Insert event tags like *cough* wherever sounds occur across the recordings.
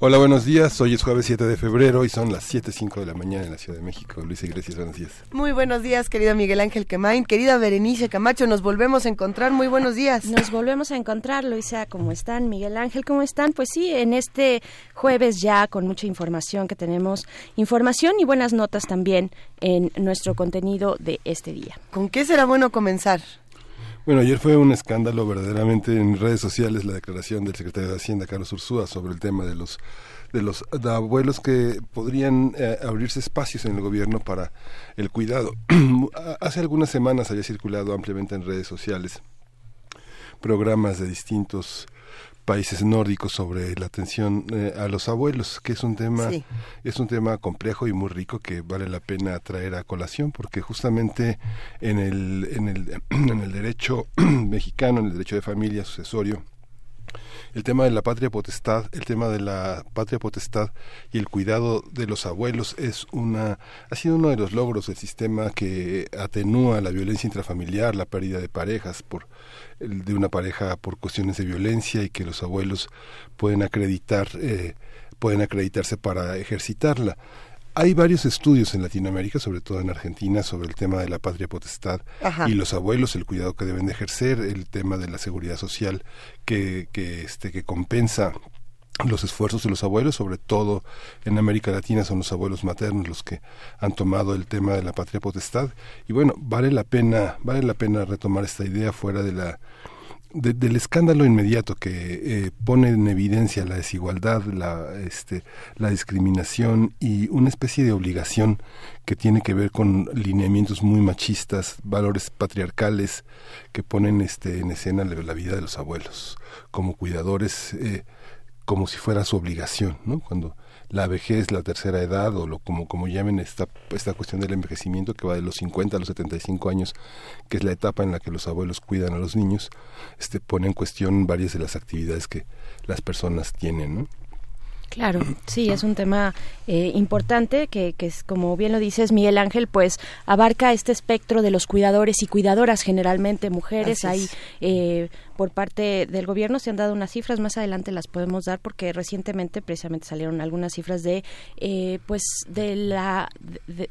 Hola, buenos días. Hoy es jueves 7 de febrero y son las 7.05 de la mañana en la Ciudad de México. Luis Iglesias, buenos días. Muy buenos días, querido Miguel Ángel Quemain. Querida Berenice Camacho, nos volvemos a encontrar. Muy buenos días. Nos volvemos a encontrar, Luisa. ¿Cómo están? Miguel Ángel, ¿cómo están? Pues sí, en este jueves ya con mucha información que tenemos. Información y buenas notas también en nuestro contenido de este día. ¿Con qué será bueno comenzar? Bueno, ayer fue un escándalo verdaderamente en redes sociales la declaración del secretario de Hacienda, Carlos Ursúa, sobre el tema de los de los abuelos que podrían eh, abrirse espacios en el gobierno para el cuidado. *clears throat* Hace algunas semanas había circulado ampliamente en redes sociales programas de distintos países nórdicos sobre la atención eh, a los abuelos, que es un tema es un tema complejo y muy rico que vale la pena traer a colación porque justamente en el en el, *clears throat* en el derecho *clears throat* mexicano, en el derecho de familia sucesorio el tema de la patria potestad, el tema de la patria potestad y el cuidado de los abuelos es una ha sido uno de los logros del sistema que atenúa la violencia intrafamiliar, la pérdida de parejas por de una pareja por cuestiones de violencia y que los abuelos pueden acreditar eh, pueden acreditarse para ejercitarla. Hay varios estudios en Latinoamérica, sobre todo en Argentina, sobre el tema de la patria potestad y los abuelos, el cuidado que deben de ejercer, el tema de la seguridad social que, que, este, que compensa los esfuerzos de los abuelos, sobre todo en América Latina son los abuelos maternos los que han tomado el tema de la patria potestad. Y bueno, vale la pena, vale la pena retomar esta idea fuera de la del escándalo inmediato que eh, pone en evidencia la desigualdad, la, este, la discriminación y una especie de obligación que tiene que ver con lineamientos muy machistas, valores patriarcales que ponen este, en escena la vida de los abuelos como cuidadores, eh, como si fuera su obligación, ¿no? Cuando la vejez, la tercera edad o lo como, como llamen esta, esta cuestión del envejecimiento que va de los 50 a los 75 años, que es la etapa en la que los abuelos cuidan a los niños, este pone en cuestión varias de las actividades que las personas tienen, ¿no? Claro, sí, es un tema eh, importante que, que es, como bien lo dices, Miguel Ángel, pues abarca este espectro de los cuidadores y cuidadoras, generalmente mujeres. Hay eh, por parte del gobierno se han dado unas cifras, más adelante las podemos dar porque recientemente precisamente salieron algunas cifras de, eh, pues, de la,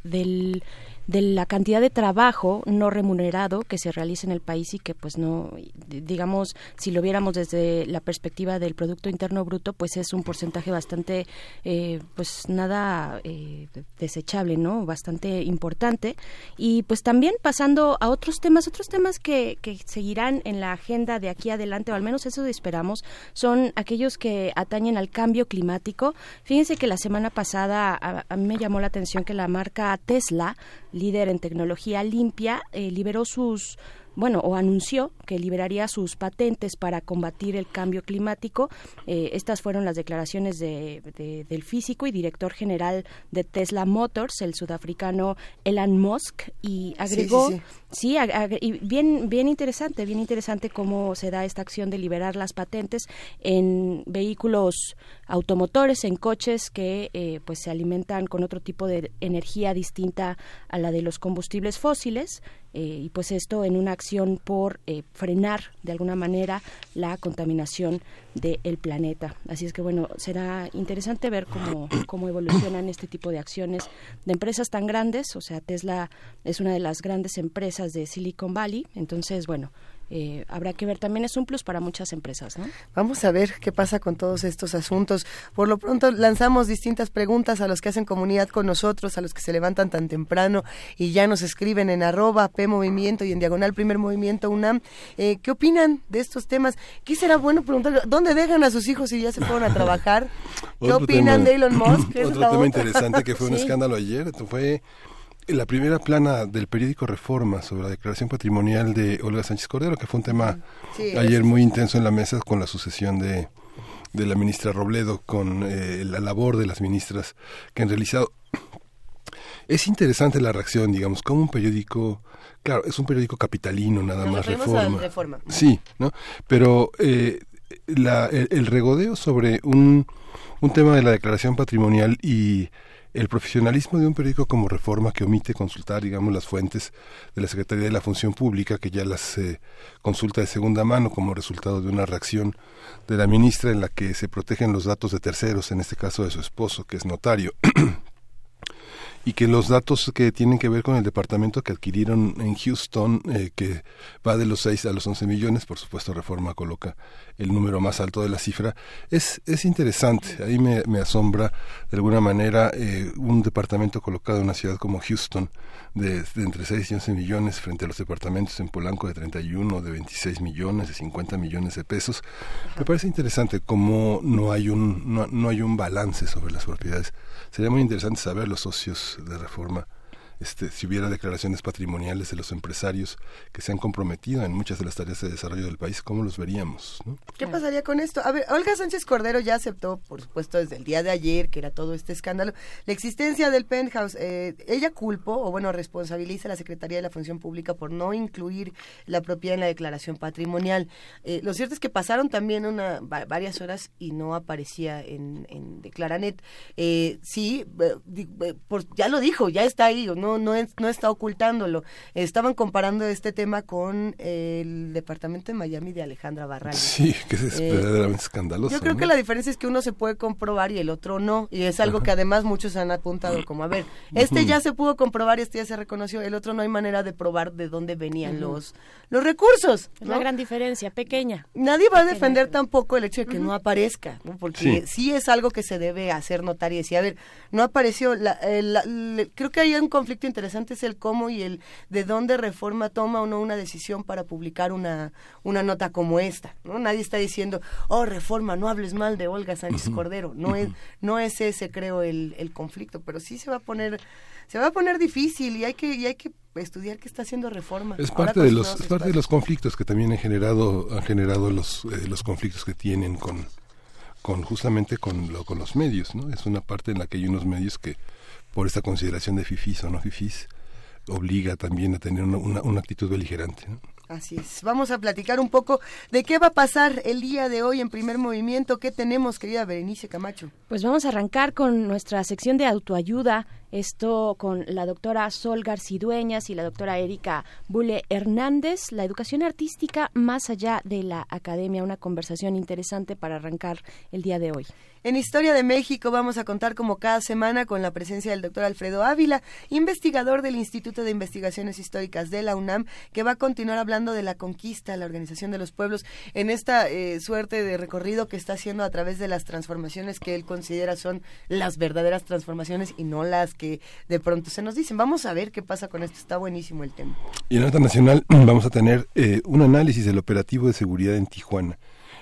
del de la cantidad de trabajo no remunerado que se realiza en el país y que pues no digamos si lo viéramos desde la perspectiva del producto interno bruto pues es un porcentaje bastante eh, pues nada eh, desechable no bastante importante. Y pues también pasando a otros temas otros temas que, que seguirán en la agenda de aquí adelante o al menos eso esperamos son aquellos que atañen al cambio climático. Fíjense que la semana pasada a, a mí me llamó la atención que la marca Tesla líder en tecnología limpia, eh, liberó sus bueno, o anunció que liberaría sus patentes para combatir el cambio climático. Eh, estas fueron las declaraciones de, del físico y director general de Tesla Motors, el sudafricano Elon Musk, y agregó, sí, bien, bien interesante, bien interesante cómo se da esta acción de liberar las patentes en vehículos automotores, en coches que eh, pues se alimentan con otro tipo de energía distinta a la de los combustibles fósiles. Eh, y pues esto en una acción por eh, frenar de alguna manera la contaminación del planeta. Así es que bueno, será interesante ver cómo, cómo evolucionan este tipo de acciones de empresas tan grandes, o sea, Tesla es una de las grandes empresas de Silicon Valley, entonces bueno, eh, habrá que ver también es un plus para muchas empresas. ¿no? Vamos a ver qué pasa con todos estos asuntos. Por lo pronto lanzamos distintas preguntas a los que hacen comunidad con nosotros, a los que se levantan tan temprano y ya nos escriben en arroba P Movimiento y en diagonal Primer Movimiento UNAM. Eh, ¿Qué opinan de estos temas? ¿Qué será bueno preguntar? ¿Dónde dejan a sus hijos si ya se fueron a trabajar? *laughs* ¿Qué opinan de Elon Musk? *laughs* Otro tema interesante que fue un *laughs* escándalo ayer fue la primera plana del periódico Reforma sobre la declaración patrimonial de Olga Sánchez Cordero, que fue un tema ayer muy intenso en la mesa con la sucesión de, de la ministra Robledo con eh, la labor de las ministras que han realizado. Es interesante la reacción, digamos, como un periódico, claro, es un periódico capitalino, nada más reforma. reforma. Sí, ¿no? Pero eh, la, el, regodeo sobre un, un tema de la declaración patrimonial y el profesionalismo de un periódico como Reforma que omite consultar, digamos, las fuentes de la Secretaría de la Función Pública, que ya las eh, consulta de segunda mano como resultado de una reacción de la ministra en la que se protegen los datos de terceros, en este caso de su esposo, que es notario. *clears throat* y que los datos que tienen que ver con el departamento que adquirieron en Houston, eh, que va de los 6 a los 11 millones, por supuesto Reforma coloca el número más alto de la cifra, es, es interesante. Ahí me, asombra de alguna manera eh, un departamento colocado en una ciudad como Houston de, entre 6 y 11 millones frente a los departamentos en Polanco de 31, de 26 millones, de 50 millones de pesos. Me parece interesante cómo no hay un, no, no hay un balance sobre las propiedades Sería muy interesante saber los socios de reforma este, si hubiera declaraciones patrimoniales de los empresarios que se han comprometido en muchas de las tareas de desarrollo del país, ¿cómo los veríamos? ¿Qué pasaría con esto? A ver, Olga Sánchez Cordero ya aceptó, por supuesto, desde el día de ayer, que era todo este escándalo, la existencia del penthouse. Eh, ella culpó, o bueno, responsabiliza a la Secretaría de la Función Pública por no incluir la propiedad en la declaración patrimonial. Eh, lo cierto es que pasaron también una, varias horas y no aparecía en, en Declaranet. Eh, sí, ya lo dijo, ya está ahí, ¿no? No, no, está ocultándolo. Estaban comparando este tema con el departamento de Miami de Alejandra Barral. Sí, que es eh, verdaderamente escandaloso. Yo creo que la diferencia es que uno se puede comprobar y el otro no. Y es algo que además muchos han apuntado como, a ver, este ya se pudo comprobar, este ya se reconoció, el otro no hay manera de probar de dónde venían los, los recursos. Es la gran diferencia, pequeña. Nadie va a defender tampoco el hecho de que no aparezca, porque sí. es algo que se debe hacer notar y decir, a ver, no apareció, creo que hay un conflicto interesante es el cómo y el de dónde Reforma toma o no una decisión para publicar una, una nota como esta. ¿no? Nadie está diciendo, oh, Reforma, no hables mal de Olga Sánchez Cordero. No es, no es ese, creo, el, el conflicto, pero sí se va a poner se va a poner difícil y hay que y hay que estudiar qué está haciendo reforma es parte de los parte de los conflictos que también han generado han generado los eh, los conflictos que tienen con con justamente con lo, con los medios no es una parte en la que hay unos medios que por esta consideración de fifís o no fifís, obliga también a tener una, una, actitud beligerante. Así es. Vamos a platicar un poco de qué va a pasar el día de hoy en primer movimiento. ¿Qué tenemos, querida Berenice Camacho? Pues vamos a arrancar con nuestra sección de autoayuda esto con la doctora Sol Garcidueñas y la doctora Erika Bule Hernández, la educación artística más allá de la academia, una conversación interesante para arrancar el día de hoy. En Historia de México vamos a contar como cada semana con la presencia del doctor Alfredo Ávila, investigador del Instituto de Investigaciones Históricas de la UNAM, que va a continuar hablando de la conquista, la organización de los pueblos, en esta eh, suerte de recorrido que está haciendo a través de las transformaciones que él considera son las verdaderas transformaciones y no las que de pronto se nos dicen. Vamos a ver qué pasa con esto, está buenísimo el tema. Y en Nota Nacional *clears throat* vamos a tener eh, un análisis del operativo de seguridad en Tijuana.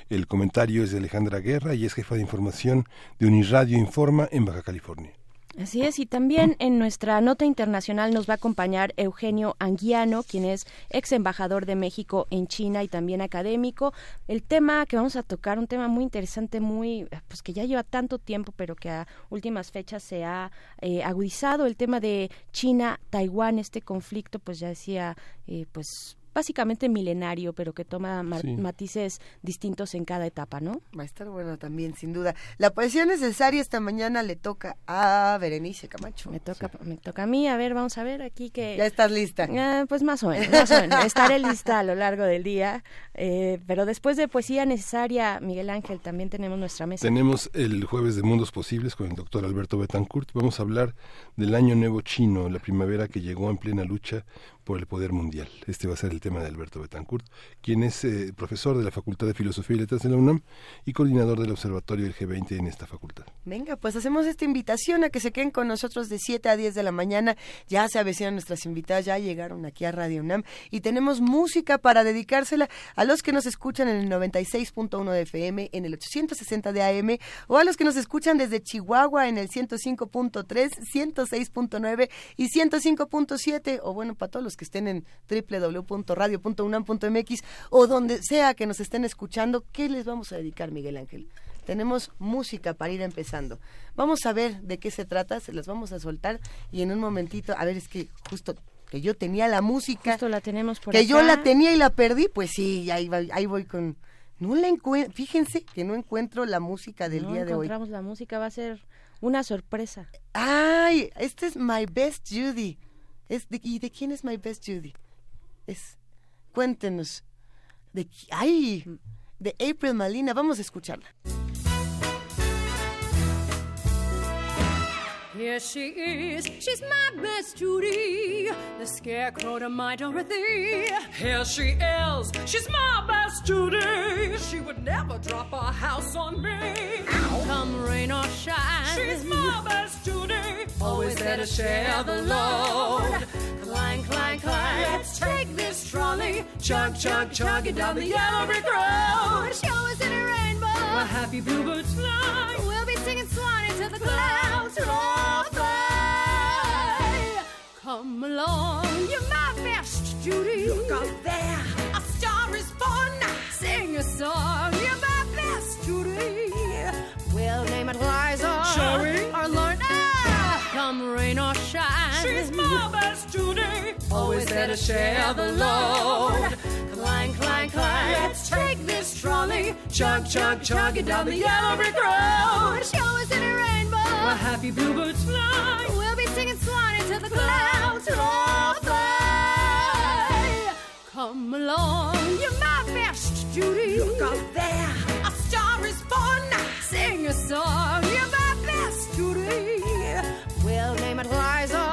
El comentario es de Alejandra Guerra y es jefa de información de Uniradio Informa en Baja California. Así es, y también en nuestra nota internacional nos va a acompañar Eugenio Anguiano, quien es ex embajador de México en China y también académico. El tema que vamos a tocar, un tema muy interesante, muy, pues que ya lleva tanto tiempo, pero que a últimas fechas se ha eh, agudizado, el tema de China-Taiwán, este conflicto, pues ya decía, eh, pues básicamente milenario, pero que toma matices distintos en cada etapa, ¿no? Va a estar bueno también, sin duda. La poesía necesaria esta mañana le toca a Berenice Camacho. Me toca, me toca a mí, a ver, vamos a ver aquí que... ¿Ya estás lista? Ah, pues más o menos, más o menos. Estaré lista a lo largo del día, eh, pero después de poesía necesaria, Miguel Ángel, también tenemos nuestra mesa. Tenemos el jueves de Mundos Posibles con el doctor Alberto Betancourt. Vamos a hablar del Año Nuevo Chino, la primavera que llegó en plena lucha por el poder mundial. Este va a ser el tema de Alberto Betancourt, quien es eh, profesor de la Facultad de Filosofía y Letras de la UNAM y coordinador del Observatorio del G20 en esta facultad. Venga, pues hacemos esta invitación a que se queden con nosotros de 7 a 10 de la mañana. Ya se avecinan nuestras invitadas, ya llegaron aquí a Radio UNAM y tenemos música para dedicársela a los que nos escuchan en el 96.1 de FM, en el 860 de AM o a los que nos escuchan desde Chihuahua en el 105.3, 106.9 y 105.7 o bueno, para todos los que estén en www.radio.unam.mx o donde sea que nos estén escuchando, ¿qué les vamos a dedicar, Miguel Ángel? tenemos música para ir empezando. Vamos a ver de qué se trata, se las vamos a soltar y en un momentito, a ver, es que justo que yo tenía la música. Justo la tenemos por Que yo la tenía y la perdí, pues sí, ahí, ahí voy con... No la encuentro, fíjense que no encuentro la música del día de hoy. encontramos la música, va a ser una sorpresa. Ay, este es My Best Judy. Es ¿Y de quién es My Best Judy? Es, cuéntenos. De, ay, de April Malina, vamos a escucharla. Here she is, she's my best Judy, the scarecrow to my Dorothy. Here she is, she's my best Judy. She would never drop a house on me. Ow. Come rain or shine, she's my best Judy. Always there to share the load. Clang, clang, clang. Let's take this trolley, chug, chug, chugging down the yellow brick road. She always in a rainbow. A happy bluebirds fly. We'll be singing Swanee to the clouds Judy. Look up there, a star is born. Sing a song, you're my best Judy. We'll name it Liza. Shall we? Or Lorna. Come rain or shine. She's my best Judy. Always there to share the load. Clang, clang, clang. Let's take this trolley. Chug, chug, chugging down the yellow brick road. She always in a rainbow. Where happy bluebirds fly. We'll be singing Swanee till the clouds by. Come along, you're my best Judy. Look up there, a star is born. Sing a song, you're my best Judy. We'll name it Liza.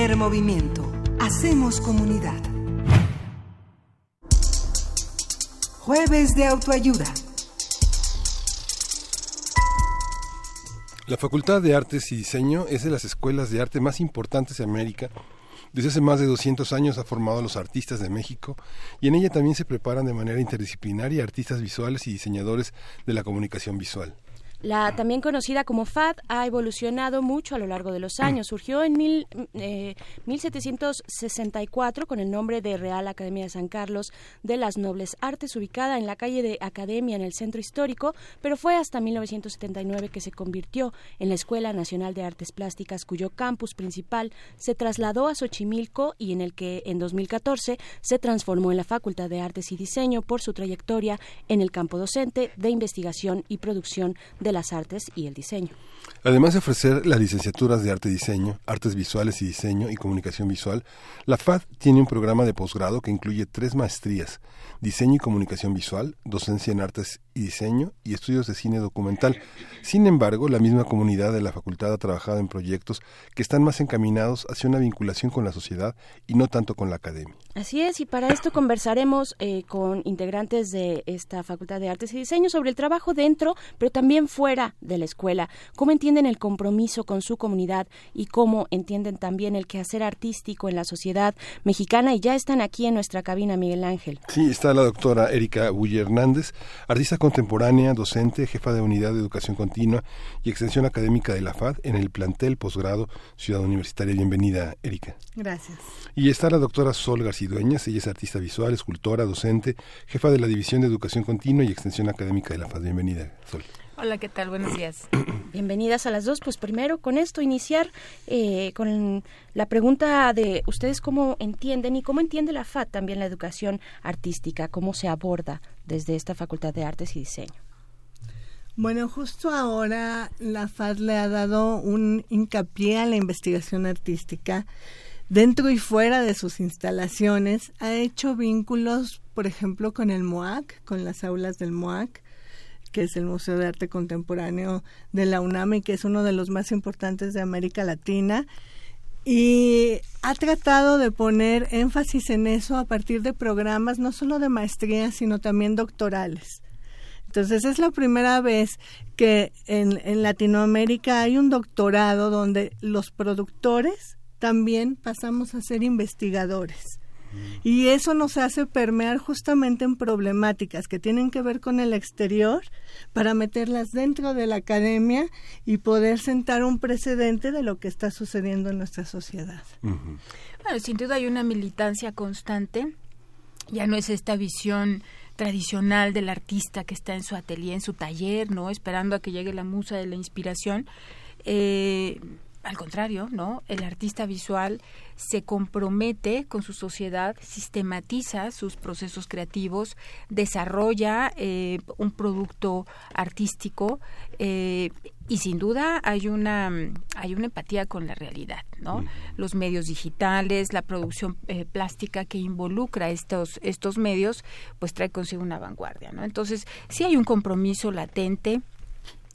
Primer movimiento. Hacemos comunidad. Jueves de autoayuda. La Facultad de Artes y Diseño es de las escuelas de arte más importantes de América. Desde hace más de 200 años ha formado a los artistas de México y en ella también se preparan de manera interdisciplinaria artistas visuales y diseñadores de la comunicación visual. La también conocida como FAD ha evolucionado mucho a lo largo de los años. Surgió en mil, eh, 1764 con el nombre de Real Academia de San Carlos de las Nobles Artes, ubicada en la calle de Academia en el centro histórico, pero fue hasta 1979 que se convirtió en la Escuela Nacional de Artes Plásticas, cuyo campus principal se trasladó a Xochimilco y en el que en 2014 se transformó en la Facultad de Artes y Diseño por su trayectoria en el campo docente de investigación y producción de las artes y el diseño. Además de ofrecer las licenciaturas de arte y diseño, artes visuales y diseño y comunicación visual, la FAD tiene un programa de posgrado que incluye tres maestrías, diseño y comunicación visual, docencia en artes y diseño y estudios de cine documental. Sin embargo, la misma comunidad de la facultad ha trabajado en proyectos que están más encaminados hacia una vinculación con la sociedad y no tanto con la academia. Así es, y para esto conversaremos eh, con integrantes de esta Facultad de Artes y Diseño sobre el trabajo dentro, pero también fuera de la escuela, cómo entienden el compromiso con su comunidad y cómo entienden también el quehacer artístico en la sociedad mexicana. Y ya están aquí en nuestra cabina, Miguel Ángel. Sí, está la doctora Erika Bulle Hernández, artista contemporánea, docente, jefa de unidad de educación continua y extensión académica de la FAD en el plantel posgrado Ciudad Universitaria. Bienvenida, Erika. Gracias. Y está la doctora Sol García Dueñas, ella es artista visual, escultora, docente, jefa de la División de Educación Continua y Extensión Académica de la FAD. Bienvenida, Sol. Hola, ¿qué tal? Buenos días. *clears throat* Bienvenidas a las dos. Pues primero con esto iniciar eh, con la pregunta de ustedes cómo entienden y cómo entiende la FAD también la educación artística, cómo se aborda desde esta Facultad de Artes y Diseño. Bueno, justo ahora la FAD le ha dado un hincapié a la investigación artística dentro y fuera de sus instalaciones. Ha hecho vínculos, por ejemplo, con el MOAC, con las aulas del MOAC que es el Museo de Arte Contemporáneo de la UNAM y que es uno de los más importantes de América Latina. Y ha tratado de poner énfasis en eso a partir de programas no solo de maestría, sino también doctorales. Entonces es la primera vez que en, en Latinoamérica hay un doctorado donde los productores también pasamos a ser investigadores. Y eso nos hace permear justamente en problemáticas que tienen que ver con el exterior para meterlas dentro de la academia y poder sentar un precedente de lo que está sucediendo en nuestra sociedad. Bueno, sin duda hay una militancia constante. Ya no es esta visión tradicional del artista que está en su atelier, en su taller, ¿no? Esperando a que llegue la musa de la inspiración. Eh, al contrario, ¿no? El artista visual se compromete con su sociedad, sistematiza sus procesos creativos, desarrolla eh, un producto artístico eh, y sin duda hay una hay una empatía con la realidad, ¿no? Los medios digitales, la producción eh, plástica que involucra estos estos medios, pues trae consigo una vanguardia, ¿no? Entonces sí hay un compromiso latente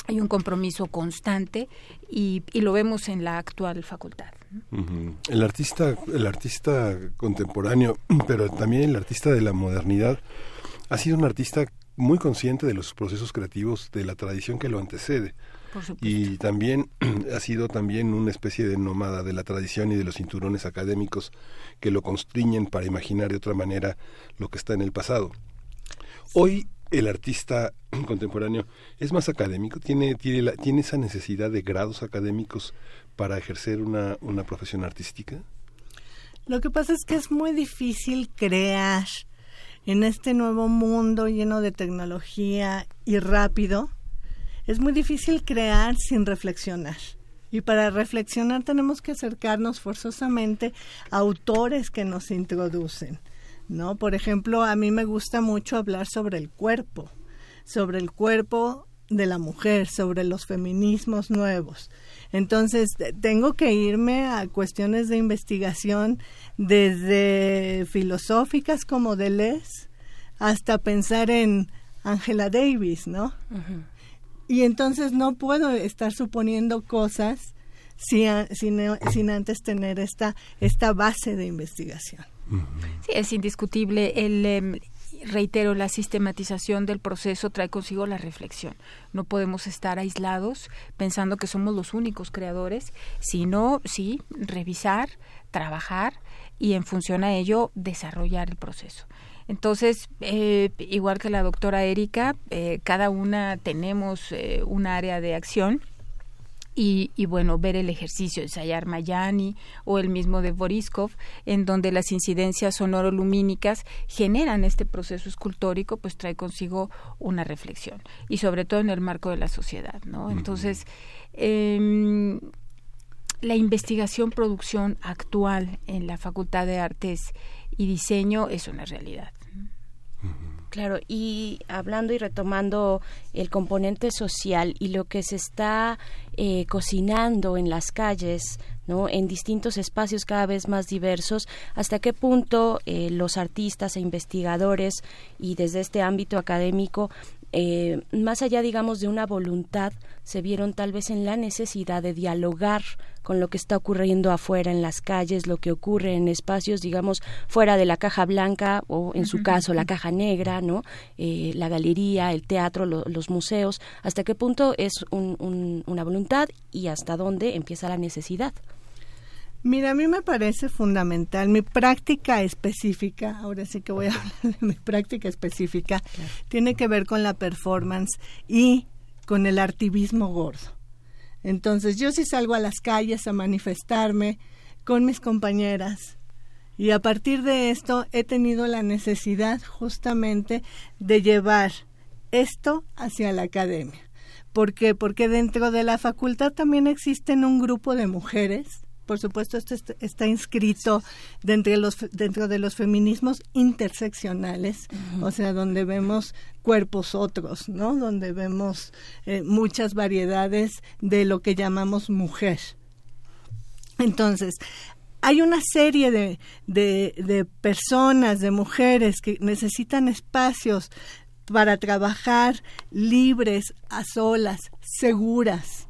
hay un compromiso constante y, lo vemos en la actual facultad. El artista, el artista contemporáneo, *clears throat* pero también el artista de la modernidad, ha sido un artista muy consciente de los procesos creativos de la tradición que lo antecede. y también *clears throat* ha sido también una especie de nómada de la tradición y de los cinturones académicos que lo constriñen para imaginar de otra manera lo que está en el pasado. Hoy el artista *clears throat* contemporáneo es más académico, tiene, tiene, tiene esa necesidad de grados académicos para ejercer una, una profesión artística. Lo que pasa es que es muy difícil crear en este nuevo mundo lleno de tecnología y rápido. Es muy difícil crear sin reflexionar. Y para reflexionar tenemos que acercarnos forzosamente a autores que nos introducen. ¿No? Por ejemplo, a mí me gusta mucho hablar sobre el cuerpo, sobre el cuerpo de la mujer, sobre los feminismos nuevos. Entonces, tengo que irme a cuestiones de investigación desde filosóficas como Deleuze hasta pensar en Angela Davis, ¿no? Y entonces no puedo estar suponiendo cosas sin, sin antes tener esta, esta base de investigación. Sí, es indiscutible. El, em, reitero, la sistematización del proceso trae consigo la reflexión. No podemos estar aislados pensando que somos los únicos creadores, sino, sí, revisar, trabajar y en función a ello desarrollar el proceso. Entonces, eh, igual que la doctora Erika, eh, cada una tenemos eh, un área de acción y, y, bueno, ver el ejercicio, ensayar Mayani o el mismo de Boriskov, en donde las incidencias sonoro-lumínicas generan este proceso escultórico, pues trae consigo una reflexión y sobre todo en el marco de la sociedad, ¿no? Entonces, eh, la investigación producción actual en la Facultad de Artes y Diseño es una realidad. Claro, y hablando y retomando el componente social y lo que se está eh, cocinando en las calles, ¿no? en distintos espacios cada vez más diversos, hasta qué punto eh, los artistas e investigadores y desde este ámbito académico eh, más allá, digamos, de una voluntad, se vieron tal vez en la necesidad de dialogar con lo que está ocurriendo afuera en las calles, lo que ocurre en espacios, digamos, fuera de la caja blanca o, en su caso, la caja negra, ¿no? Eh, la galería, el teatro, los museos. ¿Hasta qué punto es una voluntad y hasta dónde empieza la necesidad? Mira, a mí me parece fundamental. Mi práctica específica, ahora sí que voy a hablar de mi práctica específica, tiene que ver con la performance y con el artivismo gordo. Entonces, yo sí salgo a las calles a manifestarme con mis compañeras y a partir de esto he tenido la necesidad justamente de llevar esto hacia la academia. ¿Por qué? Porque dentro de la facultad también existen un grupo de mujeres por supuesto, esto está inscrito dentro de los, dentro de los feminismos interseccionales, o sea, donde vemos cuerpos otros, ¿no? Donde vemos eh, muchas variedades de lo que llamamos mujer. Entonces, hay una serie de, de, de personas, de mujeres que necesitan espacios para trabajar libres, a solas, seguras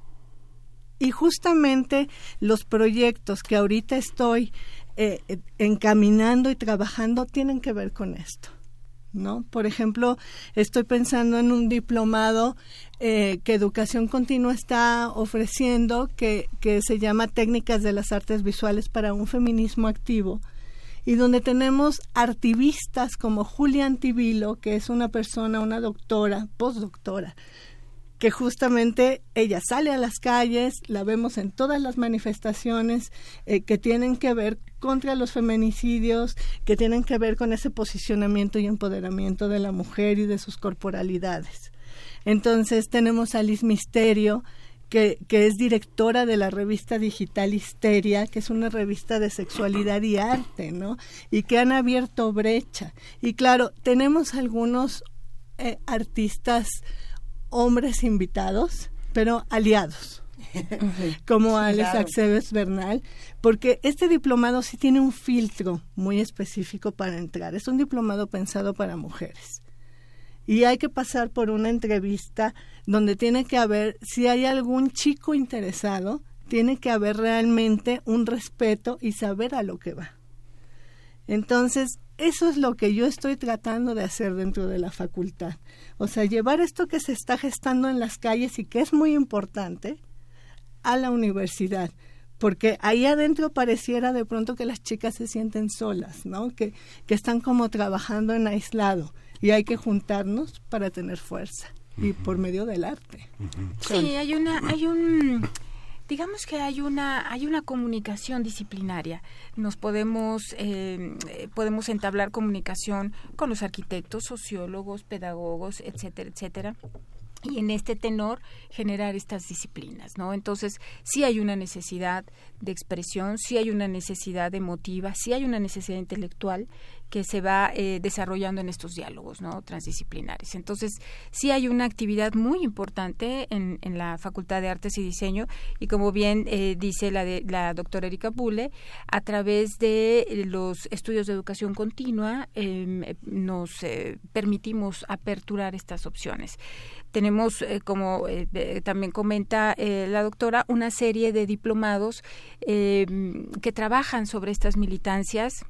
y justamente los proyectos que ahorita estoy eh, eh, encaminando y trabajando tienen que ver con esto. ¿no? Por ejemplo, estoy pensando en un diplomado eh, que Educación Continua está ofreciendo que, que se llama Técnicas de las Artes Visuales para un Feminismo Activo y donde tenemos artivistas como Julia Antivilo, que es una persona, una doctora, postdoctora, que justamente ella sale a las calles, la vemos en todas las manifestaciones eh, que tienen que ver contra los feminicidios, que tienen que ver con ese posicionamiento y empoderamiento de la mujer y de sus corporalidades. Entonces tenemos a Liz Misterio, que, que, es directora de la revista digital Histeria, que es una revista de sexualidad y arte, ¿no? Y que han abierto brecha. Y claro, tenemos algunos eh, artistas hombres invitados, pero aliados, como Alex Aceves Bernal, porque este diplomado sí tiene un filtro muy específico para entrar. Es un diplomado pensado para mujeres. Y hay que pasar por una entrevista donde tiene que haber, si hay algún chico interesado, tiene que haber realmente un respeto y saber a lo que va. Entonces, eso es lo que yo estoy tratando de hacer dentro de la facultad. O sea, llevar esto que se está gestando en las calles y que es muy importante a la universidad. Porque ahí adentro pareciera de pronto que las chicas se sienten solas, ¿no? Que, que están como trabajando en aislado y hay que juntarnos para tener fuerza y por medio del arte. Sí, hay una, hay un digamos que hay una hay una comunicación disciplinaria nos podemos eh, podemos entablar comunicación con los arquitectos sociólogos pedagogos etcétera etcétera y en este tenor generar estas disciplinas, ¿no? Entonces, sí hay una necesidad de expresión, sí hay una necesidad emotiva, sí hay una necesidad intelectual que se va eh, desarrollando en estos diálogos no transdisciplinares. Entonces, sí hay una actividad muy importante en, en la Facultad de Artes y Diseño y como bien eh, dice la, de, la doctora Erika Bule, a través de los estudios de educación continua em, nos eh, permitimos aperturar estas opciones. Tenemos, como también comenta la doctora, una serie de diplomados em, que trabajan sobre estas militancias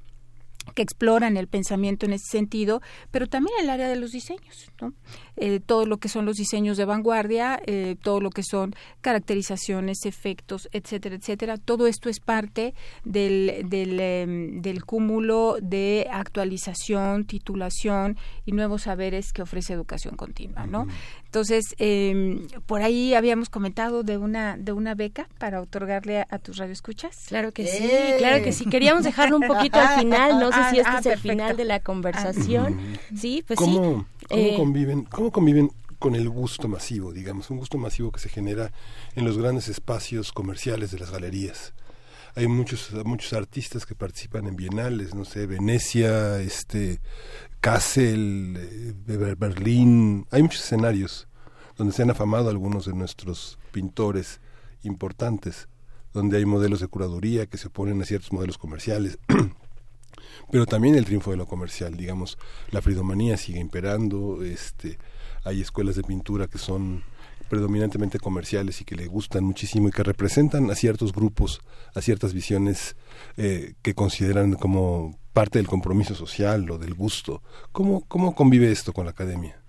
que exploran el pensamiento en ese sentido, pero también el área de los diseños, ¿no? Eh, todo lo que son los diseños de vanguardia, eh, todo lo que son caracterizaciones, efectos, etcétera, etcétera. Todo esto es parte del, del, em, del cúmulo de actualización, titulación y nuevos saberes que ofrece educación continua, ¿no? Entonces, eh, por ahí habíamos comentado de una de una beca para otorgarle a, tus radioescuchas. Claro que sí, claro que sí. Queríamos dejarlo un poquito al final, no sé si este ah, es el final de la conversación. Sí, pues sí. ¿Cómo conviven? ¿Cómo conviven con el gusto masivo, digamos, un gusto masivo que se genera en los grandes espacios comerciales de las galerías. Hay muchos muchos artistas que participan en bienales, no sé, Venecia, este Kassel, eh, Berlín, hay muchos escenarios donde se han afamado algunos de nuestros pintores importantes, donde hay modelos de curaduría que se oponen a ciertos modelos comerciales. *clears throat* pero también el triunfo de lo comercial, digamos, la fridomanía sigue imperando, este, hay escuelas de pintura que son predominantemente comerciales y que le gustan muchísimo y que representan a ciertos grupos, a ciertas visiones eh, que consideran como parte del compromiso social o del gusto. ¿Cómo, ¿Cómo convive esto con la academia?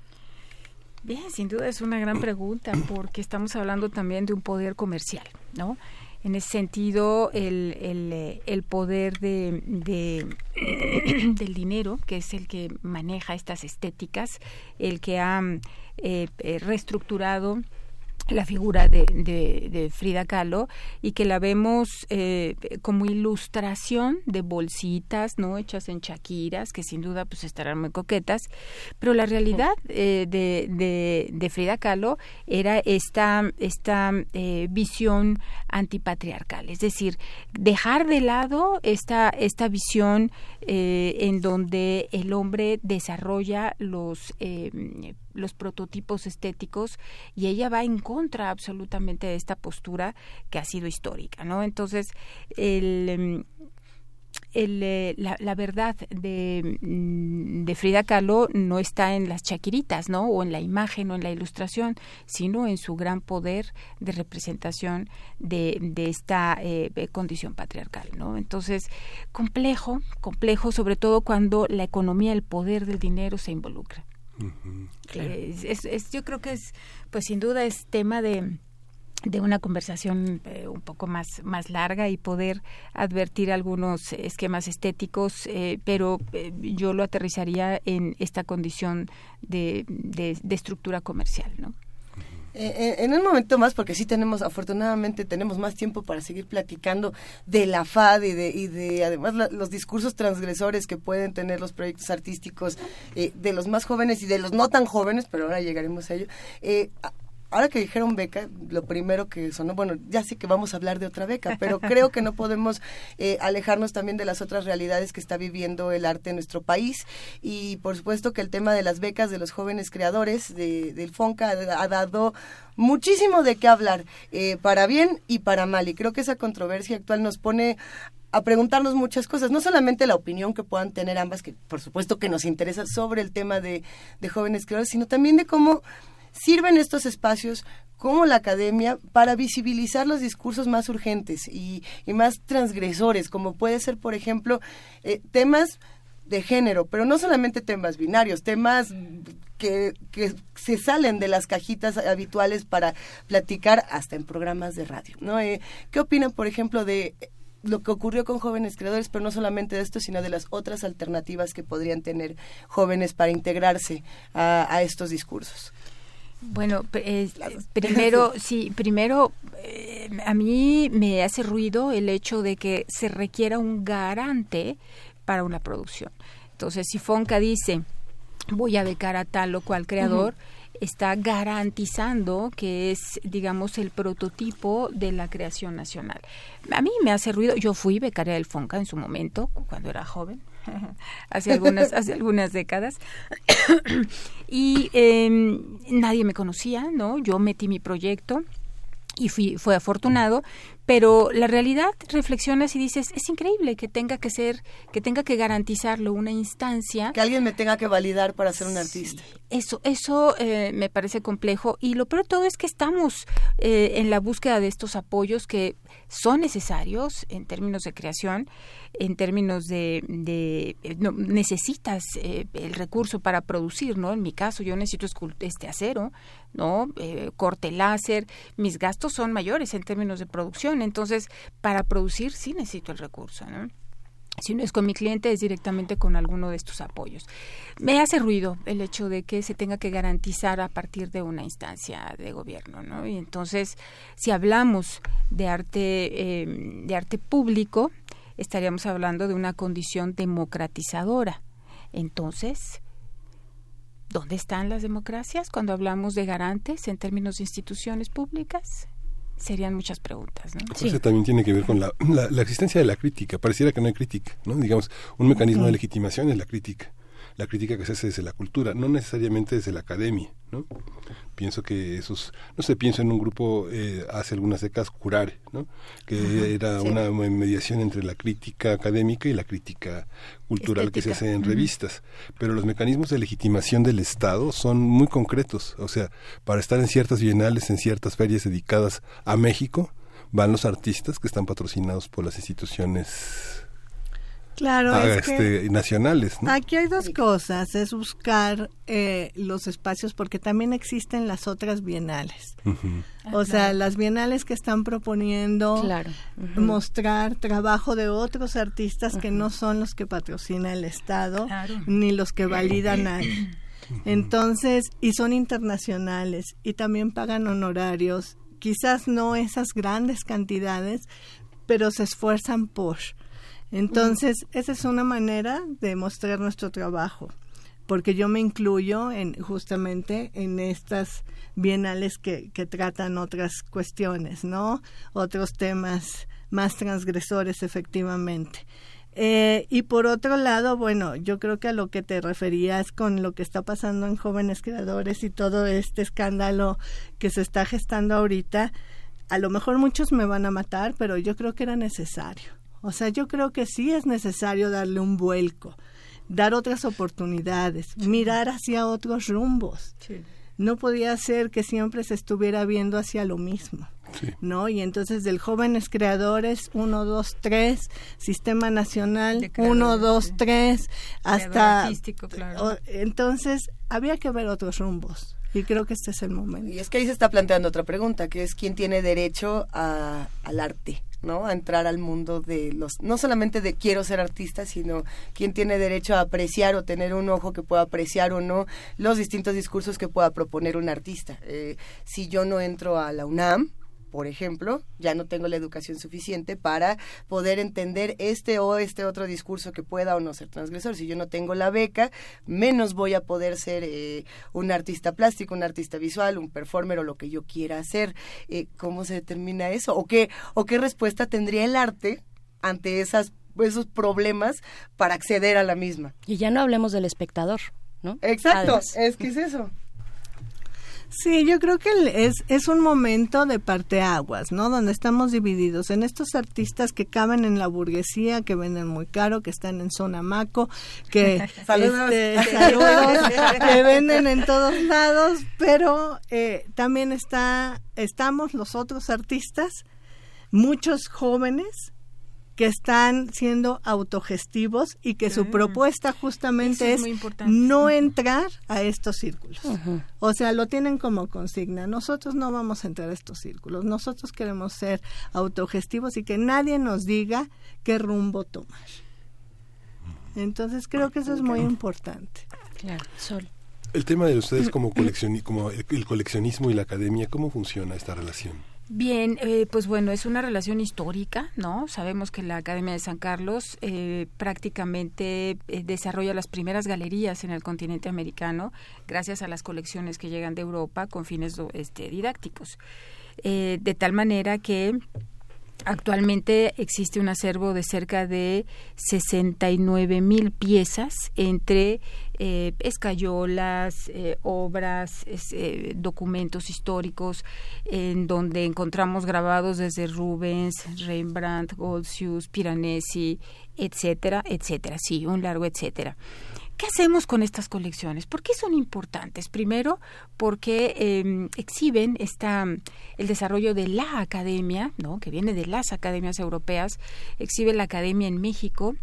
Bien, sin duda es una gran pregunta porque estamos hablando también de un poder comercial, ¿no? En ese sentido, el, el, eh, poder de, de *clears throat* del dinero, que es el que maneja estas estéticas, el que ha eh, eh, reestructurado la figura de, de, Frida Kahlo y que la vemos eh, como ilustración de bolsitas no hechas en chaquiras que sin duda pues estarán muy coquetas. Pero la realidad eh, de, de, Frida Kahlo era esta esta eh, visión antipatriarcal. Es decir dejar de lado esta esta visión en donde el hombre desarrolla los los prototipos estéticos y ella va en contra absolutamente de esta postura que ha sido histórica, ¿no? Entonces, el, em, eh, la, la, verdad de, mm, de, Frida Kahlo no está en las chaquiritas, ¿no? O en la imagen o en la ilustración, sino en su gran poder de representación de, de esta eh, condición patriarcal, ¿no? Entonces, complejo, complejo, sobre todo cuando la economía, el poder del dinero se involucra. Es, es, yo creo que es, pues sin duda es tema de de una conversación eh, un poco más, más larga y poder advertir algunos esquemas estéticos, eh, pero eh, yo lo aterrizaría en esta condición de, de estructura comercial, ¿no? En un momento más, porque sí tenemos, afortunadamente tenemos más tiempo para seguir platicando de la FAD y de, y de además los discursos transgresores que pueden tener los proyectos artísticos de los más jóvenes y de los no tan jóvenes, pero ahora llegaremos a ello ahora que dijeron beca, lo primero que sonó, bueno, ya sé que vamos a hablar de otra beca, pero creo que no podemos eh, alejarnos también de las otras realidades que está viviendo el arte en nuestro país. Y por supuesto que el tema de las becas de los jóvenes creadores de, del FONCA ha, dado muchísimo de qué hablar, eh, para bien y para mal, y creo que esa controversia actual nos pone a preguntarnos muchas cosas, no solamente la opinión que puedan tener ambas, que por supuesto que nos interesa sobre el tema de, de jóvenes creadores, sino también de cómo sirven estos espacios como la academia para visibilizar los discursos más urgentes y, más transgresores, como puede ser, por ejemplo, eh, temas de género, pero no solamente temas binarios, temas que, que, se salen de las cajitas habituales para platicar hasta en programas de radio. ¿no? Eh, ¿Qué opinan, por ejemplo, de lo que ocurrió con jóvenes creadores, pero no solamente de esto, sino de las otras alternativas que podrían tener jóvenes para integrarse a estos discursos? Bueno, primero, *laughs* sí, primero eh, a mí me hace ruido el hecho de que se requiera un garante para una producción. Entonces, si Fonca dice, voy a becar a tal o cual creador, está garantizando que es, digamos, el prototipo de la creación nacional. A mí me hace ruido, yo fui becaria del Fonca en su momento, cuando era joven, *laughs* hace algunas, hace algunas décadas. *coughs* y em, nadie me conocía, ¿no? Yo metí mi proyecto y fui, fue afortunado, pero la realidad reflexionas y dices es increíble que tenga que ser que tenga que garantizarlo una instancia. Que alguien me tenga que validar para ser un artista. eso eso eh, me parece complejo. Y lo peor de todo es que estamos eh, en la búsqueda de estos apoyos que son necesarios en términos de creación en términos de, de eh, no, necesitas el recurso para producir no en mi caso yo necesito este acero no corte láser mis gastos son mayores en términos de producción entonces, para producir sí necesito el recurso, ¿no? Si no es con mi cliente, es directamente con alguno de estos apoyos. Me hace ruido el hecho de que se tenga que garantizar a partir de una instancia de gobierno, ¿no? Y entonces, si hablamos de arte, eh, de arte público, estaríamos hablando de una condición democratizadora. Entonces, ¿dónde están las democracias cuando hablamos de garantes en términos de instituciones públicas? serían muchas preguntas. ¿no? Eso también tiene que ver con la, la, existencia de la crítica. Pareciera que no hay crítica, ¿no? Digamos, un mecanismo de legitimación es la crítica. La crítica que se hace desde la cultura, no necesariamente desde la academia, ¿no? Pienso que esos, no sé, pienso en un grupo eh, hace algunas décadas, Curare, ¿no? Que era una mediación entre la crítica académica y la crítica cultural que se hace en revistas. Pero los mecanismos de legitimación del Estado son muy concretos. O sea, para estar en ciertas bienales, en ciertas ferias dedicadas a México, van los artistas que están patrocinados por las instituciones claro, este, nacionales. Aquí hay dos cosas, es buscar eh, los espacios porque también existen las otras bienales. o sea, las bienales que están proponiendo mostrar trabajo de otros artistas que no son los que patrocina el Estado ni los que validan a entonces, y son internacionales y también pagan honorarios, quizás no esas grandes cantidades, pero se esfuerzan por. Entonces, esa es una manera de mostrar nuestro trabajo, porque yo me incluyo en justamente en estas bienales que, que tratan otras cuestiones, ¿no? Otros temas más transgresores, efectivamente. Eh, y por otro lado, bueno, yo creo que a lo que te referías con lo que está pasando en jóvenes creadores y todo este escándalo que se está gestando ahorita, a lo mejor muchos me van a matar, pero yo creo que era necesario. O sea, yo creo que sí es necesario darle un vuelco, dar otras oportunidades, mirar hacia otros rumbos. No podía ser que siempre se estuviera viendo hacia lo mismo. ¿no? Y entonces del jóvenes creadores, 1, 2, 3, Sistema Nacional, 1, 2, 3, hasta... entonces había que ver otros rumbos. Y creo que este es el momento. Y es que ahí se está planteando otra pregunta, que es quién tiene derecho a, al arte, ¿no? A entrar al mundo de los, no solamente de quiero ser artista, sino quién tiene derecho a apreciar o tener un ojo que pueda apreciar o no los distintos discursos que pueda proponer un artista. Eh, si yo no entro a la UNAM, por ejemplo, ya no tengo la educación suficiente para poder entender este o este otro discurso que pueda o no ser transgresor. Si yo no tengo la beca, menos voy a poder ser eh, un artista plástico, un artista visual, un performer o lo que yo quiera hacer. Eh, ¿Cómo se determina eso? ¿O qué, ¿O qué respuesta tendría el arte ante esas, esos problemas para acceder a la misma? Y ya no hablemos del espectador. ¿No? Exacto, es que es eso. Sí, yo creo que es, es un momento de parteaguas, ¿no? Donde estamos divididos en estos artistas que caben en la burguesía, que venden muy caro, que están en zona maco, que, *laughs* este, que venden en todos lados, pero eh, también está, estamos los otros artistas, muchos jóvenes que están siendo autogestivos y que su propuesta justamente es, no entrar a estos círculos. O sea, lo tienen como consigna. Nosotros no vamos a entrar a estos círculos. Nosotros queremos ser autogestivos y que nadie nos diga qué rumbo tomar. Entonces creo que eso es muy importante. Claro, Sol. El tema de ustedes como, como el coleccionismo y la academia, ¿cómo funciona esta relación? Bien, eh, pues bueno, es una relación histórica, ¿no? Sabemos que la Academia de San Carlos eh, prácticamente eh, desarrolla las primeras galerías en el continente americano gracias a las colecciones que llegan de Europa con fines este, didácticos. de tal manera que Actualmente existe un acervo de cerca de 69 mil piezas entre eh, escayolas, eh, obras, eh, documentos históricos, en donde encontramos grabados desde Rubens, Rembrandt, Goldzius, Piranesi, etcétera, etcétera. Sí, un largo etcétera. ¿Qué hacemos con estas colecciones? ¿Por qué son importantes? Primero, porque eh, exhiben esta, el desarrollo de la academia, ¿no? que viene de las academias europeas, exhibe la academia en México,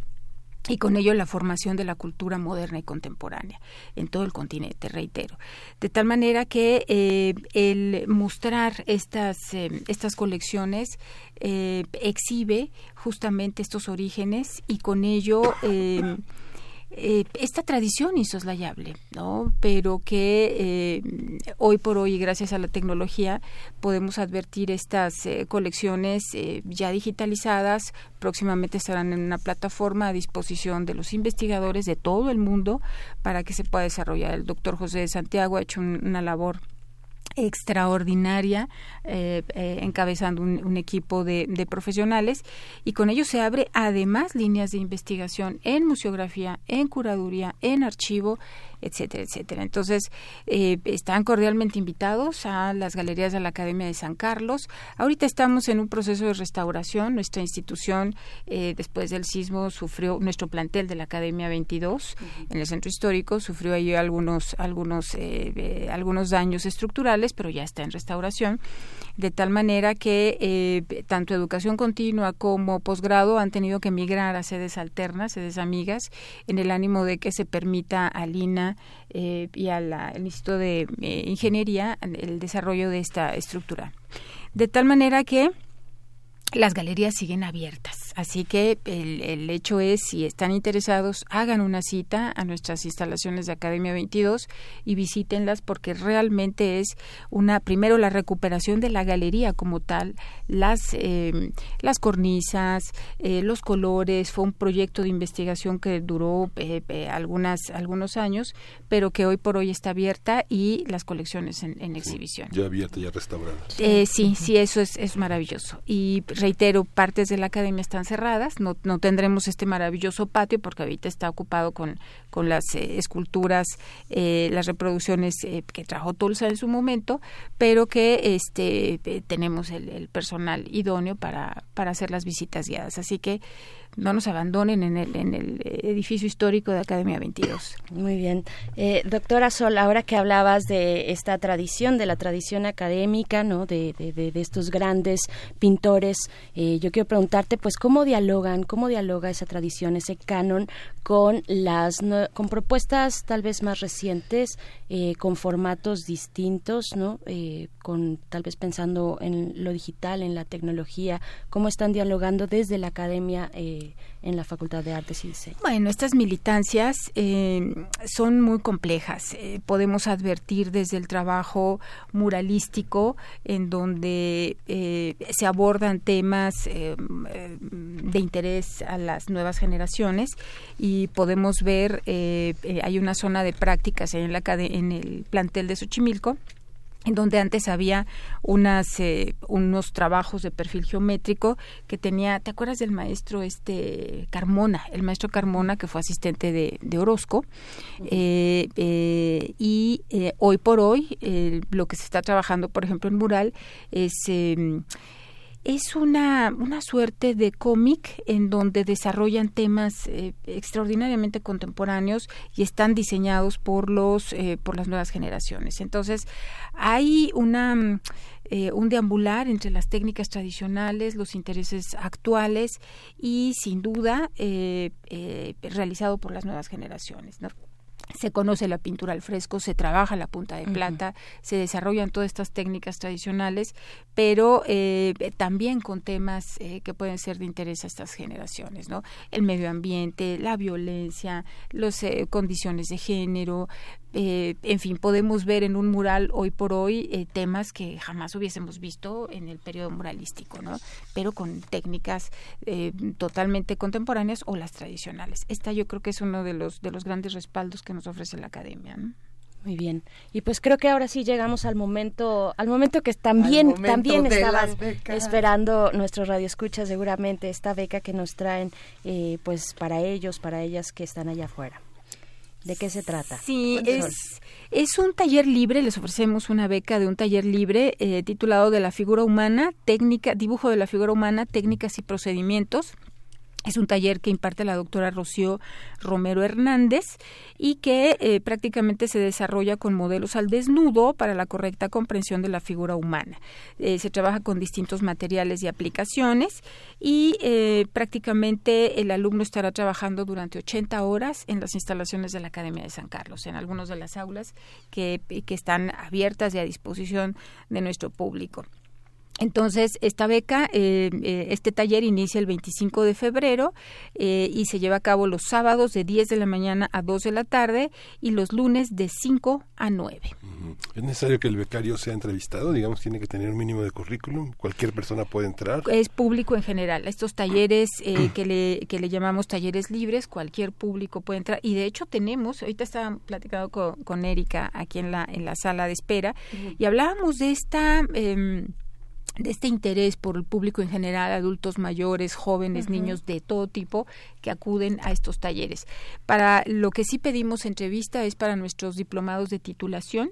y con ello la formación de la cultura moderna y contemporánea en todo el continente, reitero. De tal manera que eh, el mostrar estas, eh, estas colecciones eh, exhibe justamente estos orígenes y con ello eh, esta tradición insoslayable, ¿no? Pero que eh, hoy por hoy, gracias a la tecnología, podemos advertir estas eh, colecciones ya digitalizadas. Próximamente estarán en una plataforma a disposición de los investigadores de todo el mundo para que se pueda desarrollar. El doctor José de Santiago ha hecho una labor extraordinaria eh, eh, encabezando un, equipo de, profesionales y con ello se abre además líneas de investigación en museografía, en curaduría, en archivo etcétera, etcétera. Entonces, eh, están cordialmente invitados a las galerías de la Academia de San Carlos. Ahorita estamos en un proceso de restauración. Nuestra institución, eh, después del sismo, sufrió, nuestro plantel de la Academia 22 en el centro histórico, sufrió ahí algunos, algunos, eh, algunos daños estructurales, pero ya está en restauración de tal manera que eh, tanto educación continua como posgrado han tenido que migrar a sedes alternas, sedes amigas, en el ánimo de que se permita al INA eh, y al Instituto de eh, Ingeniería el desarrollo de esta estructura. De tal manera que las galerías siguen abiertas. Así que el, hecho es, si están interesados, hagan una cita a nuestras instalaciones de Academia 22 y visítenlas porque realmente es una, primero, la recuperación de la galería como tal, las, em, las cornisas, eh, los colores. Fue un proyecto de investigación que duró eh, eh, algunas, algunos años, pero que hoy por hoy está abierta y las colecciones en, exhibición. Ya abierta, ya restaurada. sí, sí, eso es, es maravilloso. Y reitero, partes de la academia están cerradas, no, no tendremos este maravilloso patio porque ahorita está ocupado con, con las eh, esculturas, eh, las reproducciones eh, que trajo Tulsa en su momento, pero que este tenemos el, el personal idóneo para, para hacer las visitas guiadas. Así que no nos abandonen en el, en el edificio histórico de Academia 22. Muy bien. Eh, doctora Sol, ahora que hablabas de esta tradición, de la tradición académica, ¿no? de, de, de, estos grandes pintores, eh, yo quiero preguntarte, pues, ¿cómo dialogan, cómo dialoga esa tradición, ese canon con las con propuestas tal vez más recientes, eh, con formatos distintos, ¿no? Eh, con tal vez pensando en lo digital, en la tecnología, cómo están dialogando desde la academia eh, en la Facultad de Artes y Diseño. Bueno, estas militancias eh, son muy complejas. Eh, podemos advertir desde el trabajo muralístico, en donde se abordan temas eh, de interés a las nuevas generaciones y podemos ver, hay una zona de prácticas en, la, en el plantel de Xochimilco en donde antes había unas eh, unos trabajos de perfil geométrico que tenía, ¿te acuerdas del maestro este Carmona? El maestro Carmona que fue asistente de, de Orozco eh, eh, y eh, hoy por hoy lo que se está trabajando, por ejemplo, en mural es eh, es una, una suerte de cómic en donde desarrollan temas eh, extraordinariamente contemporáneos y están diseñados por los eh, por las nuevas generaciones. Entonces, hay una eh, un deambular entre las técnicas tradicionales, los intereses actuales y, sin duda, eh, eh, realizado por las nuevas generaciones. ¿no? Se conoce la pintura al fresco, se trabaja la punta de plata, uh -huh. se desarrollan todas estas técnicas tradicionales, pero eh, también con temas eh, que pueden ser de interés a estas generaciones, ¿no? El medio ambiente, la violencia, las eh, condiciones de género, eh, en fin, podemos ver en un mural hoy por hoy eh, temas que jamás hubiésemos visto en el periodo muralístico, ¿no? Pero con técnicas eh, totalmente contemporáneas o las tradicionales. Esta yo creo que es uno de los de los grandes respaldos que nos ofrece la academia. ¿no? Muy bien. Y pues creo que ahora sí llegamos al momento, al momento que también, momento también estaban esperando nuestros radioescuchas seguramente esta beca que nos traen, eh, pues para ellos, para ellas que están allá afuera. ¿De qué se trata? Sí, es, es, un taller libre, les ofrecemos una beca de un taller libre eh, titulado de la figura humana, técnica, dibujo de la figura humana, técnicas y procedimientos. Es un taller que imparte la doctora Rocío Romero Hernández y que eh, prácticamente se desarrolla con modelos al desnudo para la correcta comprensión de la figura humana. Eh, se trabaja con distintos materiales y aplicaciones y eh, prácticamente el alumno estará trabajando durante 80 horas en las instalaciones de la Academia de San Carlos, en algunas de las aulas que, que están abiertas y a disposición de nuestro público. Entonces, esta beca, eh, eh, este taller inicia el 25 de febrero eh, y se lleva a cabo los sábados de 10 de la mañana a 2 de la tarde y los lunes de 5 a 9. Uh -huh. ¿Es necesario que el becario sea entrevistado? Digamos, tiene que tener un mínimo de currículum. ¿Cualquier persona puede entrar? Es público en general. Estos talleres que, le, que le llamamos talleres libres, cualquier público puede entrar. Y de hecho tenemos, ahorita estaba platicando con, con Erika aquí en la, en la sala de espera uh -huh. y hablábamos de esta... De este interés por el público en general, adultos mayores, jóvenes, uh -huh. niños de todo tipo que acuden a estos talleres. Para lo que sí pedimos entrevista es para nuestros diplomados de titulación,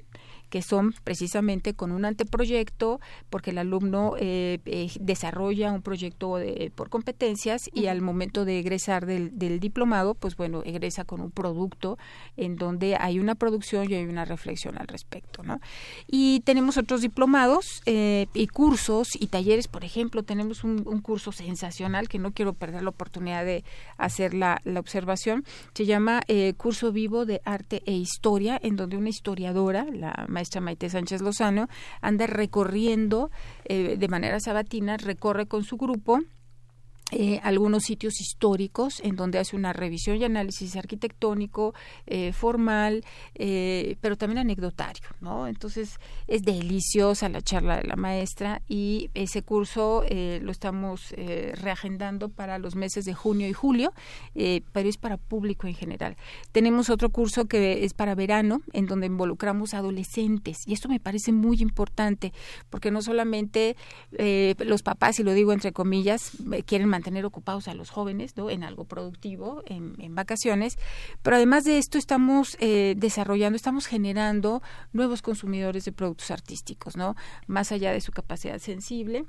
que son precisamente con un anteproyecto, porque el alumno eh, eh, desarrolla un proyecto de, por competencias y al momento de egresar del, del, diplomado, pues bueno, egresa con un producto en donde hay una producción y hay una reflexión al respecto, ¿no? Y tenemos otros diplomados eh, y cursos y talleres, por ejemplo, tenemos un, un, curso sensacional que no quiero perder la oportunidad de hacer la, la observación, se llama eh, Curso Vivo de Arte e Historia, en donde una historiadora, la maestra Maite Sánchez Lozano, anda recorriendo eh, de manera sabatina, recorre con su grupo eh, algunos sitios históricos en donde hace una revisión y análisis arquitectónico eh, formal, eh, pero también anecdotario, ¿no? Entonces es deliciosa la charla de la maestra y ese curso lo estamos reagendando para los meses de junio y julio, pero es para público en general. Tenemos otro curso que es para verano, en donde involucramos adolescentes y esto me parece muy importante porque no solamente los papás, y lo digo entre comillas, quieren mantener mantener ocupados a los jóvenes ¿no? en algo productivo, en, en vacaciones. Pero además de esto estamos eh, desarrollando, estamos generando nuevos consumidores de productos artísticos, ¿no? Más allá de su capacidad sensible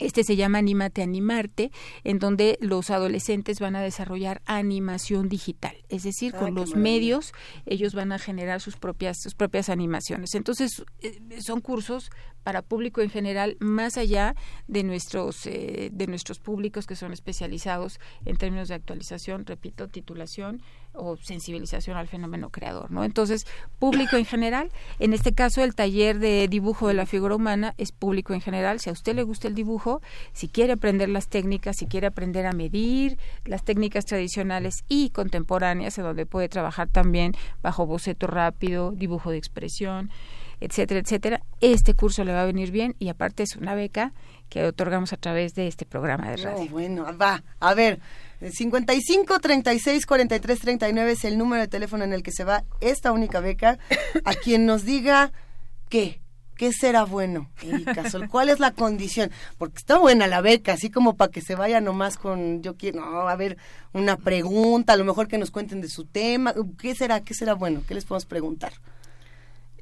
este se llama Anímate Animarte, en donde los adolescentes van a desarrollar animación digital, es decir, Ah, con los maravilla. medios ellos van a generar sus propias sus propias animaciones. Entonces eh, son cursos para público en general, más allá de nuestros eh, de nuestros públicos que son especializados en términos de actualización, repito, titulación o sensibilización al fenómeno creador, ¿no? Entonces, público en general, en este caso el taller de dibujo de la figura humana es público en general, si a usted le gusta el dibujo, si quiere aprender las técnicas, si quiere aprender a medir las técnicas tradicionales y contemporáneas, en donde puede trabajar también bajo boceto rápido, dibujo de expresión, etcétera, etcétera, este curso le va a venir bien y aparte es una beca que otorgamos a través de este programa de radio. No, bueno, va. A ver, 55 36 43 39 es el número de teléfono en el que se va esta única beca. A *coughs* quien nos diga qué. ¿Qué será bueno, Erika Sol? ¿Cuál es la condición? Porque está buena la beca, así como para que se vaya nomás con, yo quiero, no, a ver, una pregunta, a lo mejor que nos cuenten de su tema. ¿Qué será? ¿Qué será bueno? ¿Qué les podemos preguntar?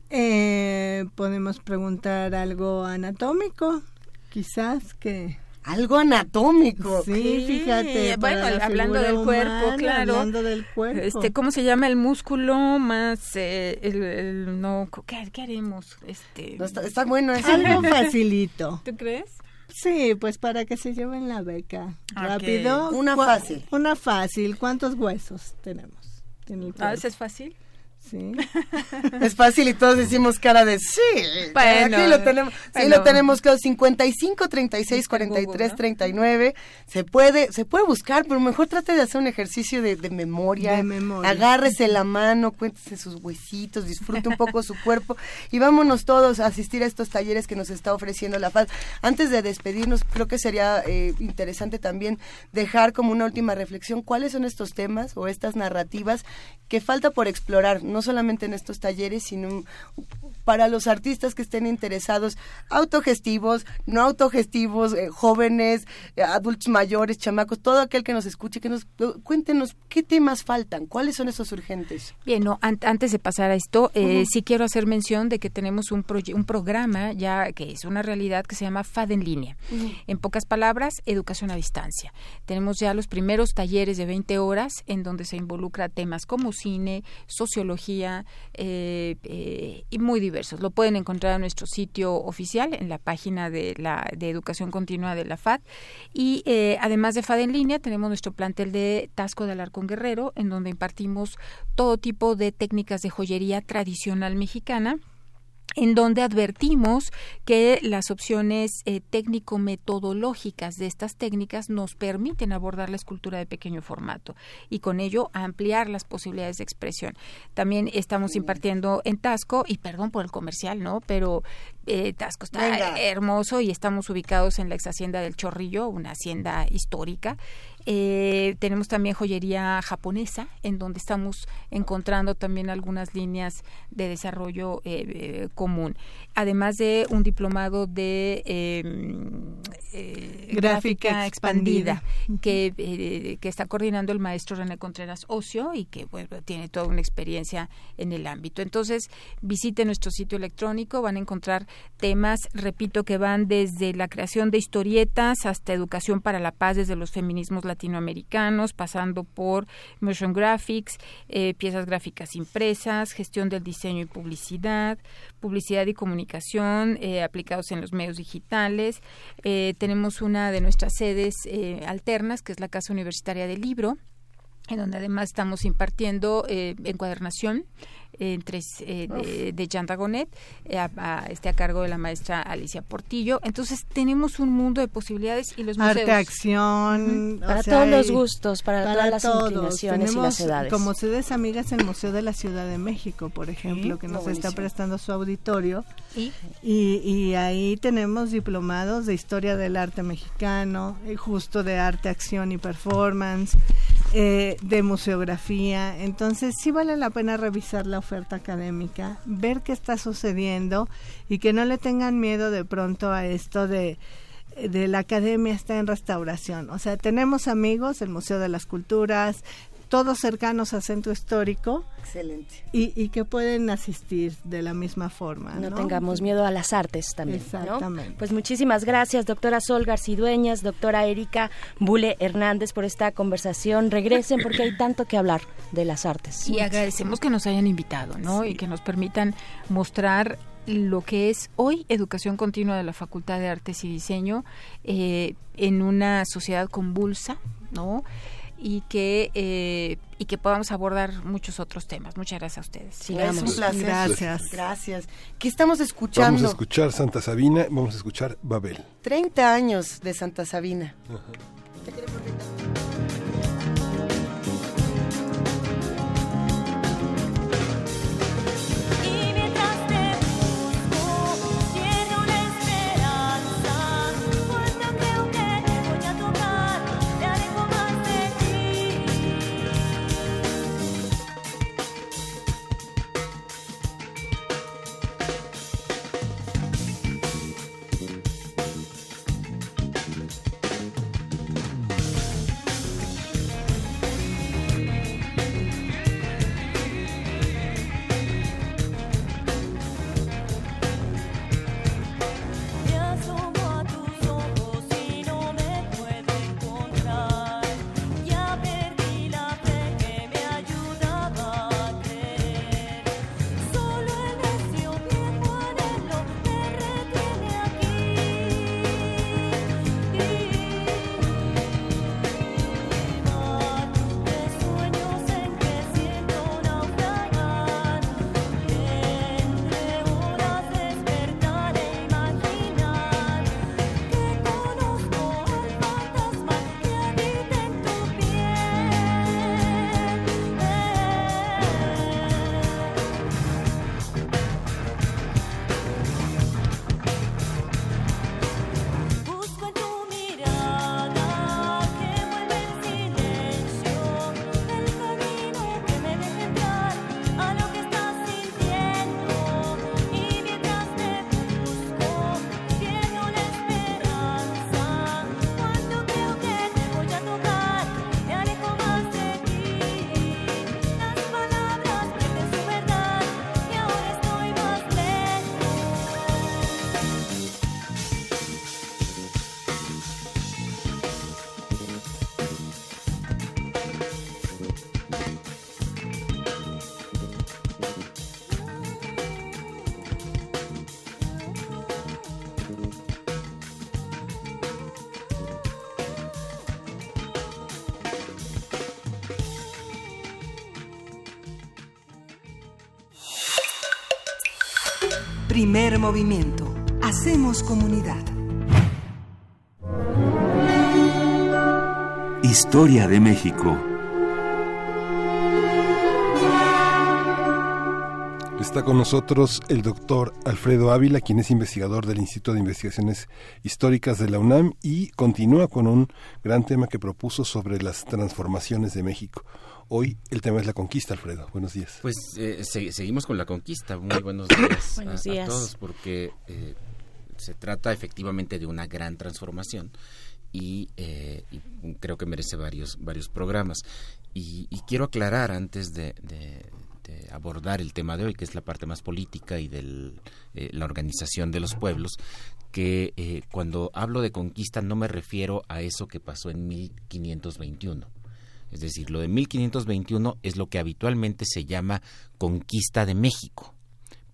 Eh, podemos preguntar algo anatómico, quizás que... Algo anatómico. Sí, fíjate. bueno, hablando del cuerpo, humana, claro. Hablando del cuerpo. Este, ¿cómo se llama el músculo más eh, el, el- no ¿qué, qué haremos? Este, No, está, está bueno eso. Algo *laughs* facilito. ¿Tú crees? Sí, pues para que se lleven la beca. Rápido. Una ¿Cuá- fácil. Una fácil. ¿Cuántos huesos tenemos? en el Ah, es fácil? Sí. *laughs* Es fácil y todos decimos cara de sí. Bueno, aquí lo tenemos, sí bueno. lo tenemos claro, 55 36 Está en 43 Google, ¿no? 39. Se puede se puede buscar, pero mejor trate de hacer un ejercicio de, de memoria. De memoria. Agárrese la mano, cuéntese sus huesitos, disfrute un poco su cuerpo y vámonos todos a asistir a estos talleres que nos está ofreciendo la FAD. Antes de despedirnos, creo que sería eh, interesante también dejar como una última reflexión cuáles son estos temas o estas narrativas que falta por explorar, no solamente en estos talleres, sino para los artistas que estén interesados, autogestivos, no autogestivos, eh, jóvenes, eh, adultos mayores, chamacos, todo aquel que nos escuche, que nos cuéntenos qué temas faltan, cuáles son esos urgentes. Bien, no, an- antes de pasar a esto, eh, sí quiero hacer mención de que tenemos un, un programa ya que es una realidad que se llama FAD en línea. En pocas palabras, educación a distancia. Tenemos ya los primeros talleres de 20 horas en donde se involucra temas como cine, sociología eh, eh, y muy diversos. Lo pueden encontrar en nuestro sitio oficial, en la página de, la, de educación continua de la FAD. Y eh, además de FAD en línea, tenemos nuestro plantel de Tasco de Alarcón Guerrero, en donde impartimos todo tipo de técnicas de joyería tradicional mexicana en donde advertimos que las opciones eh, técnico-metodológicas de estas técnicas nos permiten abordar la escultura de pequeño formato y con ello ampliar las posibilidades de expresión. También estamos impartiendo en Tasco, y perdón por el comercial, ¿no? Pero eh, Tasco está Venga. hermoso y estamos ubicados en la ex hacienda del Chorrillo, una hacienda histórica. Eh, tenemos también joyería japonesa, en donde estamos encontrando también algunas líneas de desarrollo eh, eh, común. Además de un diplomado de eh, eh, Gráfica gráfica expandida. expandida, que, eh, que está coordinando el maestro René Contreras Ocio y que bueno, tiene toda una experiencia en el ámbito. Entonces, visite nuestro sitio electrónico, van a encontrar temas, repito, que van desde la creación de historietas hasta educación para la paz desde los feminismos latinoamericanos, pasando por motion graphics, eh, piezas gráficas impresas, gestión del diseño y publicidad, publicidad y comunicación eh, aplicados en los medios digitales. Eh, tenemos una de nuestras sedes alternas, que es la Casa Universitaria del Libro, en donde además estamos impartiendo eh, encuadernación en tres eh, de, de Jean Dagonet, eh, a, a- este a cargo de la maestra Alicia Portillo. Entonces tenemos un mundo de posibilidades y los museos. Arte, acción. Para sea, todos los gustos, para, todas las todos. inclinaciones y las edades. Como sedes amigas el Museo de la Ciudad de México, por ejemplo, que no, nos está prestando su auditorio. Y Y, y ahí tenemos diplomados de historia del arte mexicano, y justo de arte, acción y performance, eh, de museografía. Entonces sí vale la pena revisar la oferta académica, ver qué está sucediendo y que no le tengan miedo de pronto a esto de de la academia está en restauración. O sea, tenemos amigos, el Museo de las Culturas, todos cercanos al centro histórico. Excelente. Y, y, que pueden asistir de la misma forma. No, tengamos miedo a las artes también. Exactamente. Pues muchísimas gracias, doctora Sol Garcidueñas, doctora Erika Bule Hernández, por esta conversación. Regresen porque hay tanto que hablar de las artes. Y agradecemos que nos hayan invitado, ¿no? Y que nos permitan mostrar lo que es hoy educación continua de la Facultad de Artes y Diseño eh, en una sociedad convulsa, ¿no? Y que eh, y que podamos abordar muchos otros temas. Muchas gracias a ustedes. Sigamos. Un placer. Gracias. Gracias. ¿Qué estamos escuchando? Vamos a escuchar Santa Sabina, vamos a escuchar Babel. 30 años de Santa Sabina. Primer movimiento. Hacemos comunidad. Historia de México. Está con nosotros el doctor Alfredo Ávila, quien es investigador del Instituto de Investigaciones Históricas de la UNAM y continúa con un gran tema que propuso sobre las transformaciones de México. Hoy el tema es la conquista, Alfredo. Buenos días. Pues eh, seguimos con la conquista. Muy buenos días, *coughs* buenos días. A, todos, porque eh, se trata efectivamente de una gran transformación y, eh, creo que merece varios, varios programas. Y, quiero aclarar antes de, abordar el tema de hoy, que es la parte más política y de la organización de los pueblos, que cuando hablo de conquista no me refiero a eso que pasó en 1521 es decir, lo de 1521 es lo que habitualmente se llama conquista de México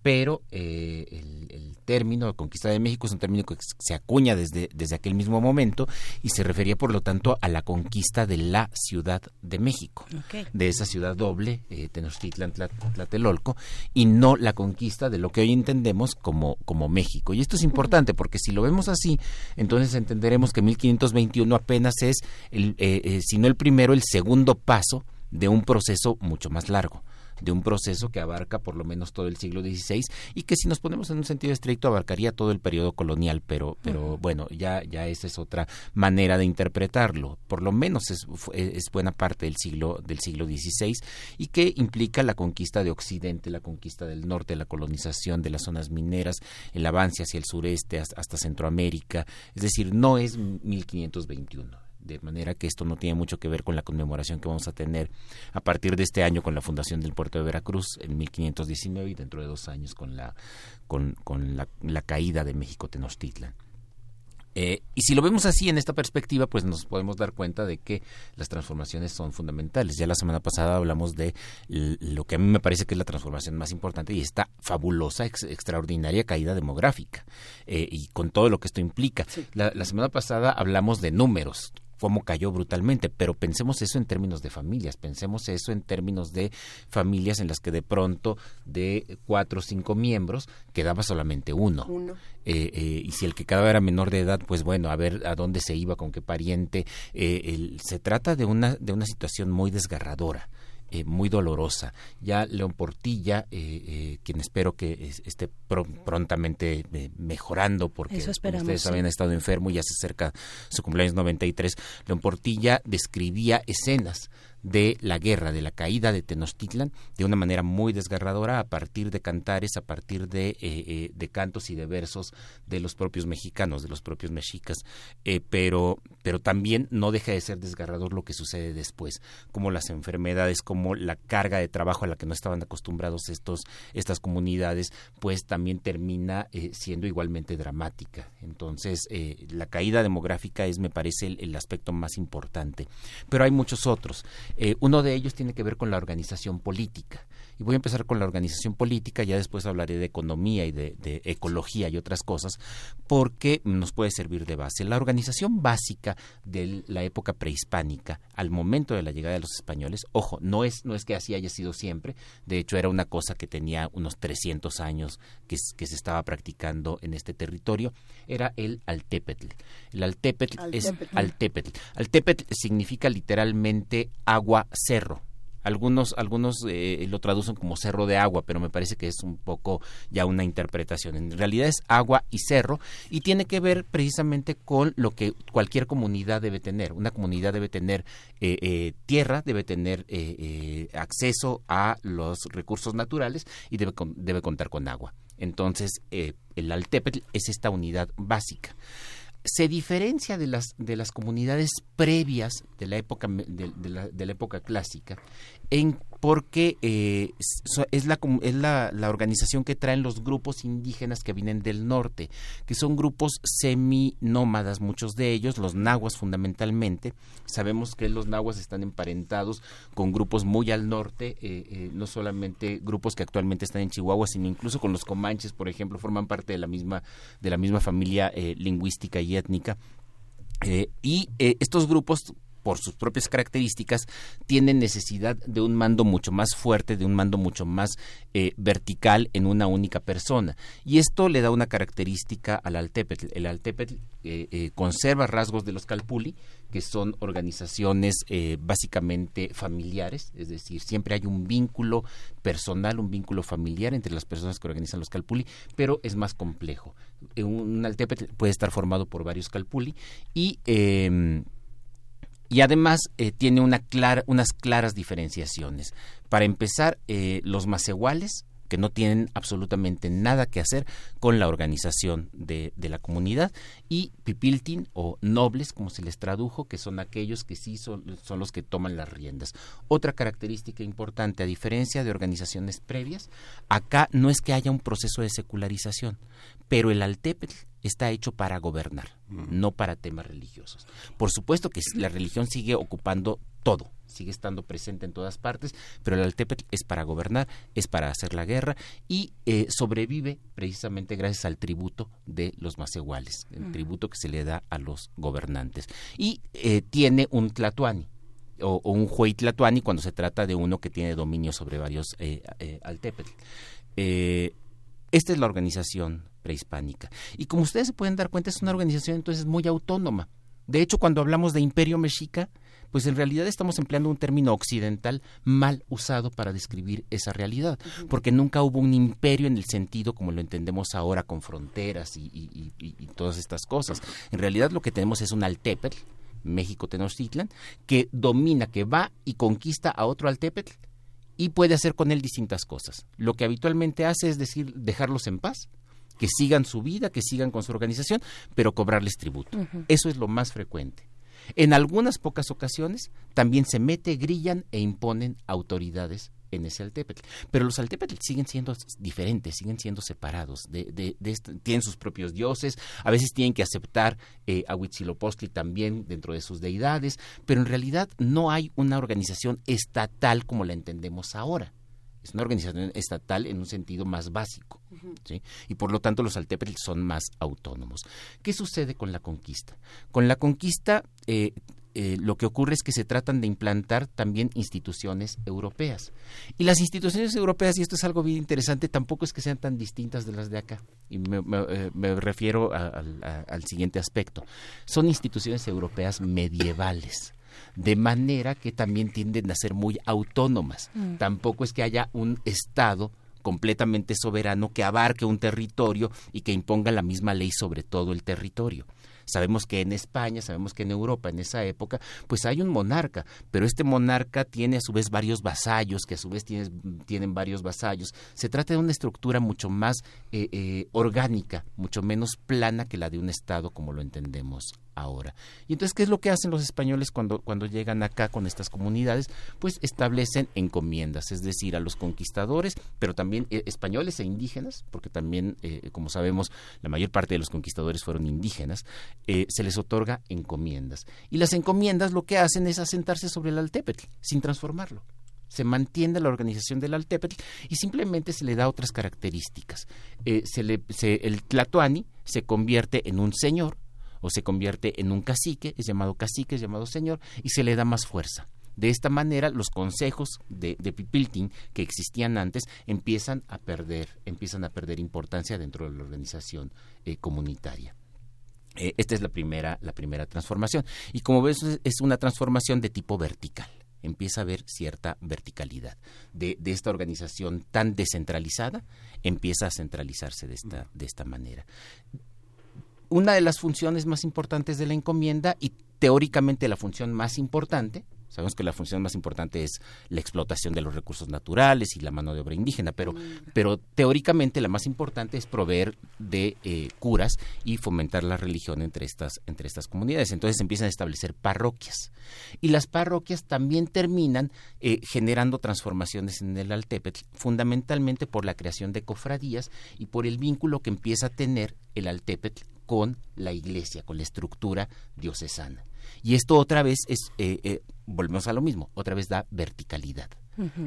pero eh, el, término de conquista de México es un término que se acuña desde, desde aquel mismo momento y se refería, por lo tanto, a la conquista de la Ciudad de México, de esa ciudad doble, eh, Tenochtitlan, Tlatelolco, y no la conquista de lo que hoy entendemos como, como México. Y esto es importante porque si lo vemos así, entonces entenderemos que 1521 apenas es, el, eh, eh, si no el primero, el segundo paso de un proceso mucho más largo de un proceso que abarca por lo menos todo el siglo XVI y que si nos ponemos en un sentido estricto abarcaría todo el periodo colonial, pero, pero bueno, ya, ya esa es otra manera de interpretarlo. Por lo menos es, es buena parte del siglo, del siglo XVI y que implica la conquista de Occidente, la conquista del norte, la colonización de las zonas mineras, el avance hacia el sureste hasta Centroamérica. Es decir, no es 1521 de manera que esto no tiene mucho que ver con la conmemoración que vamos a tener a partir de este año con la fundación del puerto de Veracruz en 1519 y dentro de dos años con la con, con la, la caída de México Tenochtitlan. Eh, y si lo vemos así en esta perspectiva, pues nos podemos dar cuenta de que las transformaciones son fundamentales. Ya la semana pasada hablamos de lo que a mí me parece que es la transformación más importante y esta fabulosa, extraordinaria caída demográfica eh, y con todo lo que esto implica. La, la semana pasada hablamos de números, cómo cayó brutalmente, pero pensemos eso en términos de familias, pensemos eso en términos de familias en las que de pronto de cuatro o cinco miembros quedaba solamente uno. Eh, eh, y si el que quedaba era menor de edad, pues bueno, a ver a dónde se iba, con qué pariente. Eh, se trata de una, de una situación muy desgarradora. Eh, muy dolorosa. Ya León Portilla, eh, eh, quien espero que esté prontamente mejorando, porque ustedes habían estado enfermo y ya se acerca su cumpleaños 93, León Portilla describía escenas de la guerra, de la caída de Tenochtitlan, de una manera muy desgarradora a partir de cantares, a partir de, eh, eh, de cantos y de versos de los propios mexicanos, de los propios mexicas, eh, pero, pero también no deja de ser desgarrador lo que sucede después, como las enfermedades, como la carga de trabajo a la que no estaban acostumbrados estos, estas comunidades, pues también termina siendo igualmente dramática. Entonces, la caída demográfica es, me parece, el aspecto más importante, pero hay muchos otros. Eh, uno de ellos tiene que ver con la organización política. Y voy a empezar con la organización política, ya después hablaré de economía y de, ecología y otras cosas, porque nos puede servir de base. La organización básica de la época prehispánica, al momento de la llegada de los españoles, ojo, no es, no es que así haya sido siempre, de hecho era una cosa que tenía unos 300 años que, que se estaba practicando en este territorio, era el altépetl. El altépetl, es altépetl. Altépetl significa literalmente agua cerro algunos, algunos eh, lo traducen como cerro de agua, pero me parece que es un poco ya una interpretación. En realidad es agua y cerro y tiene que ver precisamente con lo que cualquier comunidad debe tener. Una comunidad debe tener eh, eh, tierra, debe tener acceso a los recursos naturales y debe, debe contar con agua. Entonces, el Altepetl es esta unidad básica se diferencia de las, de las comunidades previas de la época, de, la, de la época clásica en porque eh, es, la, es la, organización que traen los grupos indígenas que vienen del norte, que son grupos seminómadas, muchos de ellos, los nahuas fundamentalmente. Sabemos que los nahuas están emparentados con grupos muy al norte, eh, eh, no solamente grupos que actualmente están en Chihuahua, sino incluso con los comanches, por ejemplo, forman parte de la misma, de la misma familia lingüística y étnica. y estos grupos por sus propias características, tienen necesidad de un mando mucho más fuerte, de un mando mucho más eh, vertical en una única persona. Y esto le da una característica al Altepetl. El Altepetl eh, eh, conserva rasgos de los Calpuli, que son organizaciones básicamente familiares, es decir, siempre hay un vínculo personal, un vínculo familiar entre las personas que organizan los Calpuli, pero es más complejo. Un Altepetl puede estar formado por varios Calpuli y em, y además eh, tiene una clara, unas claras diferenciaciones. Para empezar, eh, los macehuales, que no tienen absolutamente nada que hacer con la organización de, la comunidad, y pipiltin o nobles, como se les tradujo, que son aquellos que sí son, son, los que toman las riendas. Otra característica importante, a diferencia de organizaciones previas, acá no es que haya un proceso de secularización, pero el altepetl está hecho para gobernar, no para temas religiosos. Por supuesto que la religión sigue ocupando todo, sigue estando presente en todas partes, pero el Altepetl es para gobernar, es para hacer la guerra y eh, sobrevive precisamente gracias al tributo de los macehuales, el tributo que se le da a los gobernantes. Y eh, tiene un tlatuani, o, un juey tlatuani cuando se trata de uno que tiene dominio sobre varios eh, eh Altepetl. esta es la organización prehispánica. Y como ustedes se pueden dar cuenta, es una organización entonces muy autónoma. De hecho, cuando hablamos de imperio mexica, pues en realidad estamos empleando un término occidental mal usado para describir esa realidad, porque nunca hubo un imperio en el sentido como lo entendemos ahora con fronteras y, y- y- y todas estas cosas. En realidad lo que tenemos es un altépetl, México Tenochtitlan, que domina, que va y conquista a otro altépetl y puede hacer con él distintas cosas. Lo que habitualmente hace es decir, dejarlos en paz, que sigan su vida, que sigan con su organización, pero cobrarles tributo. Eso es lo más frecuente. En algunas pocas ocasiones también se mete, grillan e imponen autoridades en ese altépetl. Pero los altépetl siguen siendo diferentes, siguen siendo separados, de, de- de este- tienen sus propios dioses, a veces tienen que aceptar eh, a Huitzilopochtli también dentro de sus deidades, pero en realidad no hay una organización estatal como la entendemos ahora. Es una organización estatal en un sentido más básico. ¿Sí? Y por lo tanto los altépetl son más autónomos. ¿Qué sucede con la conquista? Con la conquista eh, eh, lo que ocurre es que se tratan de implantar también instituciones europeas. Y las instituciones europeas, y esto es algo bien interesante, tampoco es que sean tan distintas de las de acá. Y me, me, eh, me refiero a- al- a- al siguiente aspecto. Son instituciones europeas medievales de manera que también tienden a ser muy autónomas. Mm. Tampoco es que haya un Estado completamente soberano que abarque un territorio y que imponga la misma ley sobre todo el territorio. Sabemos que en España, sabemos que en Europa en esa época, pues hay un monarca, pero este monarca tiene a su vez varios vasallos, que a su vez tiene- tienen varios vasallos. Se trata de una estructura mucho más eh, eh, orgánica, mucho menos plana que la de un Estado como lo entendemos ahora. Y entonces, ¿qué es lo que hacen los españoles cuando, cuando llegan acá con estas comunidades? Pues establecen encomiendas, es decir, a los conquistadores, pero también eh, españoles e indígenas, porque también, eh, como sabemos, la mayor parte de los conquistadores fueron indígenas, eh, se les otorga encomiendas. Y las encomiendas lo que hacen es asentarse sobre el altépetl, sin transformarlo se mantiene la organización del Altépetl y simplemente se le da otras características. Se le, se- el Tlatoani se convierte en un señor o se convierte en un cacique, es llamado cacique, es llamado señor, y se le da más fuerza. De esta manera, los consejos de, de que existían antes empiezan a perder, empiezan a perder importancia dentro de la organización eh, comunitaria. Eh, esta es la primera, la primera transformación. Y como ves, es- es una transformación de tipo vertical. Empieza a haber cierta verticalidad. De, de esta organización tan descentralizada, empieza a centralizarse de esta, de esta manera. Una de las funciones más importantes de la encomienda y teóricamente la función más importante, sabemos que la función más importante es la explotación de los recursos naturales y la mano de obra indígena, pero, pero teóricamente la más importante es proveer de eh, curas y fomentar la religión entre estas, entre estas comunidades. Entonces se empiezan a establecer parroquias. Y las parroquias también terminan eh, generando transformaciones en el Altépetl, fundamentalmente por la creación de cofradías y por el vínculo que empieza a tener el Altépetl con la iglesia, con la estructura diocesana. Y esto otra vez es, eh, eh, volvemos a lo mismo, otra vez da verticalidad.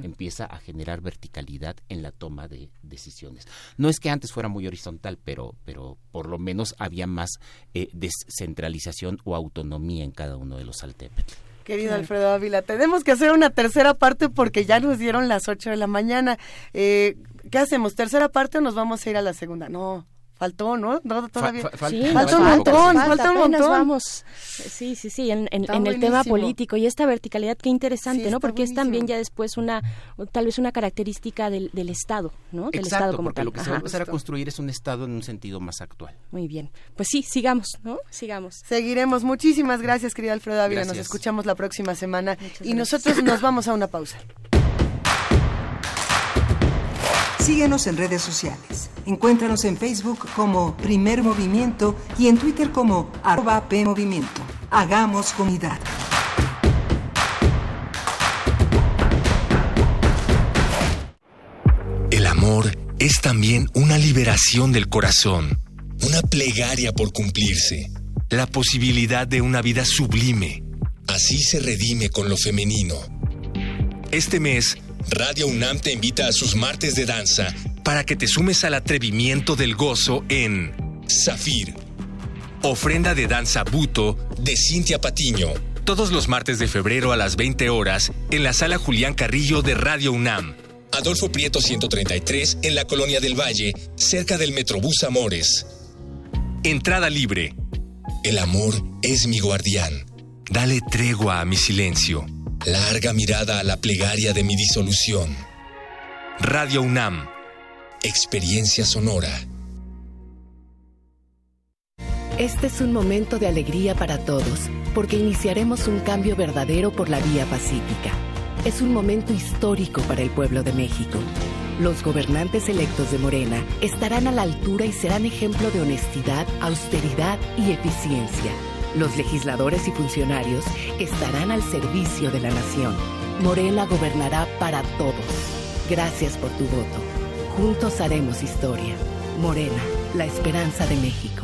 Empieza a generar verticalidad en la toma de decisiones. No es que antes fuera muy horizontal, pero, pero por lo menos había más eh, descentralización o autonomía en cada uno de los altépetl. Querido Claro. Alfredo Ávila, tenemos que hacer una tercera parte porque ya nos dieron las 8 de la mañana. Eh, ¿Qué hacemos? ¿Tercera parte o nos vamos a ir a la segunda? No, faltó, ¿no? No, todavía. fa- Sí, falta un montón, falta, falta un montón. vamos. Sí, sí, sí, en, en- Está en el tema político y esta verticalidad, qué interesante, Sí, ¿no? Porque es también ya después una, tal vez una característica del, del Estado, ¿no? Del Estado Exacto, como porque tal. lo que se va a empezar a construir es un Estado en un sentido más actual. Muy bien. Pues sí, sigamos, ¿no? Sigamos. Seguiremos. Muchísimas gracias, querido Alfredo Ávila. Nos escuchamos la próxima semana. y gracias. nosotros nos vamos a una pausa. Síguenos en redes sociales. Encuéntranos en Facebook como Primer Movimiento y en Twitter como arroba PMovimiento. Hagamos comunidad. El amor es también una liberación del corazón, una plegaria por cumplirse, la posibilidad de una vida sublime. Así se redime con lo femenino. Este mes, Radio UNAM te invita a sus martes de danza para que te sumes al atrevimiento del gozo en Zafir. Ofrenda de danza buto de Cintia Patiño. Todos los martes de febrero a las 20 horas en la sala Julián Carrillo de Radio UNAM. Adolfo Prieto 133 en la Colonia del Valle, cerca del Metrobús Amores. Entrada libre. El amor es mi guardián. Dale tregua a mi silencio. Larga mirada a la plegaria de mi disolución. Radio UNAM. Experiencia sonora. Este es un momento de alegría para todos, porque iniciaremos un cambio verdadero por la vía pacífica. Es un momento histórico para el pueblo de México. Los gobernantes electos de Morena estarán a la altura y serán ejemplo de honestidad, austeridad y eficiencia. Los legisladores y funcionarios estarán al servicio de la nación. Morena gobernará para todos. Gracias por tu voto. Juntos haremos historia. Morena, la esperanza de México.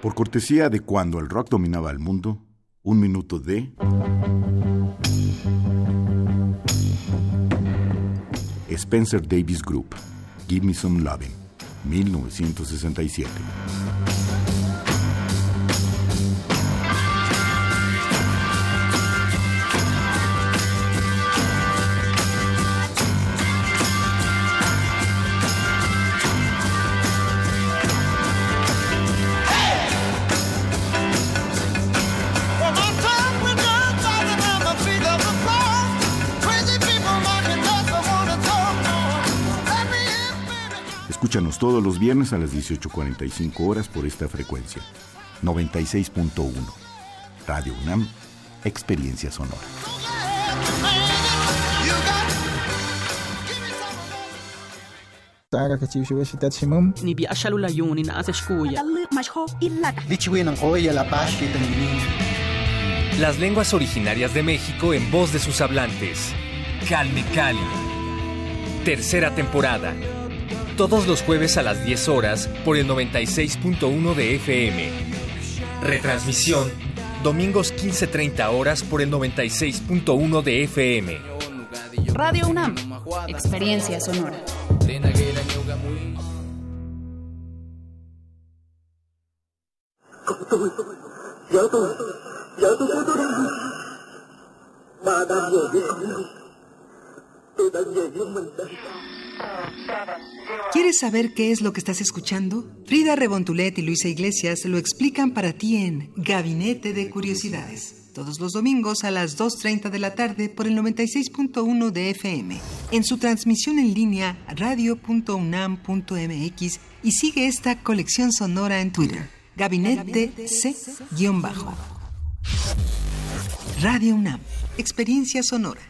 Por cortesía de cuando el rock dominaba el mundo, un minuto de... Spencer Davis Group, Give Me Some Loving, 1967. Escúchanos todos los viernes a las 18.45 horas por esta frecuencia. 96.1. Radio UNAM, Experiencia Sonora. Las lenguas originarias de México en voz de sus hablantes. Calme Cali. Tercera temporada todos los jueves a las 10 horas por el 96.1 de FM. Retransmisión, domingos 15.30 horas por el 96.1 de FM. Radio UNAM, experiencia sonora. ¿Quieres saber qué es lo que estás escuchando? Frida Rebontulet y Luisa Iglesias lo explican para ti en Gabinete de Curiosidades. Todos los domingos a las 2.30 de la tarde por el 96.1 de FM. En su transmisión en línea radio.unam.mx y sigue esta colección sonora en Twitter. Gabinete C-Bajo. Radio UNAM. Experiencia sonora.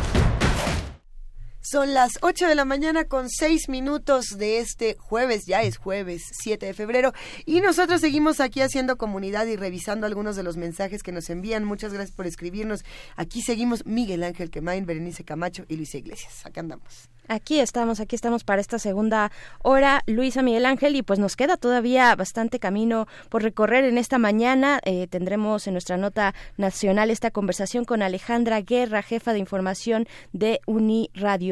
Son las 8 de la mañana con 6 minutos de este jueves, ya es jueves 7 de febrero, y nosotros seguimos aquí haciendo comunidad y revisando algunos de los mensajes que nos envían. Muchas gracias por escribirnos. Aquí seguimos Miguel Ángel Quemain, Berenice Camacho y Luisa Iglesias. Acá andamos. Aquí estamos, aquí estamos para esta segunda hora, Luisa Miguel Ángel, y pues nos queda todavía bastante camino por recorrer en esta mañana. Eh, tendremos en nuestra nota nacional esta conversación con Alejandra Guerra, jefa de información de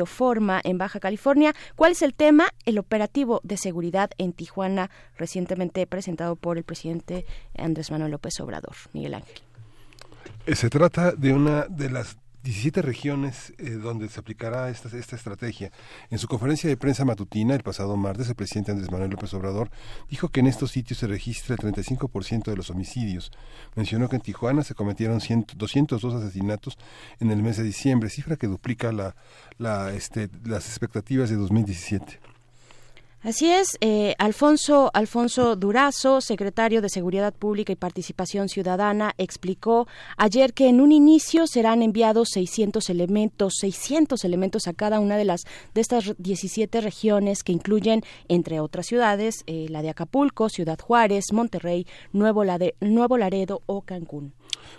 Uniradioforma en Baja California. ¿Cuál es el tema? El operativo de seguridad en Tijuana, recientemente presentado por el presidente Andrés Manuel López Obrador. Miguel Ángel. Eh, Se trata de una de las 17 regiones eh, donde se aplicará esta, esta estrategia. En su conferencia de prensa matutina el pasado martes, el presidente Andrés Manuel López Obrador dijo que en estos sitios se registra el 35% de los homicidios. Mencionó que en Tijuana se cometieron 100, 202 asesinatos en el mes de diciembre, cifra que duplica la, la, este, las expectativas de 2017. Así es, eh, Alfonso, Alfonso Durazo, secretario de Seguridad Pública y Participación Ciudadana, explicó ayer que en un inicio serán enviados 600 elementos, 600 elementos a cada una de las de estas 17 regiones que incluyen, entre otras ciudades, eh, la de Acapulco, Ciudad Juárez, Monterrey, Nuevo, Lade, Nuevo Laredo o Cancún.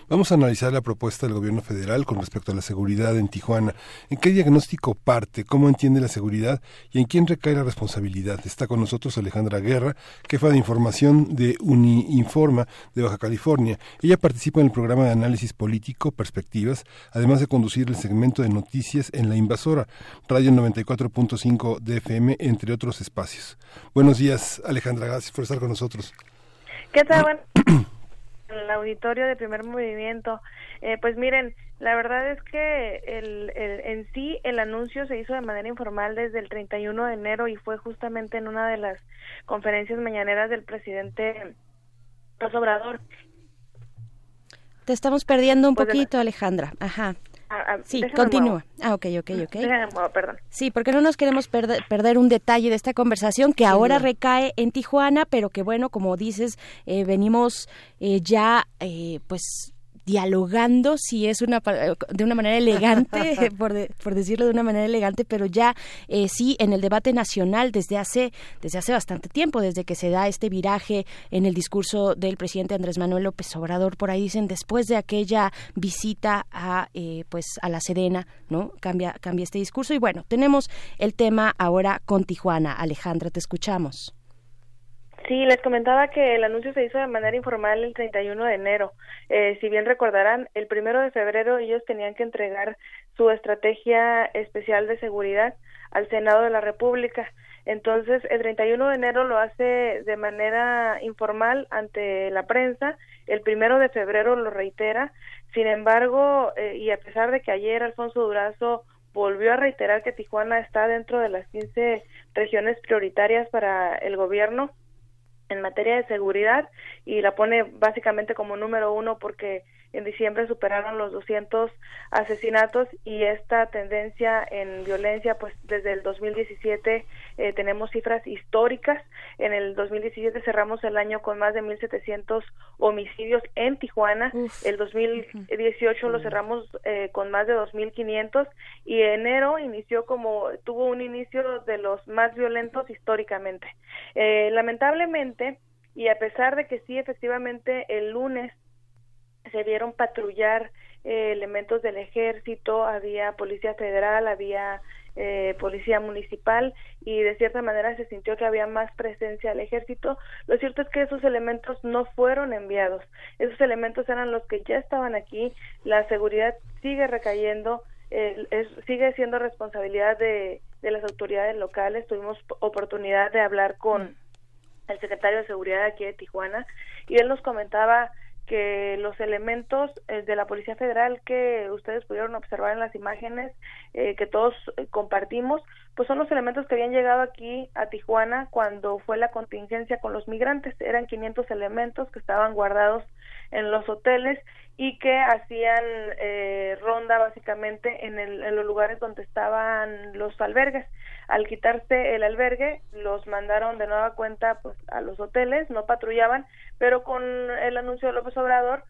Vamos a analizar la propuesta del gobierno federal con respecto a la seguridad en Tijuana. ¿En qué diagnóstico parte? ¿Cómo entiende la seguridad? ¿Y en quién recae la responsabilidad? Está con nosotros Alejandra Guerra, jefa de información de Uniinforma de Baja California. Ella participa en el programa de análisis político Perspectivas, además de conducir el segmento de noticias en La Invasora, Radio 94.5 DFM, entre otros espacios. Buenos días, Alejandra. Gracias por estar con nosotros. ¿Qué tal? *clears throat* El auditorio de primer movimiento. Eh, pues miren, la verdad es que el, el, en sí el anuncio se hizo de manera informal desde el 31 de enero y fue justamente en una de las conferencias mañaneras del presidente López Obrador. Te estamos perdiendo un Pues la- poquito, Alejandra. Ajá. Ah, ah, Sí, continúa. Ah, ok, ok, ok. Perdón. Sí, porque no nos queremos perder, perder un detalle de esta conversación que ahora recae en Tijuana, pero que bueno, como dices, eh, venimos eh, ya eh, pues dialogando, si es una de una manera elegante, *laughs* por, de- por decirlo de una manera elegante, pero ya eh, sí en el debate nacional desde hace desde hace bastante tiempo, desde que se da este viraje en el discurso del presidente Andrés Manuel López Obrador, por ahí dicen después de aquella visita a eh, pues a la Sedena, ¿no? Cambia cambia este discurso y bueno, tenemos el tema ahora con Tijuana. Alejandra, te escuchamos. Sí, les comentaba que el anuncio se hizo de manera informal el 31 de enero. Eh, si bien recordarán, el primero de febrero ellos tenían que entregar su estrategia especial de seguridad al Senado de la República. Entonces, el 31 de enero lo hace de manera informal ante la prensa. El primero de febrero lo reitera. Sin embargo, eh, y a pesar de que ayer Alfonso Durazo volvió a reiterar que Tijuana está dentro de las 15 regiones prioritarias para el gobierno, en materia de seguridad y la pone básicamente como número uno porque en diciembre superaron los 200 asesinatos y esta tendencia en violencia pues desde el 2017 eh, tenemos cifras históricas. En el 2017 cerramos el año con más de 1700 homicidios en Tijuana. El 2018 lo cerramos eh, con más de 2500 y enero inició como tuvo un inicio de los más violentos históricamente. Eh, lamentablemente y a pesar de que sí efectivamente el lunes se vieron patrullar eh, elementos del ejército, había policía federal, había eh, policía municipal y de cierta manera se sintió que había más presencia del ejército. Lo cierto es que esos elementos no fueron enviados. Esos elementos eran los que ya estaban aquí. La seguridad sigue recayendo, eh, es, sigue siendo responsabilidad de, de las autoridades locales. Tuvimos oportunidad de hablar con el secretario de Seguridad aquí de Tijuana y él nos comentaba que los elementos eh, de la Policía Federal que ustedes pudieron observar en las imágenes eh, que todos eh, compartimos, pues son los elementos que habían llegado aquí a Tijuana cuando fue la contingencia con los migrantes. Eran 500 elementos que estaban guardados en los hoteles y que hacían eh, ronda básicamente en, el- en los lugares donde estaban los albergues. Al quitarse el albergue, los mandaron de nueva cuenta pues, a los hoteles, no patrullaban, pero con el anuncio de López Obrador,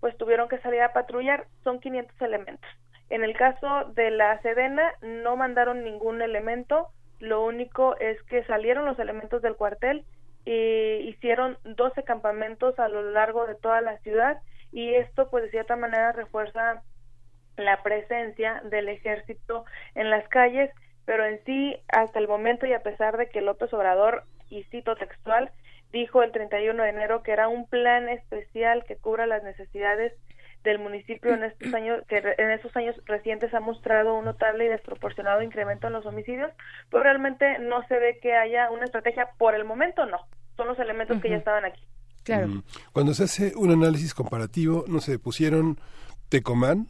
pues tuvieron que salir a patrullar. Son 500 elementos. En el caso de la Sedena, no mandaron ningún elemento, lo único es que salieron los elementos del cuartel y hicieron 12 campamentos a lo largo de toda la ciudad y esto pues de cierta manera refuerza la presencia del ejército en las calles, pero en sí hasta el momento y a pesar de que López Obrador, y cito textual, dijo el 31 de enero que era un plan especial que cubra las necesidades del municipio en estos años que en estos años recientes ha mostrado un notable y desproporcionado incremento en los homicidios, pues realmente no se ve que haya una estrategia por el momento no, son los elementos que ya estaban aquí. Mm. Cuando se hace un análisis comparativo, no sé, pusieron Tecomán,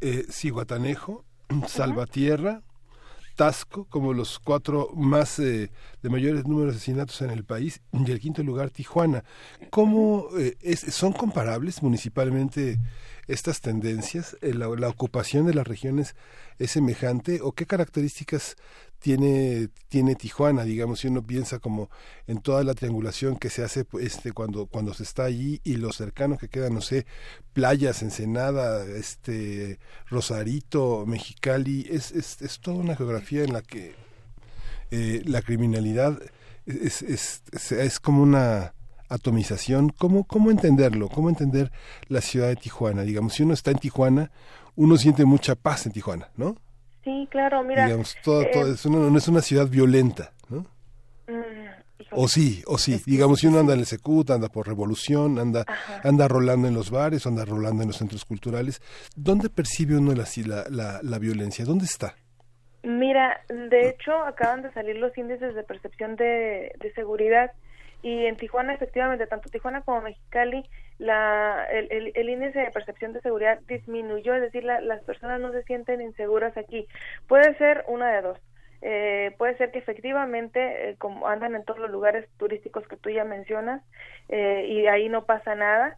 eh, Cihuatanejo, *clears throat* Salvatierra, Tasco como los cuatro más eh, de mayores números de asesinatos en el país y el quinto lugar Tijuana. ¿Cómo eh, es- son comparables municipalmente estas tendencias? Eh, la, la ocupación de las regiones es semejante o qué características tiene tiene Tijuana, digamos, si uno piensa como en toda la triangulación que se hace pues, este cuando cuando se está allí y lo cercano que quedan, no sé, playas, Ensenada, este Rosarito, Mexicali, es, es, es toda una geografía en la que eh, la criminalidad es, es, es, es como una atomización. ¿Cómo, ¿Cómo entenderlo? ¿Cómo entender la ciudad de Tijuana? Digamos, si uno está en Tijuana, uno siente mucha paz en Tijuana, ¿no? Sí, claro, mira. Digamos, todo, todo eh, es una- no es una ciudad violenta, ¿no? mm, O sí, o sí. Digamos, si uno anda en el Secut, anda por Revolución, anda, anda rolando en los bares, anda rolando en los centros culturales. ¿Dónde percibe uno la, la, la, la violencia? ¿Dónde está? Mira, de hecho, acaban de salir los índices de percepción de, de seguridad y en Tijuana, efectivamente, tanto Tijuana como Mexicali, la, el, el, índice de percepción de seguridad disminuyó, es decir, la- las personas no se sienten inseguras aquí. Puede ser una de dos. Eh, puede ser que efectivamente, eh, como andan en todos los lugares turísticos que tú ya mencionas, eh, y ahí no pasa nada,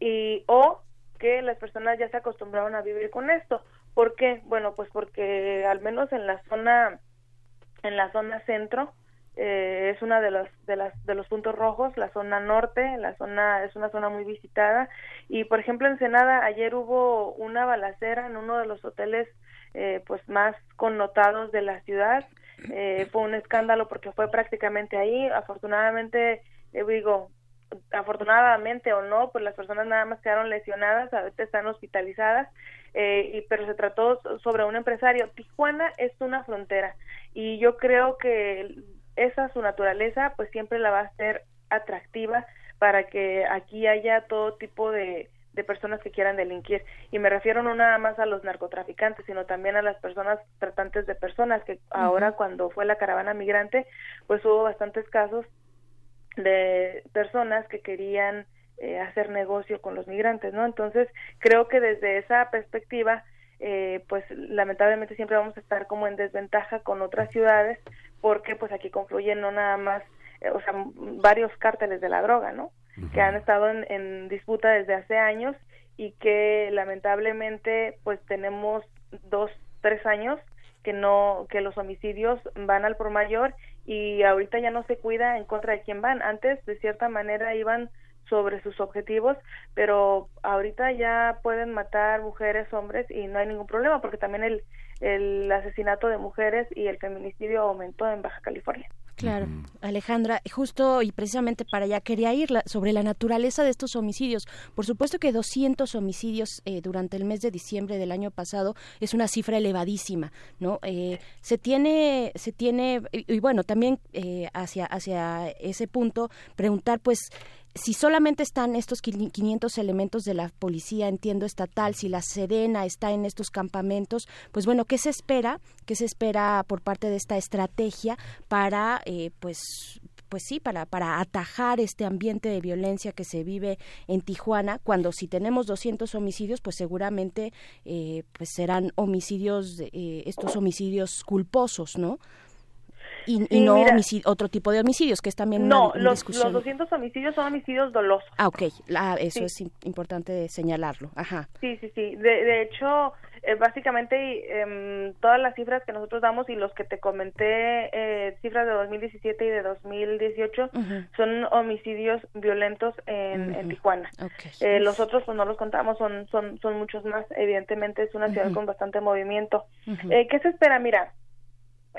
y o que las personas ya se acostumbraron a vivir con esto. ¿Por qué? Bueno, pues porque al menos en la zona en la zona centro eh, es una de los de las de los puntos rojos, la zona norte, la zona es una zona muy visitada y por ejemplo en Ensenada ayer hubo una balacera en uno de los hoteles eh, pues más connotados de la ciudad. Eh, fue un escándalo porque fue prácticamente ahí. Afortunadamente, eh, digo, afortunadamente o no, pues las personas nada más quedaron lesionadas, a veces están hospitalizadas, eh, y, pero se trató so- sobre un empresario. Tijuana es una frontera y yo creo que esa su naturaleza pues siempre la va a hacer atractiva para que aquí haya todo tipo de, de personas que quieran delinquir. Y me refiero no nada más a los narcotraficantes, sino también a las personas tratantes de personas, que ahora cuando fue la caravana migrante, pues hubo bastantes casos de personas que querían eh, hacer negocio con los migrantes, ¿no? Entonces, creo que desde esa perspectiva, eh, pues lamentablemente siempre vamos a estar como en desventaja con otras ciudades, porque pues aquí confluyen no nada más, eh, o sea, varios cárteles de la droga, ¿no? Que han estado en, en disputa desde hace años y que lamentablemente pues tenemos dos, tres años que no, que los homicidios van al por mayor y ahorita ya no se cuida en contra de quién van. Antes, de cierta manera, iban sobre sus objetivos, pero ahorita ya pueden matar mujeres, hombres y no hay ningún problema porque también el, el asesinato de mujeres y el feminicidio aumentó en Baja California. Claro, Alejandra, justo y precisamente para allá quería ir la- sobre la naturaleza de estos homicidios. Por supuesto que 200 homicidios eh, durante el mes de diciembre del año pasado es una cifra elevadísima, ¿no? Eh, se tiene, se tiene y, y bueno, también eh, hacia hacia ese punto preguntar, pues si solamente están estos 500 elementos de la policía, entiendo, estatal, si la Sedena está en estos campamentos, pues bueno, ¿qué se espera? ¿Qué se espera por parte de esta estrategia para, eh, pues, pues sí, para, para atajar este ambiente de violencia que se vive en Tijuana, cuando si tenemos 200 homicidios, pues seguramente eh, pues serán homicidios, eh, estos homicidios culposos, ¿no? Y, no mira. homicid- otro tipo de homicidios, que es también No, una, una los, discusión. los 200 homicidios son homicidios dolosos. Ah, ok, eso Sí. es im- importante señalarlo. Ajá. Sí, sí, sí. De, de hecho, eh, básicamente em, todas las cifras que nosotros damos y los que te comenté, eh, cifras de 2017 y de 2018, Ujú. son homicidios violentos en, en Tijuana. Eh, los otros, pues no los contamos, son, son, son muchos más. Evidentemente es una ciudad con bastante movimiento. Eh, ¿Qué se espera? Mira,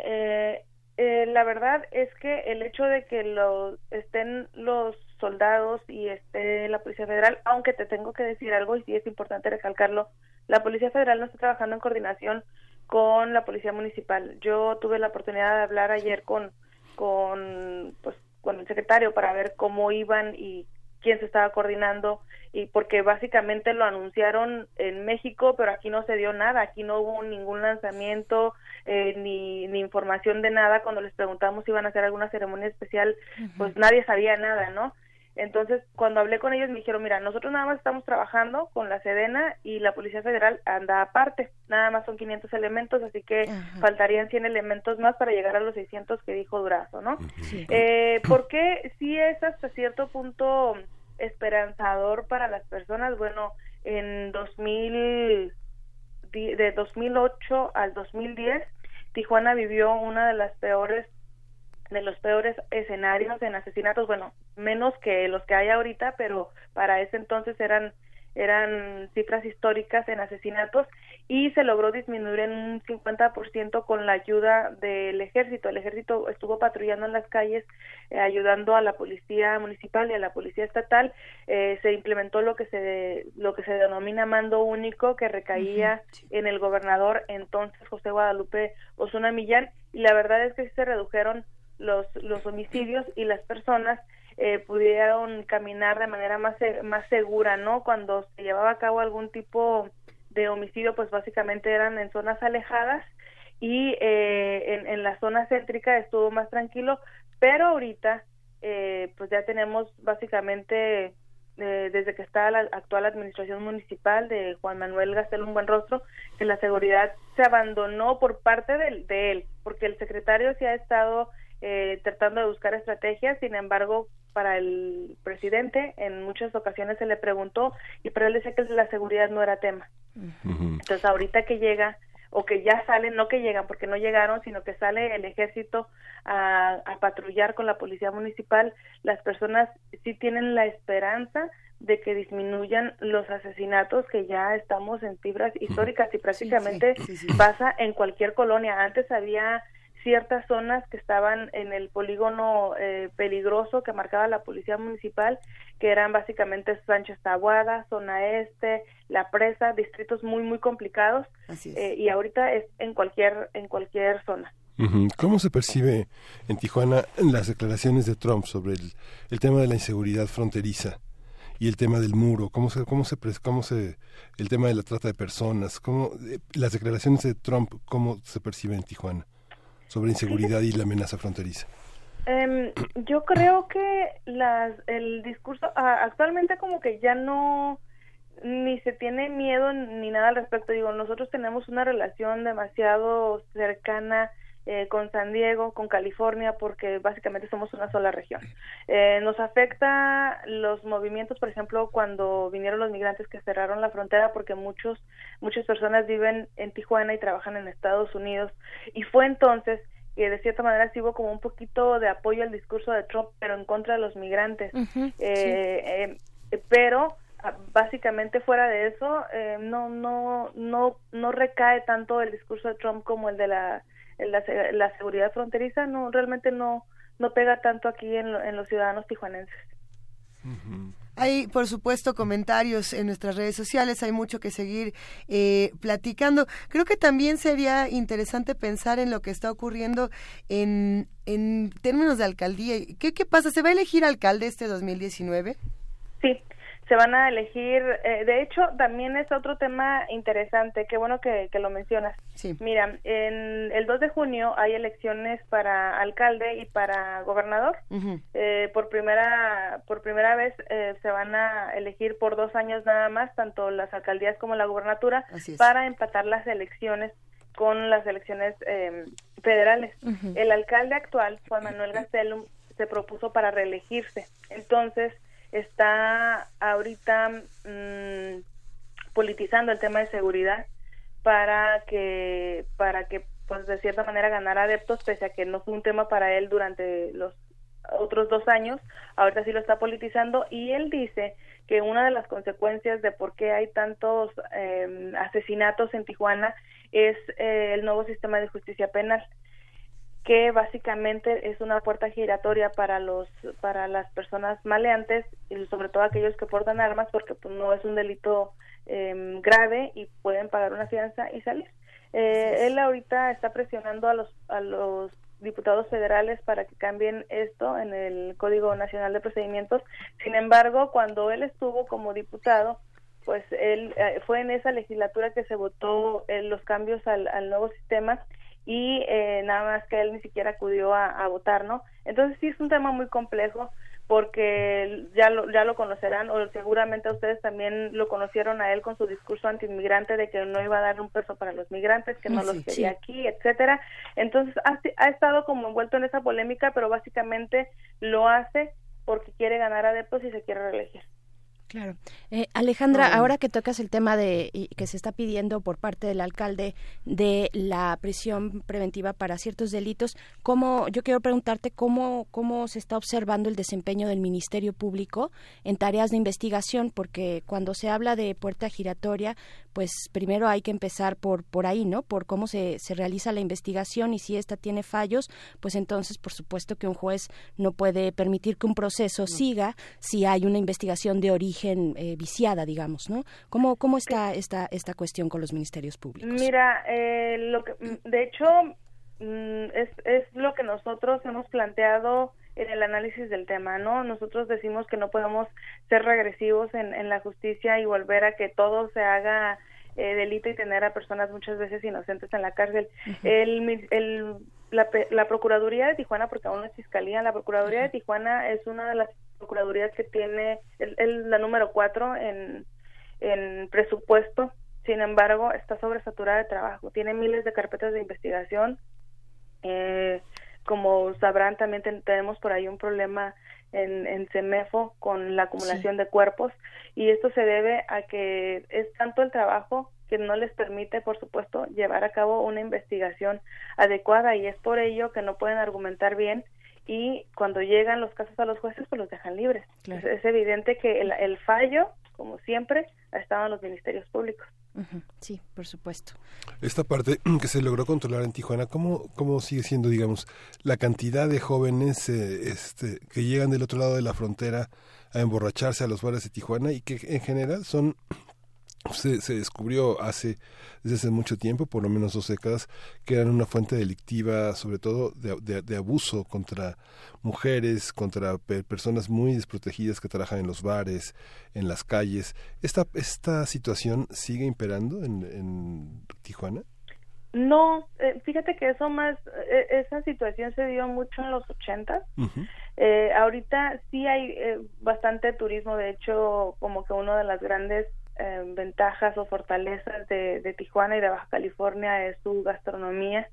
eh, eh, la verdad es que el hecho de que lo, estén los soldados y esté la Policía Federal, aunque te tengo que decir algo y sí es importante recalcarlo, la Policía Federal no está trabajando en coordinación con la Policía Municipal. Yo tuve la oportunidad de hablar ayer con, con, pues, con el secretario para ver cómo iban y quién se estaba coordinando y porque básicamente lo anunciaron en México, pero aquí no se dio nada, aquí no hubo ningún lanzamiento eh, ni, ni información de nada. Cuando les preguntamos si iban a hacer alguna ceremonia especial, pues nadie sabía nada, ¿no? Entonces, cuando hablé con ellos me dijeron, mira, nosotros nada más estamos trabajando con la Sedena y la Policía Federal anda aparte, nada más son 500 elementos, así que faltarían 100 elementos más para llegar a los 600 que dijo Durazo, ¿no? Eh, ¿Por qué sí es hasta cierto punto esperanzador para las personas? Bueno, en 2000, di- de 2008 al 2010, Tijuana vivió una de las peores de los peores escenarios en asesinatos, bueno, menos que los que hay ahorita, pero para ese entonces eran eran cifras históricas en asesinatos y se logró disminuir en un 50% con la ayuda del ejército. El ejército estuvo patrullando en las calles eh, ayudando a la policía municipal y a la policía estatal. Eh, se implementó lo que se lo que se denomina mando único que recaía en el gobernador entonces José Guadalupe Osuna Millán y la verdad es que sí se redujeron los los homicidios y las personas eh, pudieron caminar de manera más más segura, ¿no? Cuando se llevaba a cabo algún tipo de homicidio pues básicamente eran en zonas alejadas y eh, en, en, la zona céntrica estuvo más tranquilo, pero ahorita eh, pues ya tenemos básicamente eh, desde que está la actual administración municipal de Juan Manuel Gastel Un Buen Rostro, que la seguridad se abandonó por parte de, de él, porque el secretario sí ha estado eh, tratando de buscar estrategias, sin embargo, para el presidente en muchas ocasiones se le preguntó y pero él decía que la seguridad no era tema. Entonces ahorita que llega o que ya salen, no que llegan porque no llegaron, sino que sale el ejército a, a patrullar con la policía municipal, las personas sí tienen la esperanza de que disminuyan los asesinatos que ya estamos en fibras históricas y prácticamente pasa en cualquier colonia. Antes había ciertas zonas que estaban en el polígono eh, peligroso que marcaba la policía municipal, que eran básicamente Sánchez Tabuada, zona este, la presa, distritos muy muy complicados, eh, y ahorita es en cualquier en cualquier zona. ¿Cómo se percibe en Tijuana las declaraciones de Trump sobre el, el tema de la inseguridad fronteriza? y el tema del muro, cómo se, cómo se, cómo se, el tema de la trata de personas, cómo, eh, las declaraciones de Trump, cómo se perciben en Tijuana sobre inseguridad y la amenaza fronteriza? Em, yo creo que las, el discurso actualmente como que ya no ni se tiene miedo ni nada al respecto. Digo, nosotros tenemos una relación demasiado cercana eh, con San Diego, con California, porque básicamente somos una sola región. Eh, nos afecta los movimientos, por ejemplo, cuando vinieron los migrantes que cerraron la frontera, porque muchos, muchas personas viven en Tijuana y trabajan en Estados Unidos. Y fue entonces que de cierta manera sí hubo como un poquito de apoyo al discurso de Trump, pero en contra de los migrantes. eh, eh, pero ah, básicamente fuera de eso eh, no no no no recae tanto el discurso de Trump como el de la la, la seguridad fronteriza no realmente no no pega tanto aquí en, en los ciudadanos tijuanenses hay, por supuesto, comentarios en nuestras redes sociales, hay mucho que seguir eh, platicando. Creo que también sería interesante pensar en lo que está ocurriendo en, en términos de alcaldía. ¿Qué, ¿Qué pasa? ¿Se va a elegir alcalde este 2019? Sí, se van a elegir, eh, de hecho también es otro tema interesante, qué bueno que, lo mencionas. Sí. Mira, en el 2 de junio hay elecciones para alcalde y para gobernador. eh, por primera por primera vez eh, se van a elegir por dos años nada más, tanto las alcaldías como la gubernatura, para empatar las elecciones con las elecciones eh, federales. El alcalde actual, Juan Manuel Gastelum, se propuso para reelegirse. Entonces, está ahorita mm, politizando el tema de seguridad para que para que pues de cierta manera ganar adeptos pese a que no fue un tema para él durante los otros dos años ahorita sí lo está politizando. Y él dice que una de las consecuencias de por qué hay tantos eh, asesinatos en Tijuana es eh, el nuevo sistema de justicia penal que básicamente es una puerta giratoria para los para las personas maleantes y sobre todo aquellos que portan armas porque pues, no es un delito eh, grave y pueden pagar una fianza y salir. Eh, él ahorita está presionando a los a los diputados federales para que cambien esto en el Código Nacional de Procedimientos. Sin embargo, cuando él estuvo como diputado, pues él eh, fue en esa legislatura que se votó eh, los cambios al, al nuevo sistema y eh, nada más que él ni siquiera acudió a, votar, ¿no? Entonces sí es un tema muy complejo porque ya lo, ya lo conocerán o seguramente ustedes también lo conocieron a él con su discurso antiinmigrante de que no iba a dar un peso para los migrantes, que no los quería aquí, etcétera. Entonces ha, ha estado como envuelto en esa polémica, pero básicamente lo hace porque quiere ganar adeptos y se quiere reelegir. Claro. Eh, Alejandra, ahora que tocas el tema de que se está pidiendo por parte del alcalde de la prisión preventiva para ciertos delitos, ¿cómo, yo quiero preguntarte cómo, cómo se está observando el desempeño del Ministerio Público en tareas de investigación, porque cuando se habla de puerta giratoria, pues primero hay que empezar por, por ahí, ¿no? Por cómo se, se realiza la investigación y si ésta tiene fallos, pues entonces, por supuesto que un juez no puede permitir que un proceso siga si hay una investigación de origen eh, viciada, digamos, ¿no? ¿Cómo, cómo está esta, esta cuestión con los ministerios públicos? Mira, eh, lo que, de hecho, mm, es, es lo que nosotros hemos planteado en el análisis del tema, ¿no? Nosotros decimos que no podemos ser regresivos en, en la justicia y volver a que todo se haga eh, delito y tener a personas muchas veces inocentes en la cárcel. el, el, la, la, Procuraduría de Tijuana, porque aún no es fiscalía, la Procuraduría de Tijuana es una de las procuradurías que tiene el, la número cuatro en, en presupuesto, sin embargo, está sobresaturada de trabajo, tiene miles de carpetas de investigación. Eh, como sabrán, también tenemos por ahí un problema en, en CEMEFO con la acumulación de cuerpos y esto se debe a que es tanto el trabajo que no les permite, por supuesto, llevar a cabo una investigación adecuada y es por ello que no pueden argumentar bien y cuando llegan los casos a los jueces pues los dejan libres. Es, evidente que el, el, fallo, como siempre, ha estado en los ministerios públicos. Sí, por supuesto. Esta parte *clears throat* que se logró controlar en Tijuana, ¿cómo, cómo sigue siendo, digamos, la cantidad de jóvenes eh, este, que llegan del otro lado de la frontera a emborracharse a los bares de Tijuana y que en general son se, se, descubrió hace desde hace mucho tiempo, por lo menos dos décadas, que eran una fuente delictiva, sobre todo de, de, abuso contra mujeres, contra personas muy desprotegidas que trabajan en los bares, en las calles. ¿Esta, esta situación sigue imperando en, en Tijuana? No, eh, fíjate que eso más, eh, esa situación se dio mucho en los ochentas. eh, ahorita sí hay eh, bastante turismo, de hecho, como que uno de las grandes eh, ventajas o fortalezas de, de, Tijuana y de Baja California es su gastronomía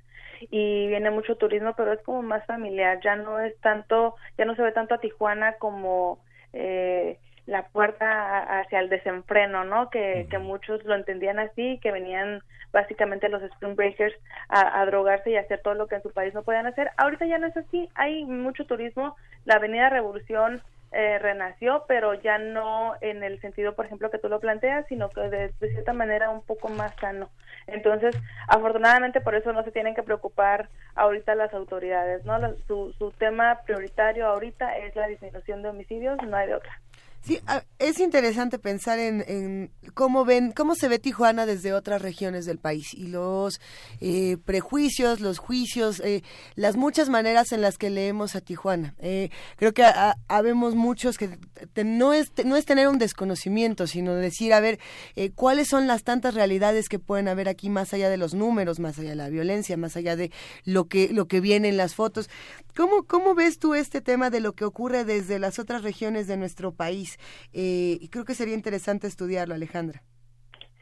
y viene mucho turismo pero es como más familiar. Ya no es tanto ya no se ve tanto a Tijuana como eh, la puerta hacia el desenfreno no que, que muchos lo entendían así que venían básicamente los spring breakers a, a, drogarse y hacer todo lo que en su país no podían hacer. Ahorita ya no es así hay mucho turismo. La Avenida Revolución eh, renació, pero ya no en el sentido, por ejemplo, que tú lo planteas, sino que de, cierta manera un poco más sano. Entonces, afortunadamente por eso no se tienen que preocupar ahorita las autoridades, ¿no? Su, su tema prioritario ahorita es la disminución de homicidios, no hay de otra. Sí, es interesante pensar en, en, cómo ven, cómo se ve Tijuana desde otras regiones del país y los eh, prejuicios, los juicios, eh, las muchas maneras en las que leemos a Tijuana. Eh, creo que habemos muchos que te, no es no es tener un desconocimiento, sino decir a ver eh, cuáles son las tantas realidades que pueden haber aquí más allá de los números, más allá de la violencia, más allá de lo que lo que viene en las fotos. ¿Cómo cómo ves tú este tema de lo que ocurre desde las otras regiones de nuestro país? Eh, y creo que sería interesante estudiarlo, Alejandra.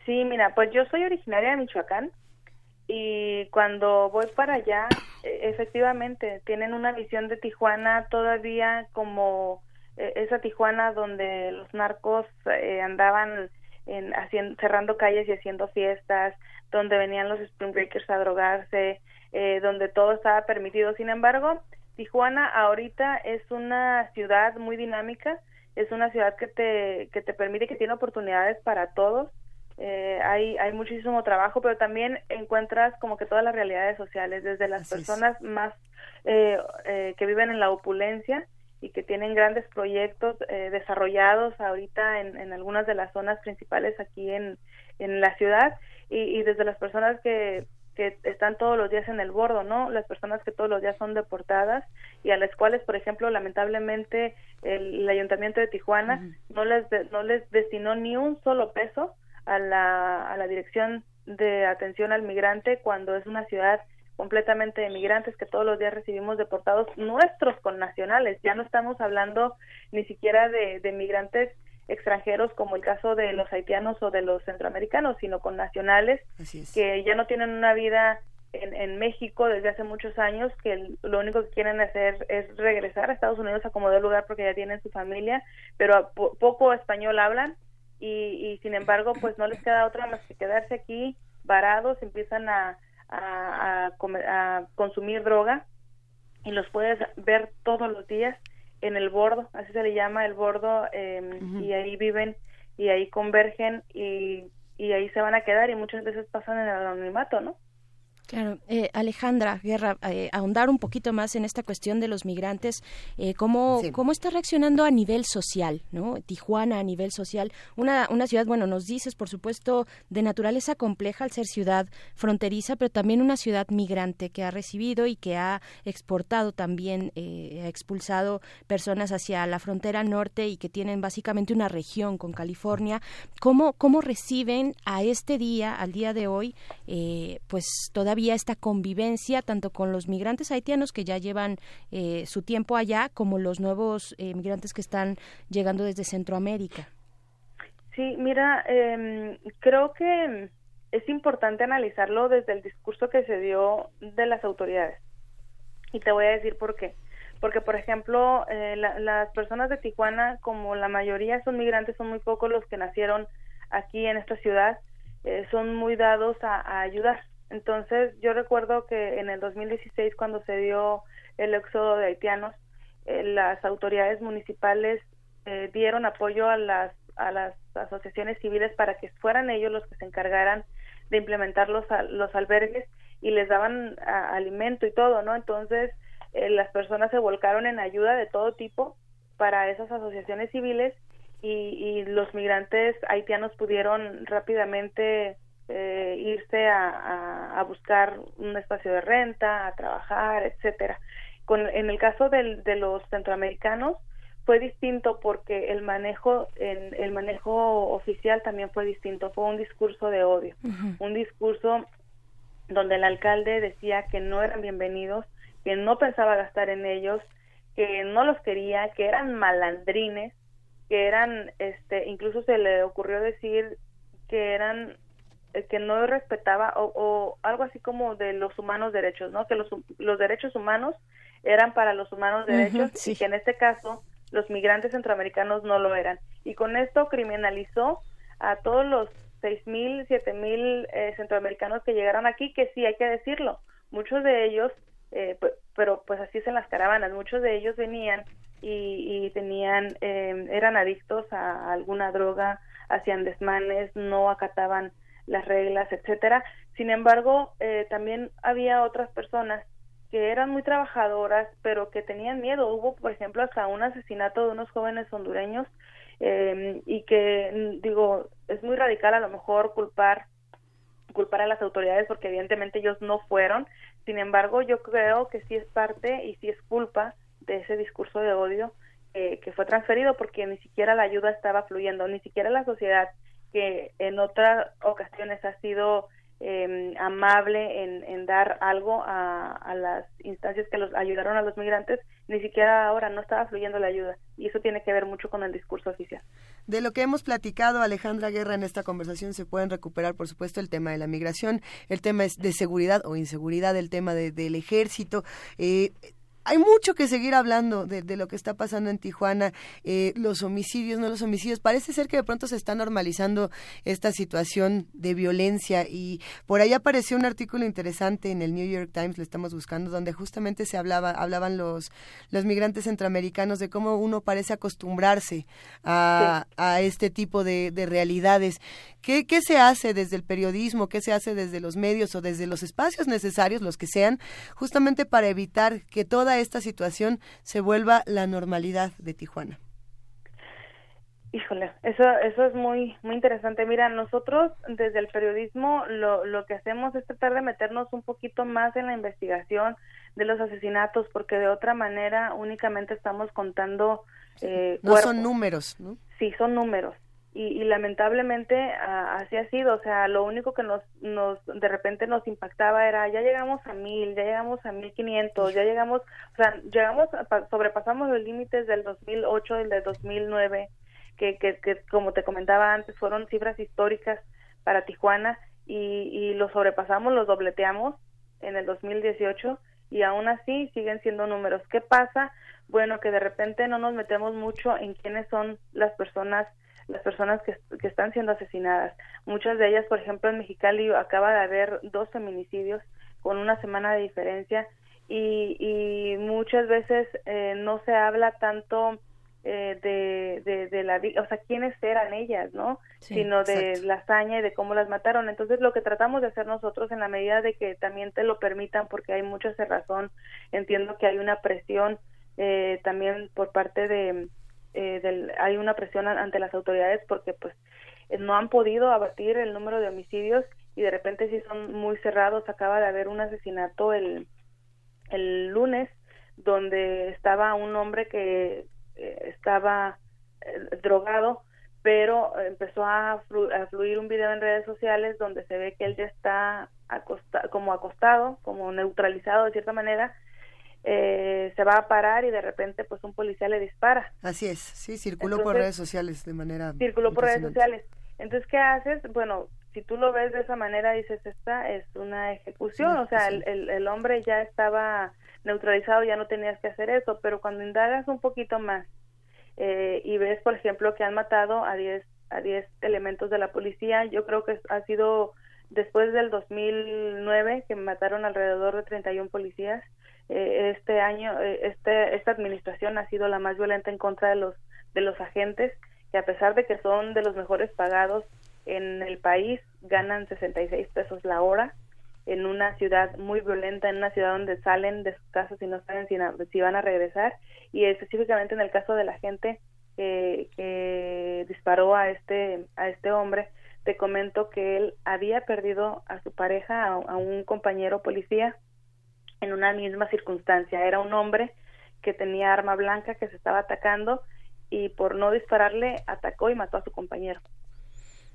Sí, mira, pues yo soy originaria de Michoacán y cuando voy para allá, e, efectivamente, tienen una visión de Tijuana todavía como e, esa Tijuana donde los narcos eh, andaban en, cerrando calles y haciendo fiestas, donde venían los spring breakers a drogarse, eh, donde todo estaba permitido. Sin embargo, Tijuana ahorita es una ciudad muy dinámica, es una ciudad que te, que te permite, que tiene oportunidades para todos. Eh, hay, hay muchísimo trabajo, pero también encuentras como que todas las realidades sociales, desde las Así personas es. más eh, eh, que viven en la opulencia y que tienen grandes proyectos eh, desarrollados ahorita en, en, algunas de las zonas principales aquí en, en la ciudad y, y desde las personas que que están todos los días en el bordo, ¿no? Las personas que todos los días son deportadas y a las cuales, por ejemplo, lamentablemente el, el Ayuntamiento de Tijuana uh -huh. no les de, no les destinó ni un solo peso a la a la Dirección de Atención al Migrante cuando es una ciudad completamente de migrantes que todos los días recibimos deportados nuestros connacionales. Ya no estamos hablando ni siquiera de, de migrantes extranjeros como el caso de los haitianos o de los centroamericanos, sino con nacionales que ya no tienen una vida en, en México desde hace muchos años que el- lo único que quieren hacer es regresar a Estados Unidos a como de lugar porque ya tienen su familia, pero a po- poco español hablan y, y sin embargo pues no les queda otra más que quedarse aquí varados, empiezan a, a, a comer- a consumir droga y los puedes ver todos los días en el bordo, así se le llama el bordo, eh, y ahí viven y ahí convergen y, y ahí se van a quedar y muchas veces pasan en el anonimato, ¿no? Claro, eh, Alejandra Guerra, eh, ahondar un poquito más en esta cuestión de los migrantes, eh, ¿cómo, ¿cómo está reaccionando a nivel social, no? Tijuana a nivel social, una, una ciudad, bueno, nos dices, por supuesto, de naturaleza compleja al ser ciudad fronteriza, pero también una ciudad migrante que ha recibido y que ha exportado también, eh, ha expulsado personas hacia la frontera norte y que tienen básicamente una región con California. ¿Cómo, cómo reciben a este día, al día de hoy, eh, pues todavía esta convivencia tanto con los migrantes haitianos que ya llevan eh, su tiempo allá como los nuevos eh, migrantes que están llegando desde Centroamérica. Sí, mira, eh, creo que es importante analizarlo desde el discurso que se dio de las autoridades. Y te voy a decir por qué. Porque, por ejemplo, eh, la- las personas de Tijuana, como la mayoría son migrantes, son muy pocos los que nacieron aquí en esta ciudad, son muy dados a, a ayudar. Entonces, yo recuerdo que en el 2016, cuando se dio el éxodo de haitianos, eh, las autoridades municipales eh, dieron apoyo a las a las asociaciones civiles para que fueran ellos los que se encargaran de implementar los los albergues y les daban alimento y todo, ¿no? Entonces eh, las personas se volcaron en ayuda de todo tipo para esas asociaciones civiles y, y los migrantes haitianos pudieron rápidamente eh, irse a, a- a buscar un espacio de renta, a trabajar, etcétera. Con, en el caso del- de los centroamericanos fue distinto porque el manejo en, el manejo oficial también fue distinto, fue un discurso de odio, un discurso donde el alcalde decía que no eran bienvenidos, que no pensaba gastar en ellos, que no los quería, que eran malandrines, que eran, este, incluso se le ocurrió decir que eran que no respetaba o, o algo así como de los humanos derechos, ¿no? Que los, los derechos humanos eran para los humanos derechos y que en este caso los migrantes centroamericanos no lo eran. Y con esto criminalizó a todos los seis mil, siete mil eh, centroamericanos que llegaron aquí, que sí hay que decirlo, muchos de ellos, eh, pero pues así es en las caravanas, muchos de ellos venían y, y tenían, eh, eran adictos a alguna droga, hacían desmanes, no acataban las reglas, etcétera. Sin embargo, eh, también había otras personas que eran muy trabajadoras, pero que tenían miedo. Hubo, por ejemplo, hasta un asesinato de unos jóvenes hondureños eh, y que, mm, digo, es muy radical a lo mejor culpar culpar a las autoridades porque evidentemente ellos no fueron. Sin embargo, yo creo que sí es parte y sí es culpa de ese discurso de odio eh, que fue transferido porque ni siquiera la ayuda estaba fluyendo, ni siquiera la sociedad que en otras ocasiones ha sido eh, amable en, dar algo a, las instancias que los ayudaron a los migrantes, ni siquiera ahora no estaba fluyendo la ayuda. Y eso tiene que ver mucho con el discurso oficial. De lo que hemos platicado, Alejandra Guerra, en esta conversación se pueden recuperar, por supuesto, el tema de la migración, el tema de seguridad o inseguridad, el tema de- del ejército. Eh, hay mucho que seguir hablando de, de lo que está pasando en Tijuana, eh, los homicidios, no los homicidios. Parece ser que de pronto se está normalizando esta situación de violencia y por ahí apareció un artículo interesante en el New York Times, lo estamos buscando, donde justamente se hablaba, hablaban los, los migrantes centroamericanos de cómo uno parece acostumbrarse a, a este tipo de, de realidades. ¿Qué, ¿Qué se hace desde el periodismo? ¿Qué se hace desde los medios o desde los espacios necesarios, los que sean, justamente para evitar que toda esta situación se vuelva la normalidad de Tijuana? Híjole, eso, eso es muy, muy interesante. Mira, nosotros desde el periodismo lo, lo que hacemos es tratar de meternos un poquito más en la investigación de los asesinatos, porque de otra manera únicamente estamos contando eh, No cuerpos. son números, ¿no? Sí, son números. Y, y lamentablemente ah, así ha sido. O sea, lo único que nos, nos, de repente nos impactaba era, ya llegamos a mil, ya llegamos a mil quinientos, ya llegamos, o sea, llegamos, sobrepasamos los límites del 2008 y del 2009, que, que, que como te comentaba antes, fueron cifras históricas para Tijuana y, y los sobrepasamos, los dobleteamos en el 2018 y aún así siguen siendo números. ¿Qué pasa? Bueno, que de repente no nos metemos mucho en quiénes son las personas las personas que, que están siendo asesinadas. Muchas de ellas, por ejemplo, en Mexicali acaba de haber dos feminicidios con una semana de diferencia y, y muchas veces eh, no se habla tanto eh, de, de, de, la o sea quiénes eran ellas no sino de la hazaña y de cómo las mataron. Entonces lo que tratamos de hacer nosotros en la medida de que también te lo permitan porque hay mucha cerrazón entiendo que hay una presión eh, también por parte de eh, del, hay una presión ante las autoridades porque pues no han podido abatir el número de homicidios y de repente sí son muy cerrados. Acaba de haber un asesinato el el lunes donde estaba un hombre que eh, estaba eh, drogado pero empezó a, fluir un video en redes sociales donde se ve que él ya está como acostado, como neutralizado de cierta manera eh, se va a parar y de repente pues un policía le dispara. Así es, sí, circuló por redes sociales de manera... Circuló por redes sociales. Entonces, ¿qué haces? Bueno, si tú lo ves de esa manera, dices, esta es una ejecución, o sea, el, el, el, hombre ya estaba neutralizado, ya no tenías que hacer eso, pero cuando indagas un poquito más eh, y ves, por ejemplo, que han matado a 10 a 10 elementos de la policía, yo creo que ha sido después del 2009 que mataron alrededor de 31 policías, eh, este año, eh, este, esta administración ha sido la más violenta en contra de los, de los agentes, que a pesar de que son de los mejores pagados en el país, ganan 66 pesos la hora en una ciudad muy violenta, en una ciudad donde salen de sus casas y no saben si, van a regresar, y específicamente en el caso de la gente que, que disparó a este, a este hombre, te comento que él había perdido a su pareja, a un compañero policía, en una misma circunstancia. Era un hombre que tenía arma blanca que se estaba atacando y por no dispararle atacó y mató a su compañero.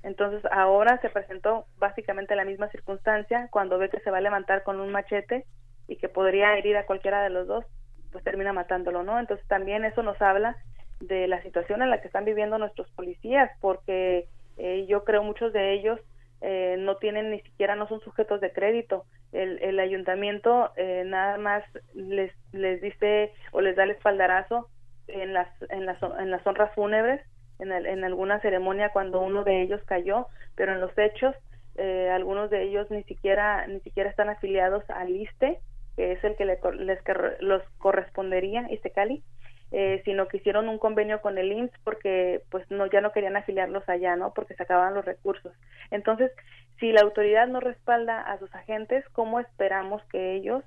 Entonces ahora se presentó básicamente la misma circunstancia cuando ve que se va a levantar con un machete y que podría herir a cualquiera de los dos, pues termina matándolo, ¿no? Entonces también eso nos habla de la situación en la que están viviendo nuestros policías, porque eh, yo creo muchos de ellos eh, no tienen ni siquiera, no son sujetos de crédito. El, el ayuntamiento eh, nada más les, les dice o les da el espaldarazo en las, en las, en las honras fúnebres, en, en alguna ceremonia cuando uno de ellos cayó, pero en los hechos eh, algunos de ellos ni siquiera ni siquiera están afiliados al ISTE, que es el que les los correspondería, ISTECALI, eh, sino que hicieron un convenio con el IMSS porque pues no ya no querían afiliarlos allá, ¿no? Porque se acababan los recursos. Entonces, si la autoridad no respalda a sus agentes, ¿cómo esperamos que ellos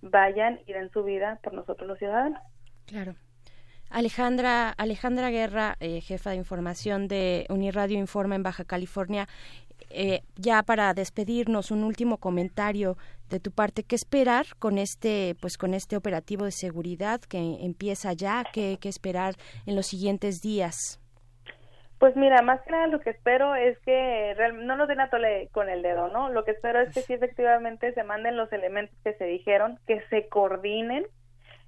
vayan y den su vida por nosotros los ciudadanos? Claro. Alejandra, Alejandra Guerra, eh, jefa de información de Uniradio Informa en Baja California, eh, ya para despedirnos, un último comentario de tu parte. ¿Qué esperar con este, pues, con este operativo de seguridad que empieza ya? ¿Qué, qué esperar en los siguientes días? Pues mira, más que nada lo que espero es que no nos den a tole con el dedo, ¿no? Lo que espero es que sí efectivamente se manden los elementos que se dijeron, que se coordinen.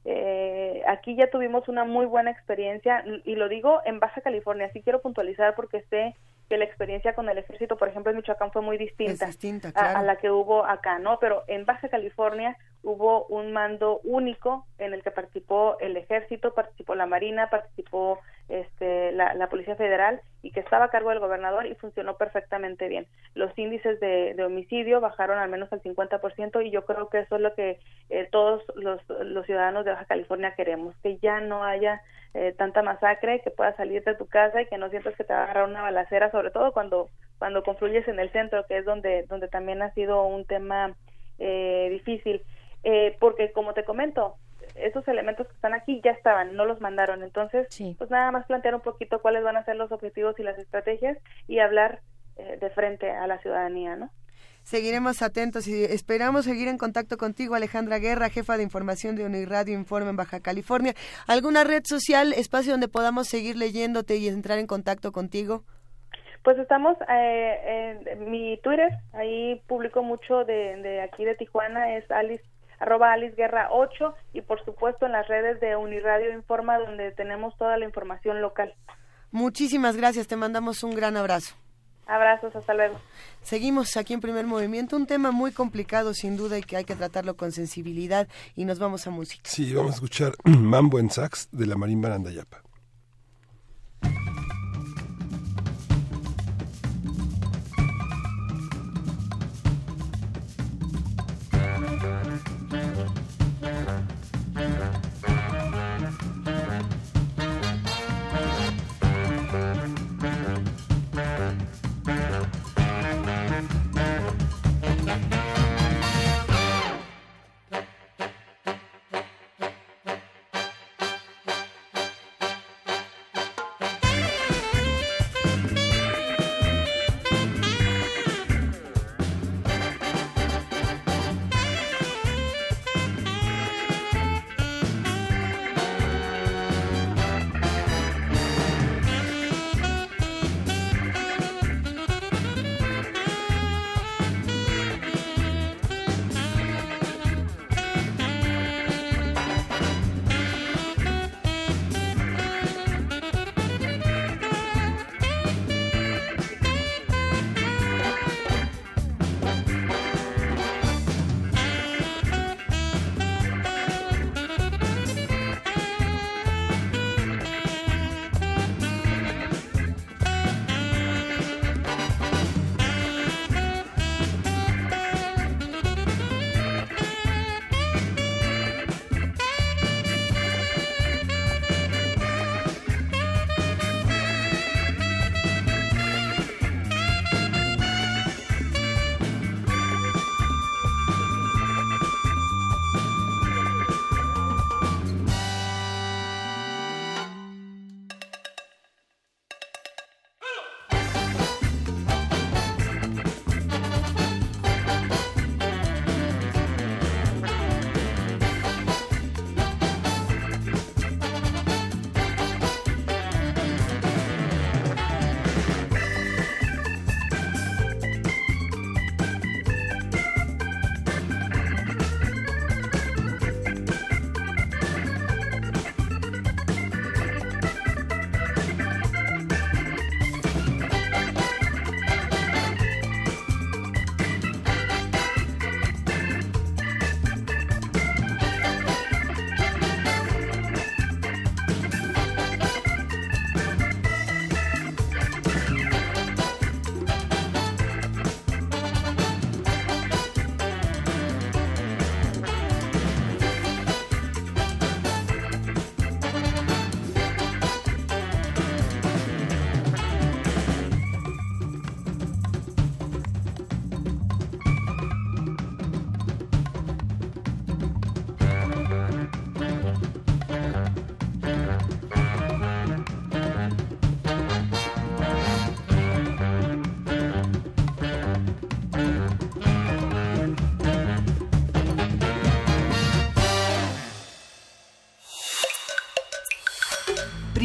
Eh, aquí ya tuvimos una muy buena experiencia y lo digo en Baja California, sí quiero puntualizar porque sé que la experiencia con el ejército, por ejemplo, en Michoacán fue muy distinta, a, la que hubo acá, ¿no? Pero en Baja California hubo un mando único en el que participó el ejército, participó la marina, participó este, la, la policía federal y que estaba a cargo del gobernador y funcionó perfectamente bien. Los índices de, de homicidio bajaron al menos al 50% y yo creo que eso es lo que eh, todos los, los ciudadanos de Baja California queremos, que ya no haya eh, tanta masacre, que puedas salir de tu casa y que no sientas que te va a agarrar una balacera, sobre todo cuando cuando confluyes en el centro, que es donde donde también ha sido un tema eh, difícil, eh, porque como te comento, esos elementos que están aquí ya estaban, no los mandaron, entonces pues nada más plantear un poquito cuáles van a ser los objetivos y las estrategias y hablar de frente a la ciudadanía, ¿no? Seguiremos atentos y esperamos seguir en contacto contigo, Alejandra Guerra, jefa de información de Uniradio Informe en Baja California. ¿Alguna red social, espacio donde podamos seguir leyéndote y entrar en contacto contigo? Pues estamos eh, en mi Twitter, ahí publico mucho de, de aquí de Tijuana, es Alice arroba Alice Guerra 8 y por supuesto en las redes de Uniradio Informa donde tenemos toda la información local. Muchísimas gracias, te mandamos un gran abrazo. Abrazos, hasta luego. Seguimos aquí en primer movimiento, un tema muy complicado sin duda y que hay que tratarlo con sensibilidad y nos vamos a música. Sí, vamos a escuchar *clears throat* Mambo en Sax de la Marín Barandayapa.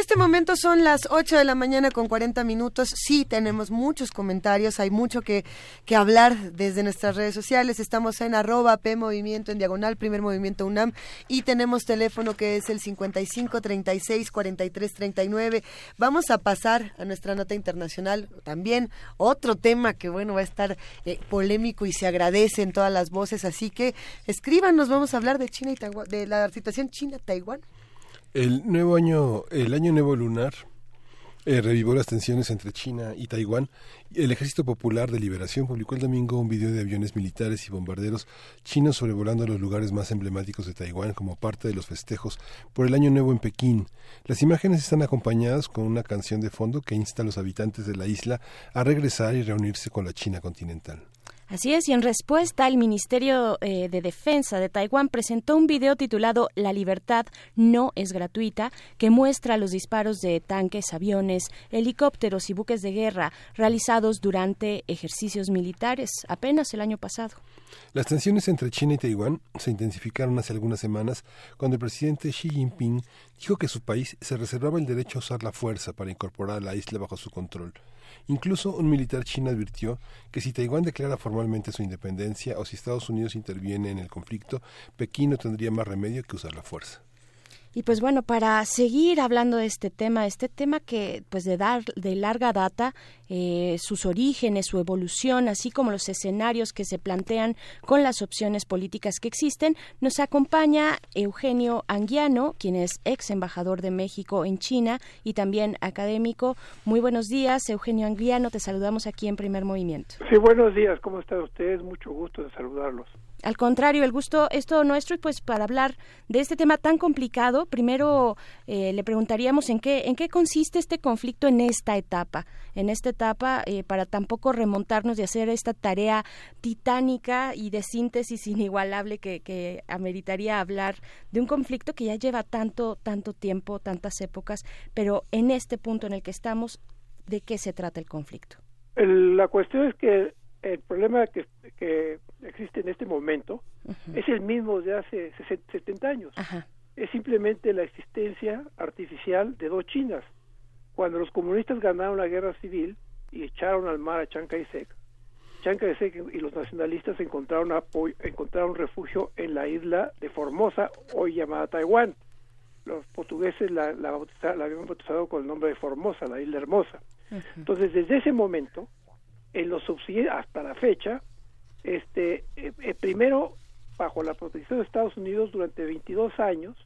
Este momento son las 8 de la mañana con 40 minutos. Sí, tenemos muchos comentarios, hay mucho que, que hablar desde nuestras redes sociales. Estamos en arroba P Movimiento en diagonal, primer movimiento UNAM, y tenemos teléfono que es el 55 36 43 39. Vamos a pasar a nuestra nota internacional también. Otro tema que, bueno, va a estar eh, polémico y se agradece en todas las voces. Así que escríbanos, vamos a hablar de China y Taiwán, de la situación China-Taiwán. El nuevo año, el año nuevo lunar, eh, revivó las tensiones entre China y Taiwán. El Ejército Popular de Liberación publicó el domingo un video de aviones militares y bombarderos chinos sobrevolando los lugares más emblemáticos de Taiwán como parte de los festejos por el Año Nuevo en Pekín. Las imágenes están acompañadas con una canción de fondo que insta a los habitantes de la isla a regresar y reunirse con la China continental. Así es, y en respuesta, el Ministerio eh, de Defensa de Taiwán presentó un video titulado La libertad no es gratuita, que muestra los disparos de tanques, aviones, helicópteros y buques de guerra realizados durante ejercicios militares apenas el año pasado. Las tensiones entre China y Taiwán se intensificaron hace algunas semanas cuando el presidente Xi Jinping dijo que su país se reservaba el derecho a usar la fuerza para incorporar a la isla bajo su control. Incluso un militar chino advirtió que si Taiwán declara formalmente su independencia o si Estados Unidos interviene en el conflicto, Pekín no tendría más remedio que usar la fuerza. Y pues bueno, para seguir hablando de este tema, este tema que pues de dar de larga data, eh, sus orígenes, su evolución, así como los escenarios que se plantean con las opciones políticas que existen, nos acompaña Eugenio Anguiano, quien es ex embajador de México en China y también académico. Muy buenos días, Eugenio Anguiano, te saludamos aquí en Primer Movimiento. Sí, buenos días, ¿cómo están ustedes? Mucho gusto de saludarlos. Al contrario, el gusto es todo nuestro y pues para hablar de este tema tan complicado, primero eh, le preguntaríamos en qué, en qué consiste este conflicto en esta etapa, en esta etapa eh, para tampoco remontarnos y hacer esta tarea titánica y de síntesis *laughs* inigualable que, que ameritaría hablar de un conflicto que ya lleva tanto, tanto tiempo, tantas épocas, pero en este punto en el que estamos, ¿de qué se trata el conflicto? la cuestión es que el problema que existe en este momento es el mismo de hace 70 años. Es simplemente la existencia artificial de dos Chinas. Cuando los comunistas ganaron la guerra civil y echaron al mar a Chiang Kai-shek, Chiang Kai-shek y los nacionalistas encontraron, apoyo, encontraron refugio en la isla de Formosa, hoy llamada Taiwán. Los portugueses la, la, la habían bautizado con el nombre de Formosa, la isla hermosa. Entonces, desde ese momento, en los subsidios hasta la fecha, este, eh, eh, primero, bajo la protección de Estados Unidos durante 22 años,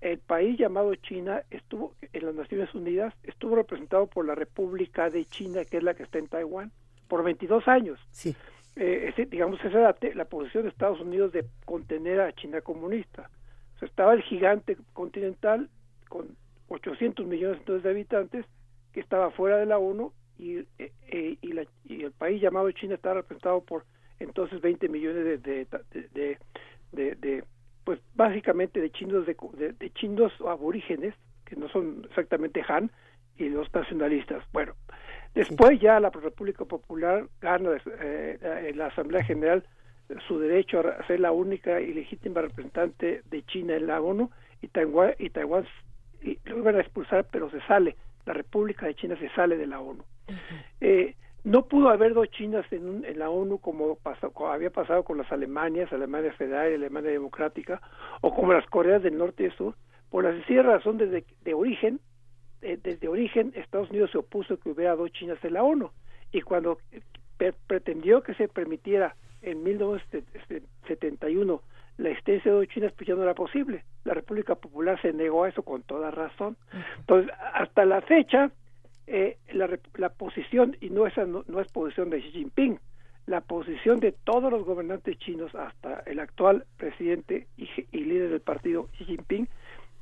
el país llamado China estuvo en las Naciones Unidas, estuvo representado por la República de China, que es la que está en Taiwán, por 22 años. Sí. Eh, ese, digamos, esa era la, posición de Estados Unidos de contener a China comunista. O sea, estaba el gigante continental con 800 millones de habitantes que estaba fuera de la ONU y, y, la, y el país llamado China estaba representado por entonces 20 millones de, de, de, de, pues básicamente de chinos de, de, chinos aborígenes que no son exactamente Han y los nacionalistas. Bueno, después ya la República Popular gana eh, en la Asamblea General su derecho a ser la única y legítima representante de China en la ONU y Taiwán y Taiwán y lo iban a expulsar pero se sale. La República de China se sale de la ONU. Eh, no pudo haber dos Chinas en, en la ONU como, pasó, había pasado con las Alemanias, Alemania Federal y Alemania Democrática, o como las Coreas del Norte y Sur, por la sencilla razón desde de origen, eh, desde origen Estados Unidos se opuso que hubiera dos Chinas en la ONU, y cuando pretendió que se permitiera en 1971 la existencia de dos Chinas, pues ya no era posible. La República Popular se negó a eso con toda razón. Entonces, hasta la fecha, eh, la, la, posición, y no, esa no, es posición de Xi Jinping, la posición de todos los gobernantes chinos, hasta el actual presidente y, líder del partido Xi Jinping,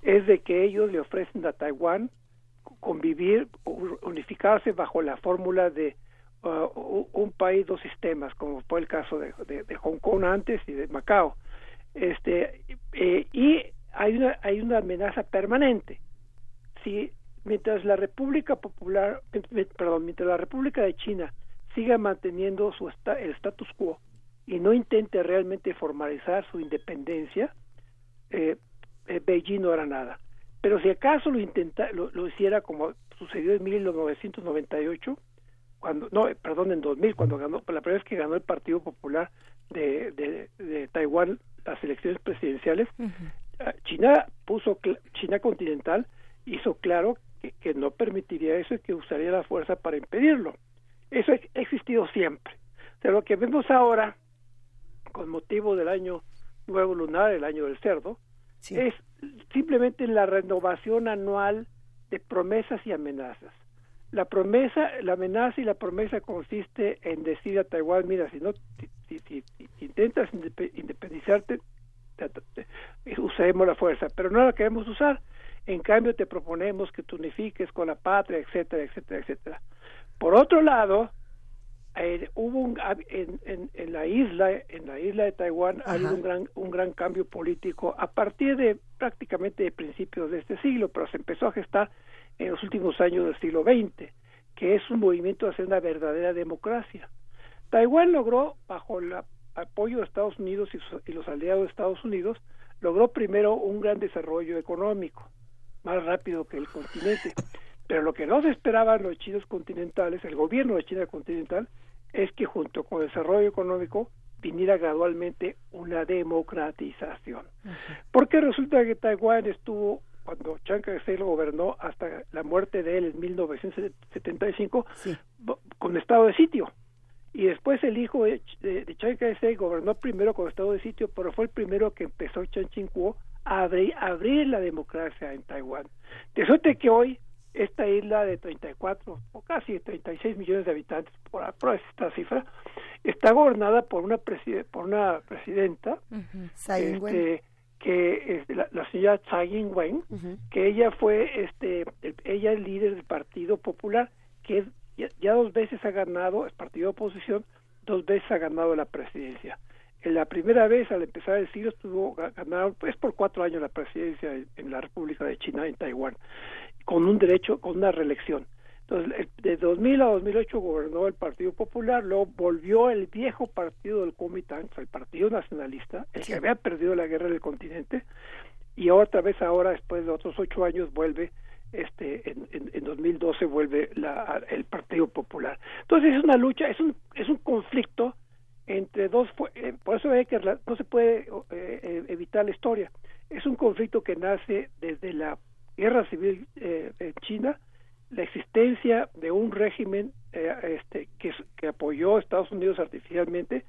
es de que ellos le ofrecen a Taiwán convivir, unificarse bajo la fórmula de uh, un país, dos sistemas, como fue el caso de, de, Hong Kong antes y de Macao. Este, eh, y hay una, hay una amenaza permanente. Si mientras la República Popular, perdón, mientras la República de China siga manteniendo su el status quo y no intente realmente formalizar su independencia, eh, eh, Beijing no hará nada. Pero si acaso lo intenta, lo, hiciera como sucedió en 1998, cuando no, perdón, en 2000, cuando ganó, la primera vez que ganó el Partido Popular de, de, Taiwán las elecciones presidenciales, China puso China continental hizo claro que, no permitiría eso y que usaría la fuerza para impedirlo. Eso ha existido siempre. O lo que vemos ahora, con motivo del año nuevo lunar, el año del cerdo, es simplemente la renovación anual de promesas y amenazas. La promesa, la amenaza y la promesa consiste en decir a Taiwán, mira, si no, si, si, intentas independizarte, usaremos la fuerza, pero no la queremos usar. En cambio, te proponemos que te unifiques con la patria, etcétera, etcétera, etcétera. Por otro lado, eh, hubo un, en, en, la isla, en la isla de Taiwán, ha habido un gran, un gran cambio político a partir de prácticamente de principios de este siglo, pero se empezó a gestar en los últimos años del siglo XX, que es un movimiento hacia una verdadera democracia. Taiwán logró, bajo el apoyo de Estados Unidos y los aliados de Estados Unidos, logró primero un gran desarrollo económico más rápido que el continente. Pero lo que no se esperaban los chinos continentales, el gobierno de China continental, es que junto con el desarrollo económico viniera gradualmente una democratización. Porque resulta que Taiwán estuvo, cuando Chiang Kai-shek lo gobernó hasta la muerte de él en 1975, con estado de sitio. Y después el hijo de, de, de Chiang Kai-shek gobernó primero con estado de sitio, pero fue el primero que empezó Chiang Ching-kuo a abrir, la democracia en Taiwán. De suerte que hoy esta isla de 34 o casi 36 millones de habitantes, por, por esta cifra, está gobernada por una preside, por una presidenta este, que es la, la señora Tsai Ing-wen, que ella fue este el- ella es líder del Partido Popular, que es- ya, ya dos veces ha ganado el partido de oposición, dos veces ha ganado la presidencia. En la primera vez, al empezar el siglo, estuvo ga- ganaron pues por cuatro años la presidencia en, la República de China, en Taiwán, con un derecho, con una reelección. Entonces, de 2000 a 2008 gobernó el Partido Popular, luego volvió el viejo partido del Kuomintang, el Partido Nacionalista, el que había perdido la guerra del continente, y otra vez ahora, después de otros ocho años, vuelve, este, en, en, en 2012 vuelve la, el Partido Popular. Entonces es una lucha, es un, es un conflicto entre dos, eh, por eso es que la- no se puede eh, eh, evitar la historia. Es un conflicto que nace desde la guerra civil eh, en China, la existencia de un régimen eh, este, que apoyó a Estados Unidos artificialmente,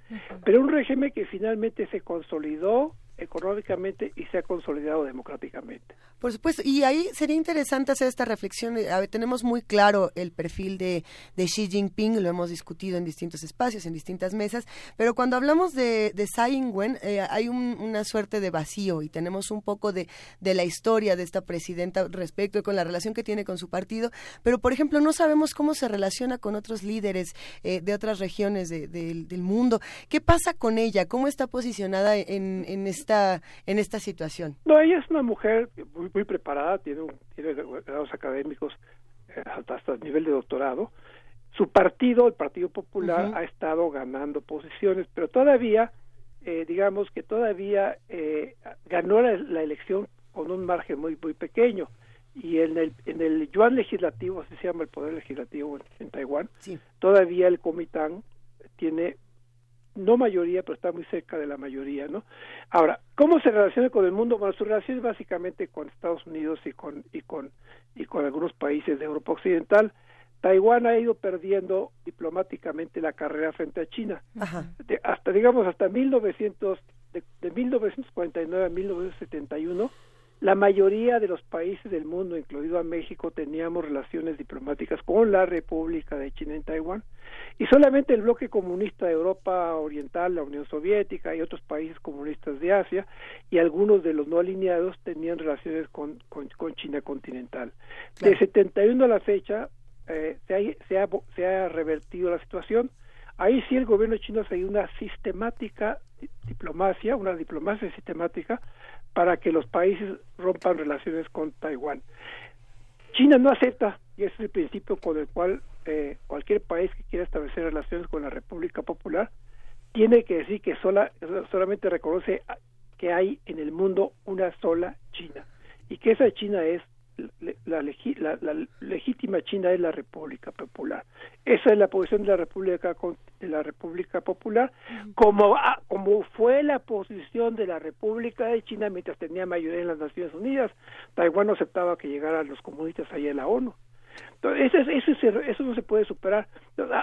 pero un régimen que finalmente se consolidó económicamente y se ha consolidado democráticamente. Por supuesto, y ahí sería interesante hacer esta reflexión. a ver, tenemos muy claro el perfil de, de Xi Jinping, lo hemos discutido en distintos espacios, en distintas mesas, pero cuando hablamos de, de Tsai Ing-wen, eh, hay un- una suerte de vacío y tenemos un poco de, de la historia de esta presidenta respecto con la relación que tiene con su partido, pero por ejemplo no sabemos cómo se relaciona con otros líderes eh, de otras regiones de- del- mundo. ¿Qué pasa con ella? ¿Cómo está posicionada en, en, esta, en esta situación? No, ella es una mujer muy, muy preparada, tiene, un- tiene grados académicos eh, hasta, hasta el nivel de doctorado. Su partido, el Partido Popular, ha estado ganando posiciones, pero todavía, eh, digamos que todavía eh, ganó la, la elección con un margen muy muy pequeño. Y en el, en el yuan legislativo, así se llama el poder legislativo en, en Taiwán, todavía el Comitán tiene no mayoría, pero está muy cerca de la mayoría, ¿no? Ahora, ¿cómo se relaciona con el mundo? Bueno, su relación es básicamente con Estados Unidos y con y con y con algunos países de Europa Occidental. Taiwán ha ido perdiendo diplomáticamente la carrera frente a China. De- hasta digamos hasta 1900 de, de 1949 a 1971 la mayoría de los países del mundo, incluido a México, teníamos relaciones diplomáticas con la República de China en Taiwán y solamente el bloque comunista de Europa Oriental, la Unión Soviética y otros países comunistas de Asia y algunos de los no alineados tenían relaciones con, con, con China continental. De 71 a la fecha eh, se, ha, se, ha, se ha revertido la situación. Ahí sí el gobierno chino ha seguido una sistemática di- diplomacia, una diplomacia sistemática para que los países rompan relaciones con Taiwán. China no acepta, y ese es el principio con el cual eh, cualquier país que quiera establecer relaciones con la República Popular tiene que decir que sola, solamente reconoce que hay en el mundo una sola China y que esa China es la, la- la legítima China es la República Popular. Esa es la posición de la República de la República Popular, como ah, como fue la posición de la República de China mientras tenía mayoría en las Naciones Unidas. Taiwán no aceptaba que llegaran los comunistas ahí en la ONU. Entonces, eso, es- eso, es- eso no se puede superar.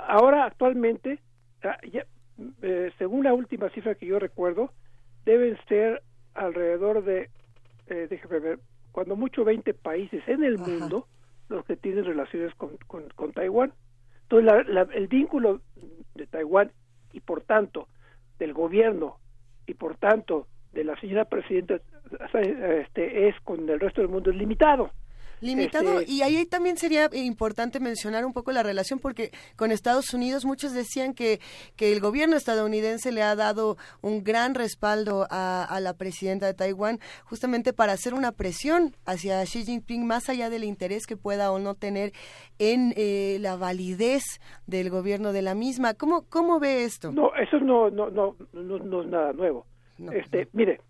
Ahora, actualmente, ah, ya, eh, según la última cifra que yo recuerdo, deben ser alrededor de, eh, déjame ver, cuando mucho 20 países en el mundo los que tienen relaciones con, con, con Taiwán. Entonces, la- la- el vínculo de Taiwán y, por tanto, del gobierno y, por tanto, de la señora presidenta este, es con el resto del mundo es limitado. Limitado, Este, y ahí también sería importante mencionar un poco la relación, porque con Estados Unidos muchos decían que, que el gobierno estadounidense le ha dado un gran respaldo a, a la presidenta de Taiwán, justamente para hacer una presión hacia Xi Jinping, más allá del interés que pueda o no tener en eh, la validez del gobierno de la misma. ¿Cómo, cómo ve esto? No, eso no, no, no, no, no es nada nuevo. este, mire,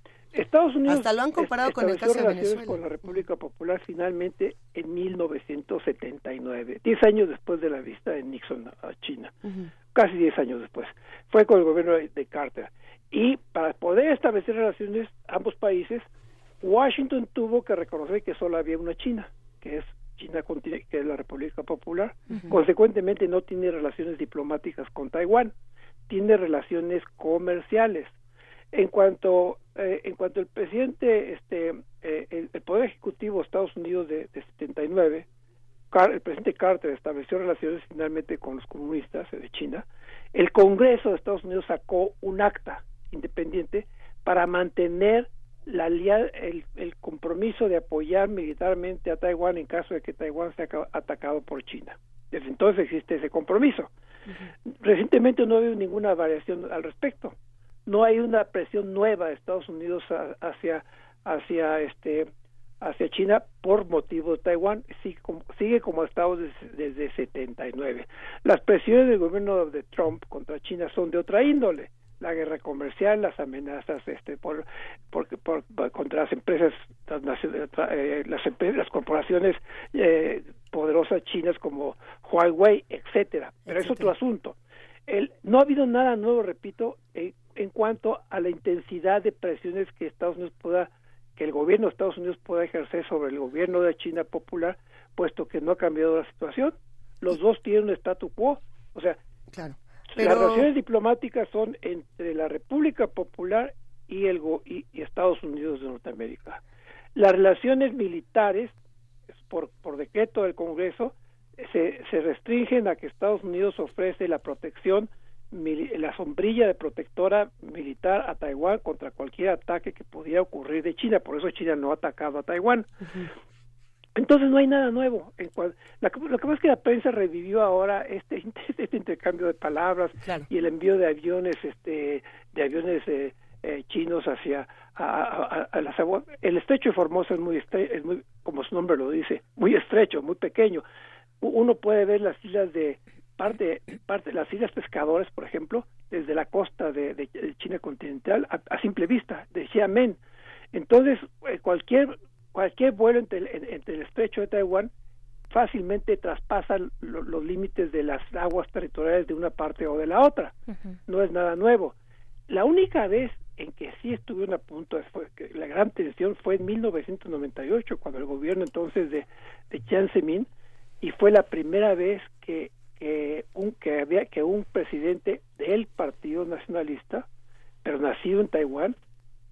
Estados Unidos Hasta lo han comparado con el estableció caso de relaciones Venezuela. con la República Popular finalmente en 1979, 10 años después de la visita de Nixon a China, casi 10 años después. Fue con el gobierno de Carter. Y para poder establecer relaciones ambos países, Washington tuvo que reconocer que solo había una China, que es China que es la República Popular. Ujú. Consecuentemente no tiene relaciones diplomáticas con Taiwán, tiene relaciones comerciales. En cuanto eh, en cuanto el presidente este eh, el, el poder ejecutivo de Estados Unidos de, de 79 Car- el presidente Carter estableció relaciones finalmente con los comunistas de China, el Congreso de Estados Unidos sacó un acta independiente para mantener la el, el compromiso de apoyar militarmente a Taiwán en caso de que Taiwán sea ca- atacado por China. Desde entonces existe ese compromiso. Recientemente no ha habido ninguna variación al respecto. No hay una presión nueva de Estados Unidos a- hacia hacia este hacia China por motivo de Taiwán sigue como, sigue como ha estado desde, desde 79. Las presiones del gobierno de Trump contra China son de otra índole. La guerra comercial, las amenazas este, por, por, por- por- contra las empresas transnacionales, eh, las, las corporaciones eh, poderosas chinas como Huawei, etcétera. Pero es otro asunto. El, no ha habido nada nuevo, repito, en, en cuanto a la intensidad de presiones que Estados Unidos pueda, que el gobierno de Estados Unidos pueda ejercer sobre el gobierno de China popular, puesto que no ha cambiado la situación. Los dos tienen un statu quo, o sea, Claro. las relaciones diplomáticas son entre la República Popular y el go- y, y Estados Unidos de Norteamérica. Las relaciones militares, por, por decreto del Congreso, se, se restringen a que Estados Unidos ofrece la protección, la sombrilla de protectora militar a Taiwán contra cualquier ataque que pudiera ocurrir de China. Por eso China no ha atacado a Taiwán. Entonces no hay nada nuevo. En cual- la lo que pasa es que la prensa revivió ahora este, *laughs* este intercambio de palabras y el envío de aviones, este, de aviones eh, eh, chinos hacia a, a- a- a las aguas. El estrecho de Formosa es muy, estre- es muy, como su nombre lo dice, muy estrecho, muy pequeño. Uno puede ver las islas de parte, parte las islas pescadores, por ejemplo, desde la costa de, de- China continental a, a simple vista, de Xiamen. Entonces, eh, cualquier cualquier vuelo entre el, en- entre el estrecho de Taiwán fácilmente traspasa lo- los límites de las aguas territoriales de una parte o de la otra. No es nada nuevo. La única vez en que sí estuvieron a punto, fue, que la gran tensión fue en 1998, cuando el gobierno entonces de, de Jiang Zemin, y fue la primera vez que, que, un, que, había, que un presidente del Partido Nacionalista, pero nacido en Taiwán,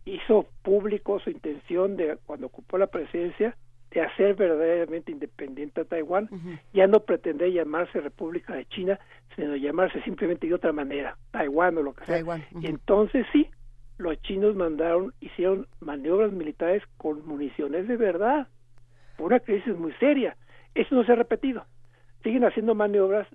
hizo público su intención de, cuando ocupó la presidencia, de hacer verdaderamente independiente a Taiwán, ya no pretender llamarse República de China, sino llamarse simplemente de otra manera, Taiwán o lo que sea. Taiwán, Y entonces sí, los chinos mandaron, hicieron maniobras militares con municiones de verdad, por una crisis muy seria. Eso no se ha repetido. Siguen haciendo maniobras,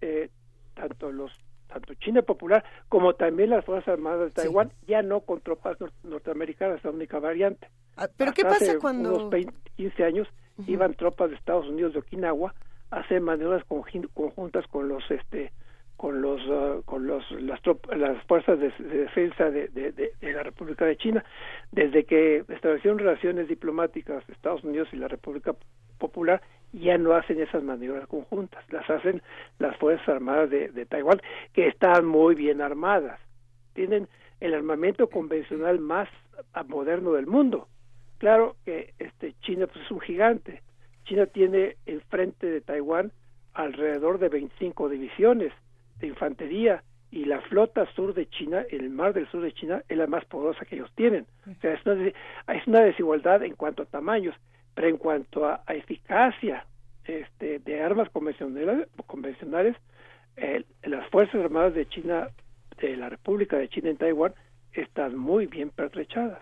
eh, tanto los tanto China Popular como también las Fuerzas Armadas de Taiwán, ya no con tropas nor- norteamericanas, es la única variante. Ah, ¿Pero qué Hasta pasa hace cuando- Unos 20, 15 años iban tropas de Estados Unidos de Okinawa a hacer maniobras conjun- conjuntas con los este con los ah, con los las las fuerzas de, de defensa de, de- de- de la República de China. Desde que establecieron relaciones diplomáticas Estados Unidos y la República Popular ya no hacen esas maniobras conjuntas las hacen las fuerzas armadas de, Taiwán que están muy bien armadas. Tienen el armamento convencional más moderno del mundo. Claro que este China pues es un gigante. China tiene enfrente de Taiwán alrededor de 25 divisiones de infantería y la flota sur de China, el mar del sur de China, es la más poderosa que ellos tienen. O sea, es una desigualdad en cuanto a tamaños, pero en cuanto a, eficacia este, de armas convencionales, convencionales eh, las Fuerzas Armadas de China, de la República de China en Taiwán, están muy bien pertrechadas.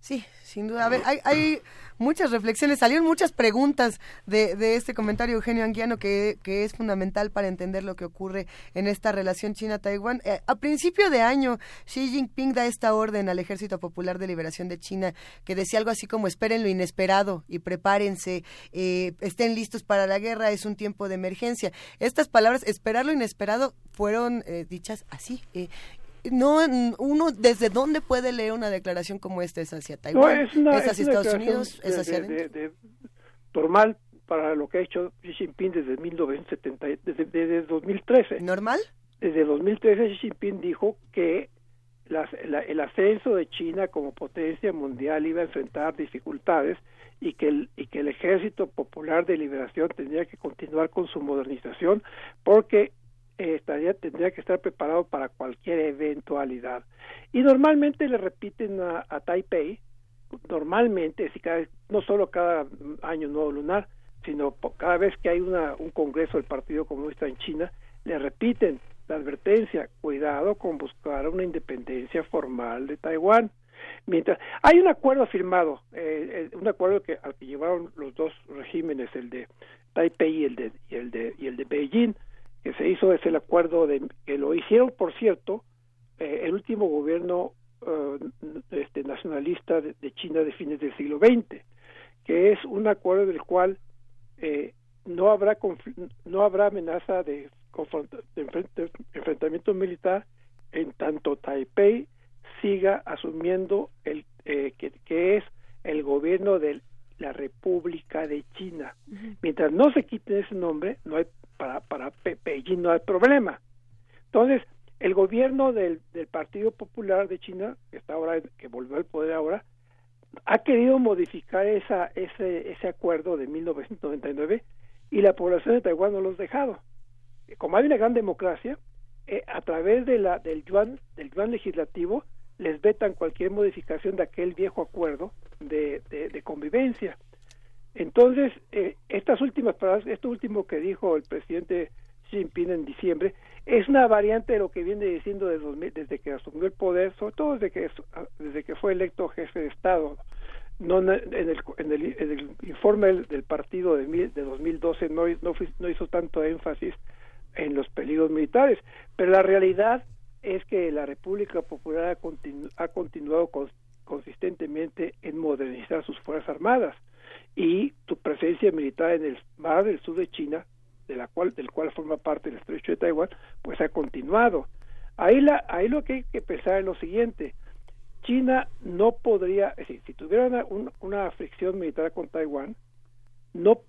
Sí, sin duda. A ver, hay, hay muchas reflexiones, salieron muchas preguntas de, de este comentario Eugenio Anguiano que, es fundamental para entender lo que ocurre en esta relación China-Taiwán. Eh, a principio de año, Xi Jinping da esta orden al Ejército Popular de Liberación de China que decía algo así como esperen lo inesperado y prepárense, eh, estén listos para la guerra, es un tiempo de emergencia. Estas palabras, esperar lo inesperado, fueron eh, dichas así. No uno desde dónde puede leer una declaración como esta es hacia Taiwán no, es, una, es hacia Estados Unidos es hacia de, de, normal para lo que ha hecho Xi Jinping desde 1970 desde, desde 2013 normal desde 2013 Xi Jinping dijo que las, la, el ascenso de China como potencia mundial iba a enfrentar dificultades y que el, y que el Ejército Popular de Liberación tendría que continuar con su modernización porque estaría tendría que estar preparado para cualquier eventualidad y normalmente le repiten a, a Taipei normalmente si cada, no solo cada año nuevo lunar sino cada vez que hay una, un congreso del Partido Comunista en China le repiten la advertencia, cuidado con buscar una independencia formal de Taiwán. Mientras hay un acuerdo firmado, eh, eh, un acuerdo que al que llevaron los dos regímenes, el de Taipei y el de y el de y el de Beijing, que se hizo es el acuerdo de que lo hicieron, por cierto, eh, el último gobierno este nacionalista de, de, China de fines del siglo XX, que es un acuerdo del cual no habrá no habrá amenaza de de enfrentamiento militar en tanto Taipei siga asumiendo el eh, que, es el gobierno de la República de China. Mientras no se quite ese nombre, no hay para para no hay problema. Entonces, el gobierno del, del Partido Popular de China, que está ahora que volvió al poder ahora, ha querido modificar esa ese ese acuerdo de 1999 y la población de Taiwán no lo ha dejado como hay una gran democracia, eh, a través de la, del, yuan, del yuan legislativo les vetan cualquier modificación de aquel viejo acuerdo de, de, convivencia. Entonces, eh, estas últimas palabras, esto último que dijo el presidente Xi Jinping en diciembre, es una variante de lo que viene diciendo desde, que asumió el poder, sobre todo desde que, desde que fue electo jefe de Estado. No, en, el, en, en el informe del, partido de, de 2012 no, no, no hizo tanto énfasis en los peligros militares. Pero la realidad es que la República Popular ha, continuado consistentemente en modernizar sus Fuerzas Armadas y su presencia militar en el mar del sur de China, de la cual, del cual forma parte el estrecho de Taiwán, pues ha continuado. Ahí, la, ahí lo que hay que pensar es lo siguiente, China no podría, es decir, si tuviera una, fricción militar con Taiwán, no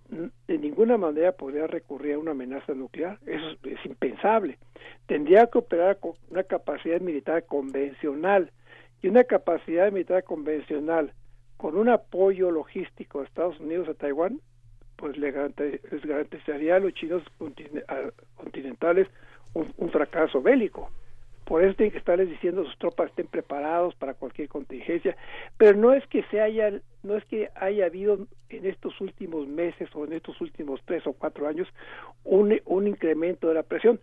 de ninguna manera podría recurrir a una amenaza nuclear, eso es, impensable. Tendría que operar con una capacidad militar convencional y una capacidad militar convencional con un apoyo logístico de Estados Unidos a Taiwán, pues le les garantizaría a los chinos continentales un fracaso bélico. Por eso tienen que estarles diciendo a sus tropas estén preparados para cualquier contingencia, pero no es que se haya, no es que haya habido en estos últimos meses o en estos últimos tres o cuatro años un, un incremento de la presión.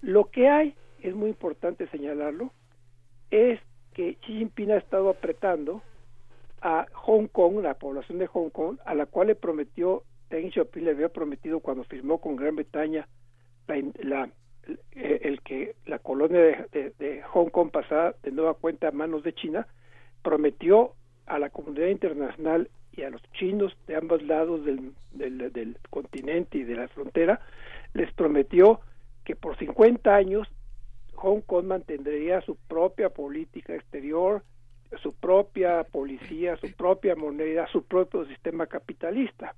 Lo que hay, es muy importante señalarlo, es que Xi Jinping ha estado apretando a Hong Kong, la población de Hong Kong, a la cual le prometió, Deng Xiaoping le había prometido cuando firmó con Gran Bretaña la, la eh, el que la colonia de, Hong Kong pasara de nueva cuenta a manos de China, prometió a la comunidad internacional y a los chinos de ambos lados del, del, continente y de la frontera, les prometió que por 50 años Hong Kong mantendría su propia política exterior, su propia policía, su propia moneda, su propio sistema capitalista.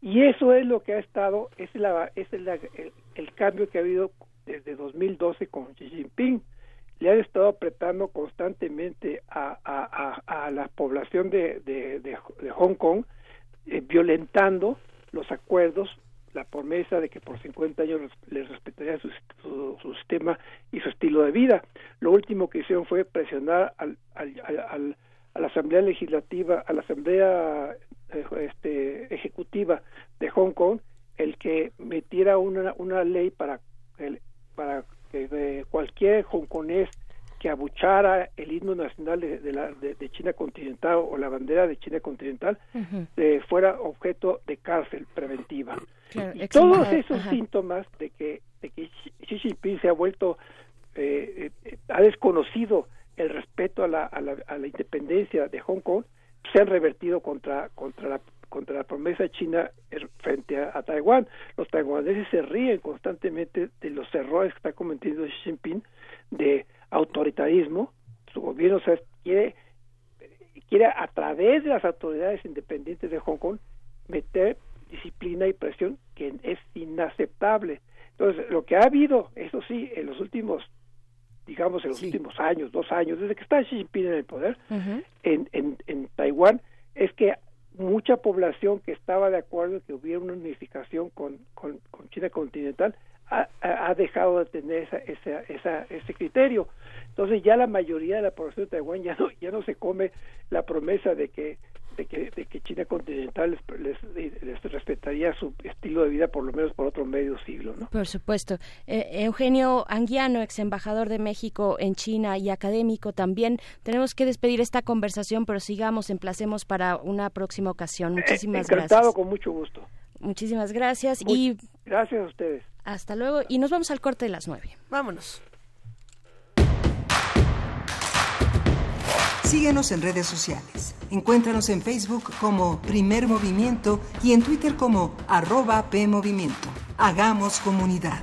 Y eso es lo que ha estado, es, la, es el, el, cambio que ha habido desde 2012 con Xi Jinping. Le han estado apretando constantemente a, a, a, la población de, de, de, Hong Kong, eh, violentando los acuerdos, la promesa de que por 50 años les respetaría su, su, sistema y su estilo de vida. Lo último que hicieron fue presionar al, al, al, a la Asamblea Legislativa, a la Asamblea eh, este, Ejecutiva de Hong Kong, el que metiera una, una ley para el, para que cualquier hongkonés que abuchara el himno nacional de, la, de, China continental o la bandera de China continental eh, fuera objeto de cárcel preventiva. y todos esos síntomas de que, de que Xi Jinping se ha vuelto, eh, eh, ha desconocido el respeto a la, a la, a la independencia de Hong Kong, se han revertido contra, contra la contra la promesa china frente a, Taiwán. Los taiwaneses se ríen constantemente de los errores que está cometiendo Xi Jinping de autoritarismo, su gobierno quiere, quiere a través de las autoridades independientes de Hong Kong meter disciplina y presión que es inaceptable. Entonces, lo que ha habido, eso sí, en los últimos, digamos, en los últimos años, dos años, desde que está Xi Jinping en el poder, en, en, en Taiwán, es que mucha población que estaba de acuerdo en que hubiera una unificación con, con, China continental ha, ha, dejado de tener esa, esa, esa, ese criterio. Entonces ya la mayoría de la población de Taiwán ya no, ya no se come la promesa de que de que, de que China continental les, les, respetaría su estilo de vida por lo menos por otro medio siglo. ¿no? Por supuesto. Eh, Eugenio Anguiano, ex embajador de México en China y académico también. Tenemos que despedir esta conversación, pero sigamos, emplacemos para una próxima ocasión. Eh, Muchísimas encantado, gracias. con mucho gusto. Muchísimas gracias y gracias a ustedes. Hasta luego y nos vamos al corte de las nueve. Vámonos. Síguenos en redes sociales. Encuéntranos en Facebook como Primer Movimiento y en Twitter como arroba PMovimiento. Hagamos comunidad.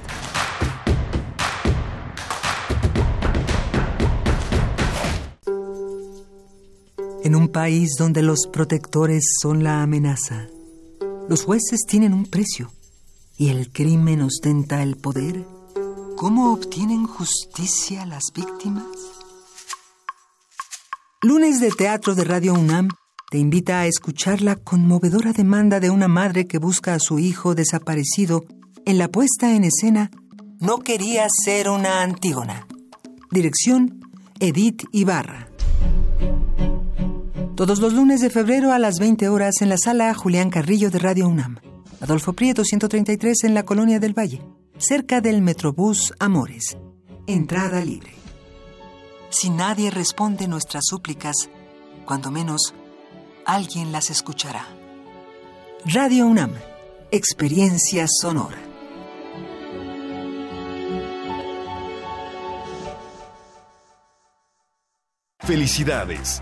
En un país donde los protectores son la amenaza, los jueces tienen un precio y el crimen ostenta el poder, ¿cómo obtienen justicia las víctimas? Lunes de Teatro de Radio UNAM te invita a escuchar la conmovedora demanda de una madre que busca a su hijo desaparecido en la puesta en escena No quería ser una Antígona. Dirección Edith Ibarra. Todos los lunes de febrero a las 20 horas en la sala Julián Carrillo de Radio UNAM. Adolfo Prieto 133 en la Colonia del Valle, cerca del Metrobús Amores. Entrada libre. Si nadie responde nuestras súplicas, cuando menos alguien las escuchará. Radio UNAM, experiencia sonora. Felicidades,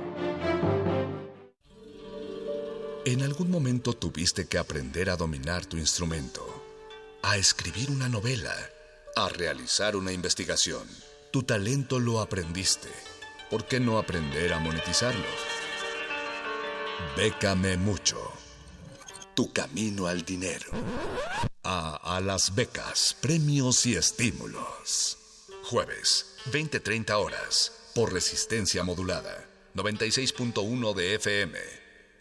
En algún momento tuviste que aprender a dominar tu instrumento, a escribir una novela, a realizar una investigación. Tu talento lo aprendiste. ¿Por qué no aprender a monetizarlo? Bécame mucho. Tu camino al dinero. A, a las becas, premios y estímulos. Jueves, 20-30 horas, por resistencia modulada. 96.1 de FM.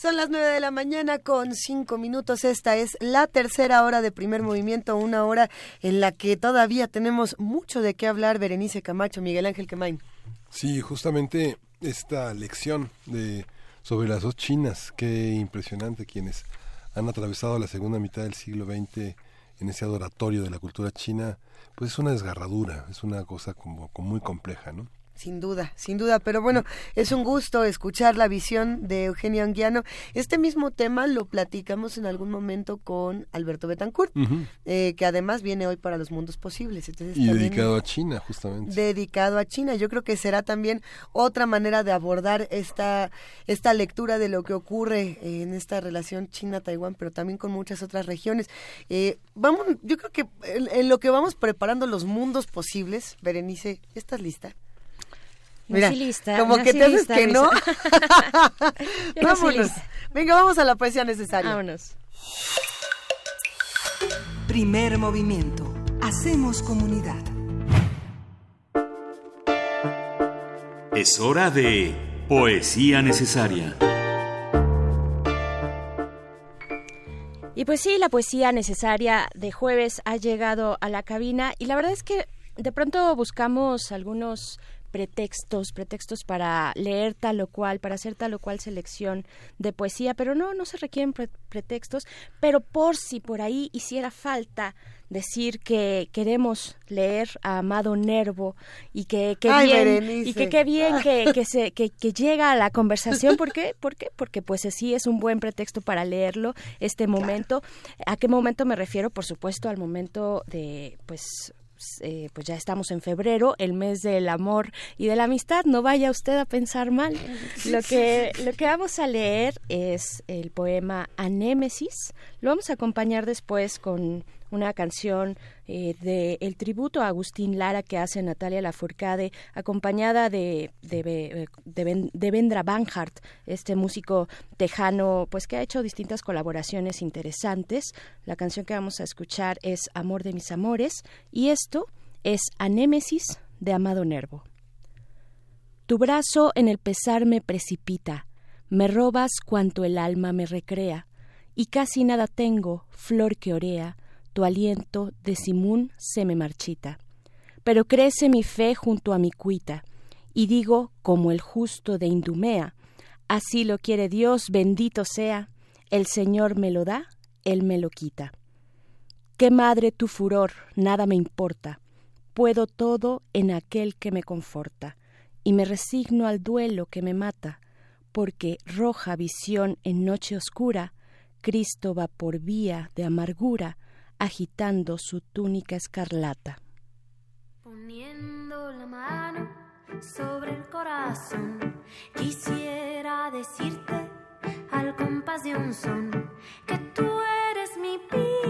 Son las nueve de la mañana con cinco minutos. Esta es la tercera hora de primer movimiento, una hora en la que todavía tenemos mucho de qué hablar. Berenice Camacho, Miguel Ángel Quemain. Sí, justamente esta lección de sobre las dos Chinas, qué impresionante quienes han atravesado la segunda mitad del siglo XX en ese adoratorio de la cultura china, pues es una desgarradura, es una cosa como muy compleja, ¿no? Sin duda, sin duda, pero bueno, es un gusto escuchar la visión de Eugenio Anguiano. Este mismo tema lo platicamos en algún momento con Alberto Betancourt, eh, que además viene hoy para los mundos posibles. Entonces, y dedicado a China, justamente. Dedicado a China. Yo creo que será también otra manera de abordar esta, esta lectura de lo que ocurre en esta relación China-Taiwán, pero también con muchas otras regiones. Eh, vamos, yo creo que en, en lo que vamos preparando los mundos posibles, Berenice, ¿estás lista? Mira, lista, como que te haces lista, que no. *laughs* Vámonos. Venga, vamos a la poesía necesaria. Vámonos. Primer movimiento. Hacemos comunidad. Es hora de poesía necesaria. Y pues sí, la poesía necesaria de jueves ha llegado a la cabina y la verdad es que de pronto buscamos algunos pretextos, pretextos para leer tal o cual, para hacer tal o cual selección de poesía, pero no, no se requieren pre- pretextos, pero por si por ahí hiciera falta decir que queremos leer a Amado Nervo y que, que Ay, bien Berenice. y que qué bien que, que se que, que llega a la conversación ¿por qué? ¿por qué? porque pues así es un buen pretexto para leerlo este momento a qué momento me refiero por supuesto al momento de pues eh, pues ya estamos en febrero, el mes del amor y de la amistad. No vaya usted a pensar mal. Lo que lo que vamos a leer es el poema Anémesis. Lo vamos a acompañar después con una canción eh, de el tributo a Agustín Lara que hace Natalia Lafourcade, acompañada de de, Vendra Banhart, este músico tejano, pues que ha hecho distintas colaboraciones interesantes. La canción que vamos a escuchar es Amor de mis amores y esto es Anémesis de Amado Nervo. Tu brazo en el pesar me precipita, me robas cuanto el alma me recrea, y casi nada tengo, flor que orea, tu aliento de simún se me marchita. Pero crece mi fe junto a mi cuita, y digo, como el justo de Indumea, así lo quiere Dios, bendito sea, el Señor me lo da, Él me lo quita. Qué madre tu furor, nada me importa, puedo todo en aquel que me conforta, y me resigno al duelo que me mata, porque roja visión en noche oscura, Cristo va por vía de amargura, agitando su túnica escarlata. Poniendo la mano sobre el corazón, quisiera decirte al compás de un son que tú eres mi vida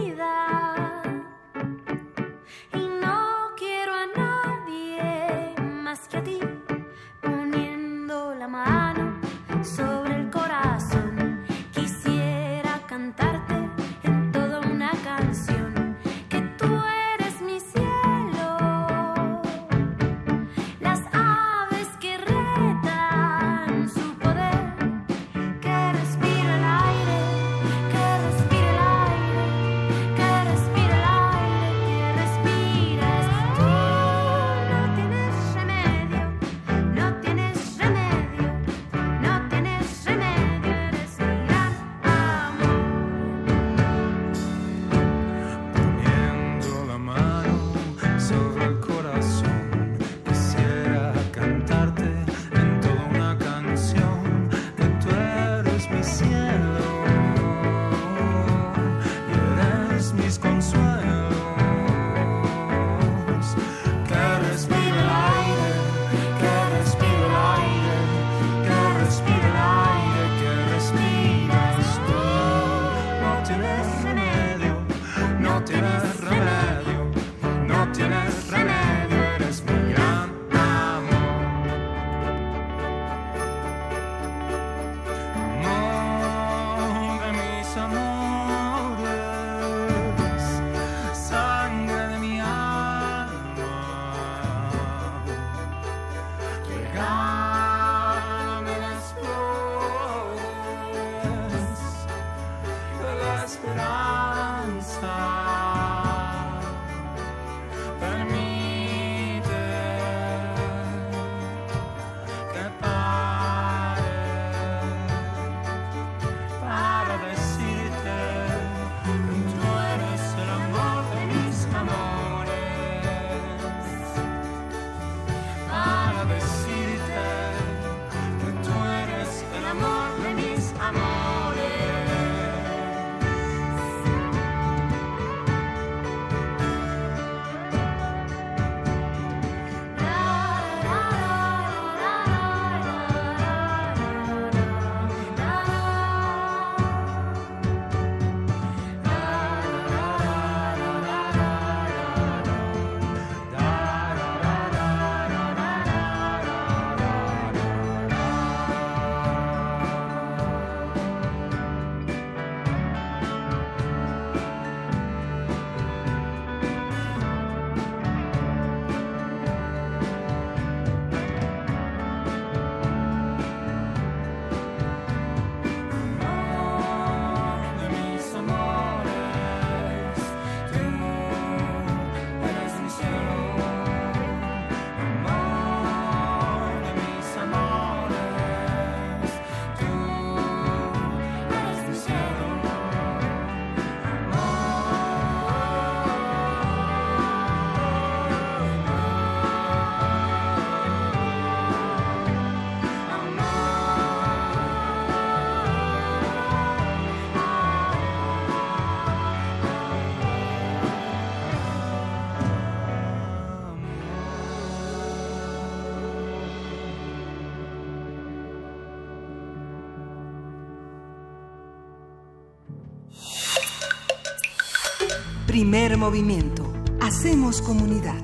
Primer movimiento. Hacemos comunidad.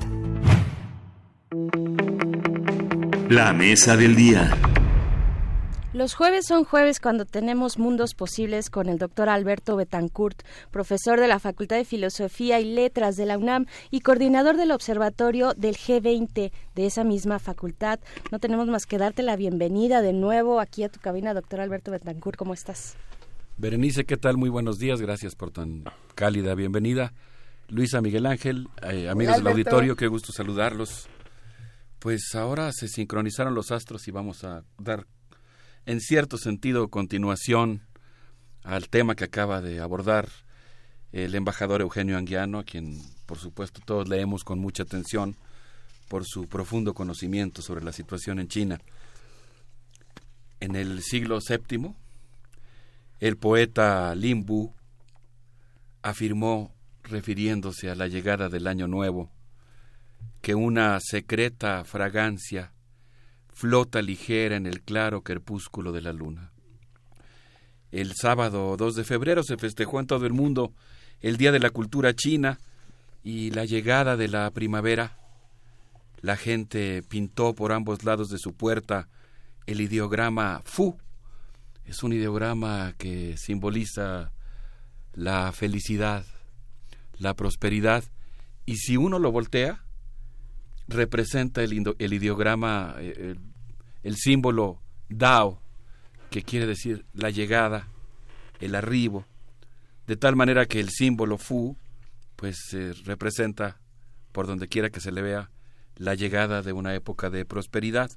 La mesa del día. Los jueves son jueves cuando tenemos mundos posibles con el doctor Alberto Betancourt, profesor de la Facultad de Filosofía y Letras de la UNAM y coordinador del observatorio del G20 de esa misma facultad. No tenemos más que darte la bienvenida de nuevo aquí a tu cabina, doctor Alberto Betancourt. ¿Cómo estás? Berenice, ¿qué tal? Muy buenos días. Gracias por tan cálida bienvenida. Luisa Miguel Ángel, eh, amigos del auditorio, qué gusto saludarlos. Pues ahora se sincronizaron los astros y vamos a dar en cierto sentido continuación al tema que acaba de abordar el embajador Eugenio Anguiano, a quien por supuesto todos leemos con mucha atención por su profundo conocimiento sobre la situación en China. En el siglo VII, el poeta Lin Bu afirmó, refiriéndose a la llegada del Año Nuevo, que una secreta fragancia flota ligera en el claro crepúsculo de la luna. El sábado 2 de febrero se festejó en todo el mundo el Día de la Cultura China y la llegada de la primavera. La gente pintó por ambos lados de su puerta el ideograma Fu. Es un ideograma que simboliza la felicidad, la prosperidad, y si uno lo voltea, representa el, el ideograma, eh, el, símbolo Dao, que quiere decir la llegada, el arribo, de tal manera que el símbolo Fu, pues representa, por donde quiera que se le vea, la llegada de una época de prosperidad.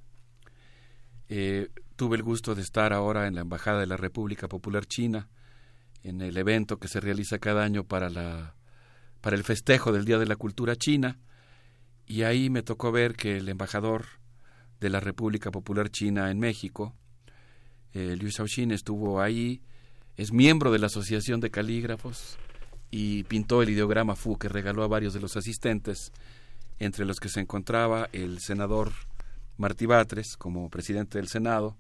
Eh, tuve el gusto de estar ahora en la Embajada de la República Popular China, en el evento que se realiza cada año para, la, para el festejo del Día de la Cultura China, y ahí me tocó ver que el embajador de la República Popular China en México, eh, Liu Shaoxin, estuvo ahí, es miembro de la Asociación de Calígrafos y pintó el ideograma Fu que regaló a varios de los asistentes, entre los que se encontraba el senador Martí Batres como presidente del Senado,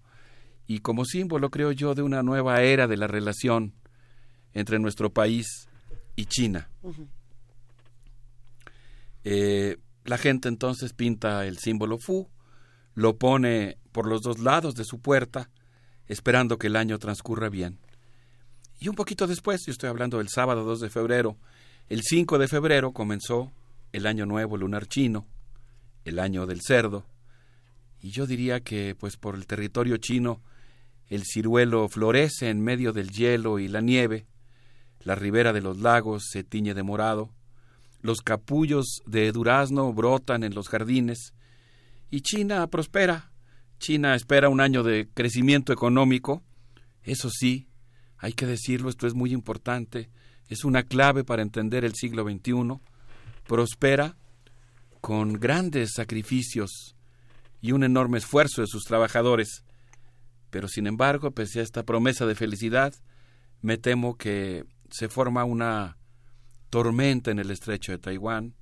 y como símbolo, creo yo, de una nueva era de la relación entre nuestro país y China. La gente entonces pinta el símbolo Fu, lo pone por los dos lados de su puerta, esperando que el año transcurra bien. Y un poquito después, yo estoy hablando del sábado 2 de febrero, el 5 de febrero comenzó el año nuevo lunar chino, el año del cerdo, y yo diría que pues por el territorio chino el ciruelo florece en medio del hielo y la nieve, la ribera de los lagos se tiñe de morado, los capullos de durazno brotan en los jardines y China prospera. China espera un año de crecimiento económico. Eso sí, hay que decirlo, esto es muy importante, es una clave para entender el siglo XXI. Prospera con grandes sacrificios y un enorme esfuerzo de sus trabajadores. Pero sin embargo, pese a esta promesa de felicidad, me temo que se forma una tormenta en el estrecho de Taiwán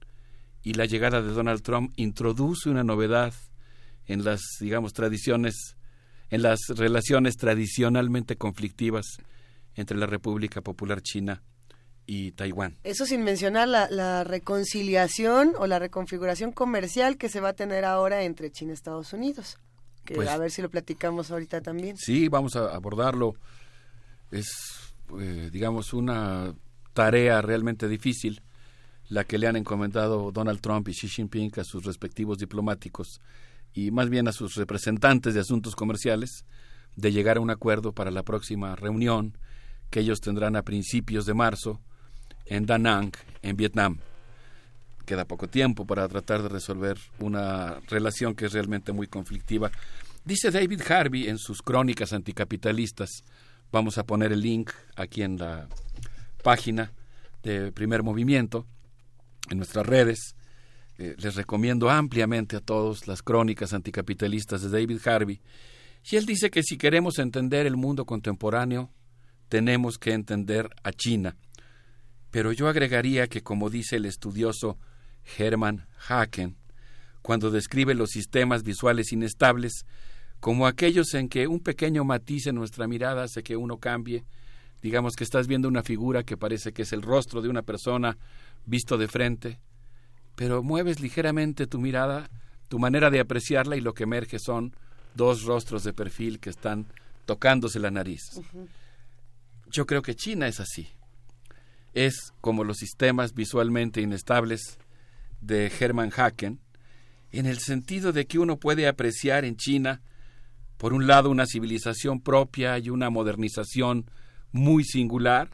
y la llegada de Donald Trump introduce una novedad en las, digamos, tradiciones, en las relaciones tradicionalmente conflictivas entre la República Popular China y Taiwán. Eso sin mencionar la, reconciliación o la reconfiguración comercial que se va a tener ahora entre China y Estados Unidos. Que pues a ver si lo platicamos ahorita también. Sí, vamos a abordarlo. Es, eh, digamos, una tarea realmente difícil la que le han encomendado Donald Trump y Xi Jinping a sus respectivos diplomáticos y más bien a sus representantes de asuntos comerciales de llegar a un acuerdo para la próxima reunión que ellos tendrán a principios de marzo en Da Nang, en Vietnam. Queda poco tiempo para tratar de resolver una relación que es realmente muy conflictiva. Dice David Harvey en sus crónicas anticapitalistas, vamos a poner el link aquí en la página de primer movimiento, en nuestras redes. Eh, les recomiendo ampliamente a todos las crónicas anticapitalistas de David Harvey. Y él dice que si queremos entender el mundo contemporáneo, tenemos que entender a China. Pero yo agregaría que, como dice el estudioso Hermann Haken, cuando describe los sistemas visuales inestables como aquellos en que un pequeño matiz en nuestra mirada hace que uno cambie, digamos que estás viendo una figura que parece que es el rostro de una persona visto de frente, pero mueves ligeramente tu mirada, tu manera de apreciarla y lo que emerge son dos rostros de perfil que están tocándose la nariz. Yo creo que China es así. Es como los sistemas visualmente inestables de Hermann Haken, en el sentido de que uno puede apreciar en China, por un lado, una civilización propia y una modernización muy singular,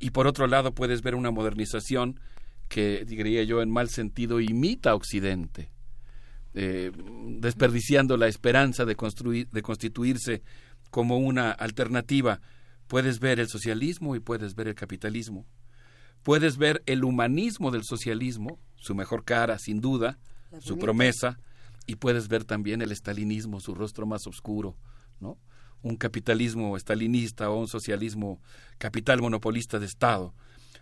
y por otro lado puedes ver una modernización que, diría yo, en mal sentido, imita a Occidente, eh, desperdiciando la esperanza de, construir, de constituirse como una alternativa. Puedes ver el socialismo y puedes ver el capitalismo. Puedes ver el humanismo del socialismo, su mejor cara, sin duda, su promesa, y puedes ver también el estalinismo, su rostro más oscuro, ¿no? Un capitalismo estalinista o un socialismo capital monopolista de Estado.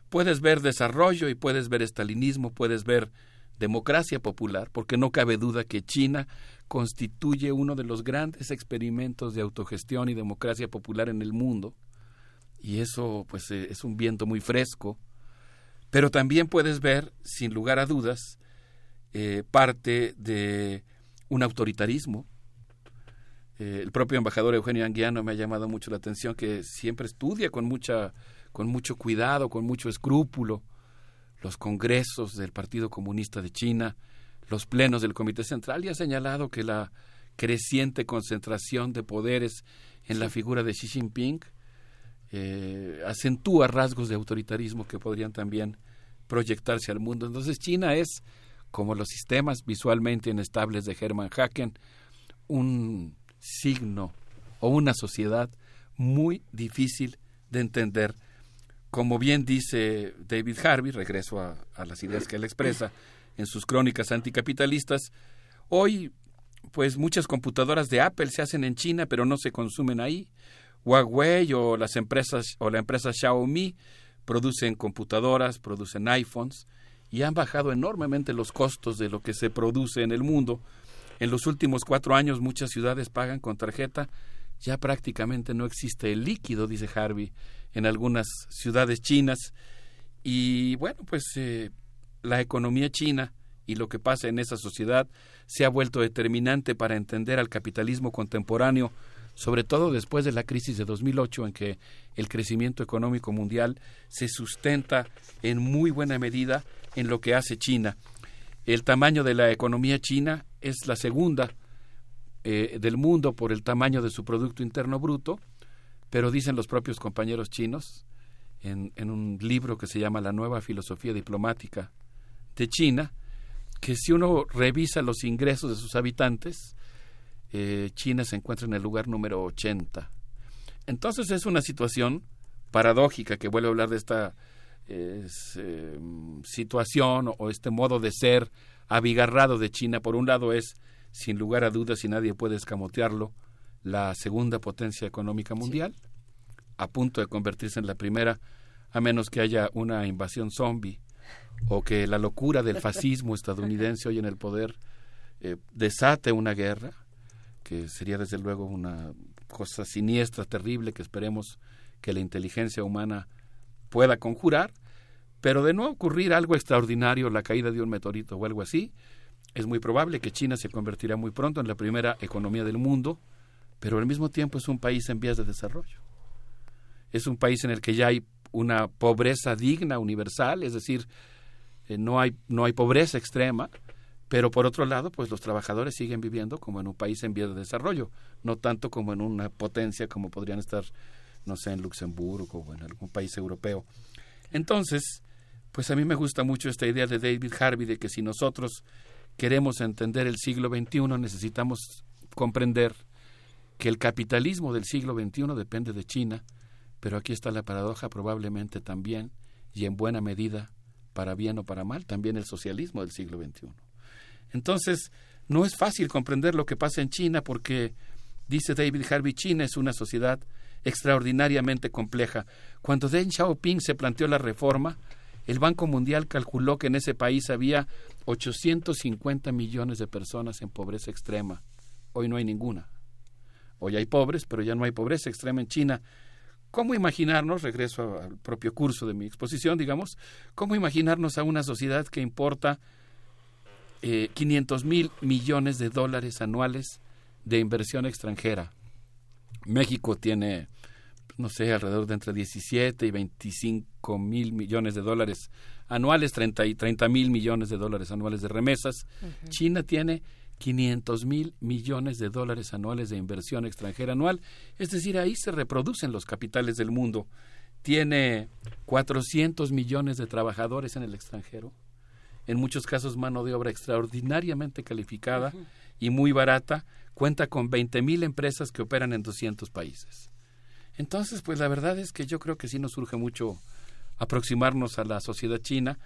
Puedes ver desarrollo y puedes ver estalinismo, puedes ver democracia popular, porque no cabe duda que China constituye uno de los grandes experimentos de autogestión y democracia popular en el mundo, y eso pues eh, es un viento muy fresco, pero también puedes ver, sin lugar a dudas, eh, parte de un autoritarismo. Eh, el propio embajador Eugenio Anguiano me ha llamado mucho la atención que siempre estudia con mucha con mucho cuidado, con mucho escrúpulo los congresos del Partido Comunista de China, los plenos del Comité Central y ha señalado que la creciente concentración de poderes en la figura de Xi Jinping eh, acentúa rasgos de autoritarismo que podrían también proyectarse al mundo. Entonces China es como los sistemas visualmente inestables de Hermann Haken, un signo o una sociedad muy difícil de entender. Como bien dice David Harvey, regreso a las ideas que él expresa en sus crónicas anticapitalistas, hoy pues muchas computadoras de Apple se hacen en China pero no se consumen ahí. Huawei o las empresas o la empresa Xiaomi producen computadoras, producen iPhones y han bajado enormemente los costos de lo que se produce en el mundo. En los últimos cuatro años muchas ciudades pagan con tarjeta. Ya prácticamente no existe el líquido, dice Harvey, en algunas ciudades chinas. Y bueno, pues eh, la economía china y lo que pasa en esa sociedad se ha vuelto determinante para entender al capitalismo contemporáneo, sobre todo después de la crisis de 2008, en que el crecimiento económico mundial se sustenta en muy buena medida en lo que hace China. El tamaño de la economía china es la segunda eh, del mundo por el tamaño de su Producto Interno Bruto, pero dicen los propios compañeros chinos en, en un libro que se llama La nueva filosofía diplomática de China, que si uno revisa los ingresos de sus habitantes, eh, China se encuentra en el lugar número 80. Entonces es una situación paradójica que vuelve a hablar de esta es, em, situación o, este modo de ser abigarrado de China, por un lado es, sin lugar a dudas y nadie puede escamotearlo, la segunda potencia económica mundial, a punto de convertirse en la primera, a menos que haya una invasión zombie o que la locura del *laughs* fascismo estadounidense hoy en el poder eh, desate una guerra, que sería desde luego una cosa siniestra, terrible, que esperemos que la inteligencia humana pueda conjurar, pero de no ocurrir algo extraordinario, la caída de un meteorito o algo así, es muy probable que China se convertirá muy pronto en la primera economía del mundo, pero al mismo tiempo es un país en vías de desarrollo. Es un país en el que ya hay una pobreza digna, universal, es decir, eh, no, hay, no hay pobreza extrema, pero por otro lado, pues los trabajadores siguen viviendo como en un país en vías de desarrollo, no tanto como en una potencia como podrían estar no sé, en Luxemburgo o en algún país europeo. Entonces, pues a mí me gusta mucho esta idea de David Harvey de que si nosotros queremos entender el siglo XXI necesitamos comprender que el capitalismo del siglo XXI depende de China, pero aquí está la paradoja probablemente también, y en buena medida, para bien o para mal, también el socialismo del siglo XXI. Entonces, no es fácil comprender lo que pasa en China porque, dice David Harvey, China es una sociedad extraordinariamente compleja. Cuando Deng Xiaoping se planteó la reforma, el Banco Mundial calculó que en ese país había 850 millones de personas en pobreza extrema. Hoy no hay ninguna. Hoy hay pobres, pero ya no hay pobreza extrema en China. ¿Cómo imaginarnos, regreso al propio curso de mi exposición, digamos, cómo imaginarnos a una sociedad que importa eh, 500 mil millones de dólares anuales de inversión extranjera? México tiene, no sé, alrededor de entre 17 y 25 mil millones de dólares anuales, 30 y 30 mil millones de dólares anuales de remesas. China tiene 500 mil millones de dólares anuales de inversión extranjera anual. Es decir, ahí se reproducen los capitales del mundo. Tiene 400 millones de trabajadores en el extranjero. En muchos casos mano de obra extraordinariamente calificada y muy barata. Cuenta con 20 mil empresas que operan en 200 países. Entonces, pues la verdad es que yo creo que sí nos surge mucho aproximarnos a la sociedad china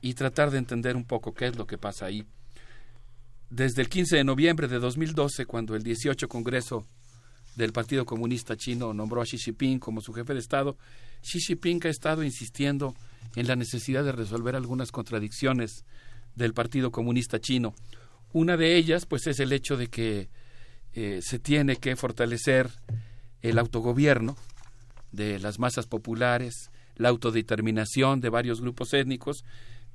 y tratar de entender un poco qué es lo que pasa ahí desde el 15 de noviembre de 2012, cuando el 18 Congreso del Partido Comunista Chino nombró a Xi Jinping como su jefe de Estado, Xi Jinping ha estado insistiendo en la necesidad de resolver algunas contradicciones del Partido Comunista Chino. Una de ellas, pues, es el hecho de que eh, se tiene que fortalecer el autogobierno de las masas populares, la autodeterminación de varios grupos étnicos,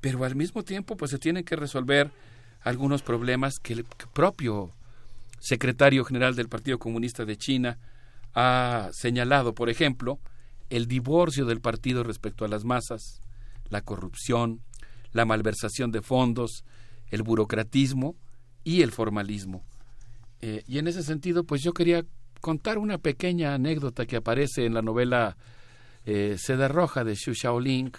pero al mismo tiempo, pues, se tienen que resolver algunos problemas que el propio secretario general del Partido Comunista de China ha señalado, por ejemplo, el divorcio del partido respecto a las masas, la corrupción, la malversación de fondos, el burocratismo y el formalismo. Eh, y en ese sentido, pues yo quería contar una pequeña anécdota que aparece en la novela eh, Seda Roja de Xu Xiaoling,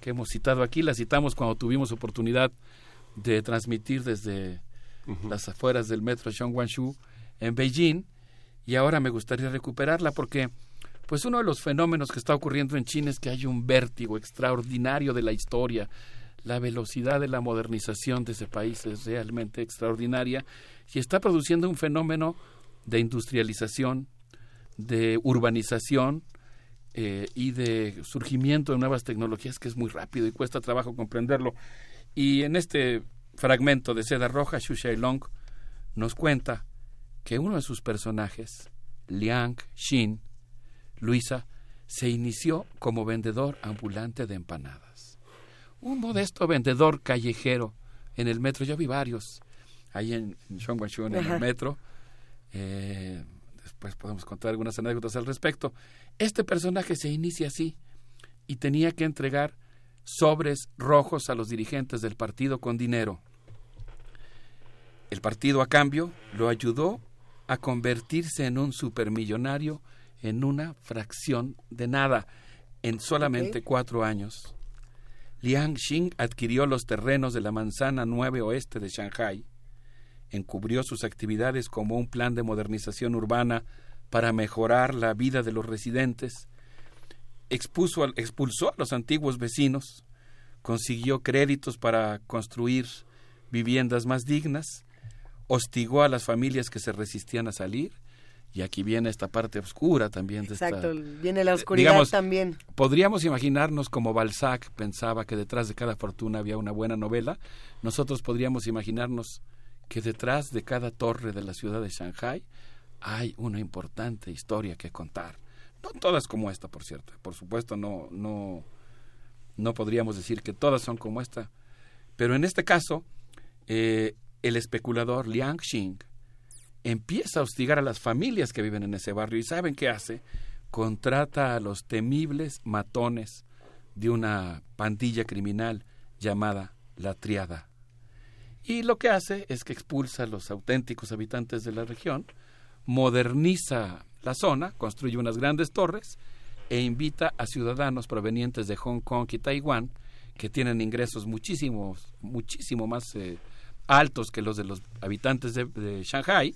que hemos citado aquí, la citamos cuando tuvimos oportunidad de transmitir desde las afueras del metro Zhongguanshu en Beijing y ahora me gustaría recuperarla porque pues uno de los fenómenos que está ocurriendo en China es que hay un vértigo extraordinario de la historia. La velocidad de la modernización de ese país es realmente extraordinaria y está produciendo un fenómeno de industrialización, de urbanización eh, y de surgimiento de nuevas tecnologías que es muy rápido y cuesta trabajo comprenderlo. Y en este fragmento de Seda Roja, Xu Long nos cuenta que uno de sus personajes, Liang Xin, Luisa, se inició como vendedor ambulante de empanadas. Un modesto vendedor callejero en el metro. Yo vi varios ahí en Zhongguanshu, en el metro. Eh, después podemos contar algunas anécdotas al respecto. Este personaje se inicia así y tenía que entregar sobres rojos a los dirigentes del partido con dinero. El partido, a cambio, lo ayudó a convertirse en un supermillonario en una fracción de nada, en solamente cuatro años. Liang Xing adquirió los terrenos de la manzana 9 oeste de Shanghai, encubrió sus actividades como un plan de modernización urbana para mejorar la vida de los residentes expuso, expulsó a los antiguos vecinos, consiguió créditos para construir viviendas más dignas, hostigó a las familias que se resistían a salir, y aquí viene esta parte oscura también. De Exacto, viene la oscuridad también. Podríamos imaginarnos como Balzac pensaba que detrás de cada fortuna había una buena novela, nosotros podríamos imaginarnos que detrás de cada torre de la ciudad de Shanghai hay una importante historia que contar. No todas como esta, por cierto. Por supuesto, no, no, no podríamos decir que todas son como esta. Pero en este caso, eh, el especulador Liang Xing empieza a hostigar a las familias que viven en ese barrio y ¿saben qué hace? Contrata a los temibles matones de una pandilla criminal llamada la Triada. Y lo que hace es que expulsa a los auténticos habitantes de la región, moderniza la zona, construye unas grandes torres e invita a ciudadanos provenientes de Hong Kong y Taiwán que tienen ingresos muchísimos, muchísimo más eh, altos que los de los habitantes de, de Shanghai,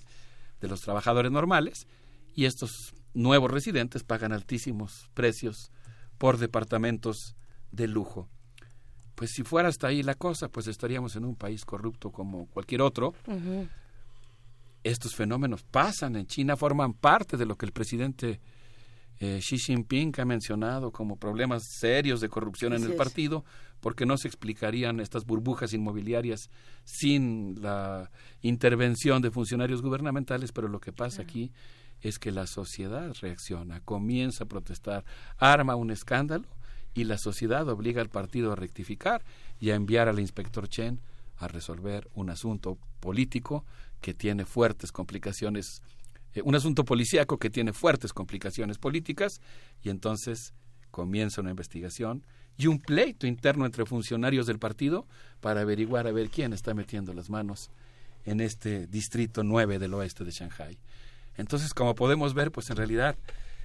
de los trabajadores normales, y estos nuevos residentes pagan altísimos precios por departamentos de lujo. Pues si fuera hasta ahí la cosa, pues estaríamos en un país corrupto como cualquier otro. Estos fenómenos pasan en China, forman parte de lo que el presidente eh, Xi Jinping ha mencionado como problemas serios de corrupción en el partido, porque no se explicarían estas burbujas inmobiliarias sin la intervención de funcionarios gubernamentales, pero lo que pasa aquí es que la sociedad reacciona, comienza a protestar, arma un escándalo y la sociedad obliga al partido a rectificar y a enviar al inspector Chen a resolver un asunto político que tiene fuertes complicaciones, eh, un asunto policíaco que tiene fuertes complicaciones políticas y entonces comienza una investigación y un pleito interno entre funcionarios del partido para averiguar a ver quién está metiendo las manos en este distrito 9 del oeste de Shanghai. Entonces, como podemos ver, pues en realidad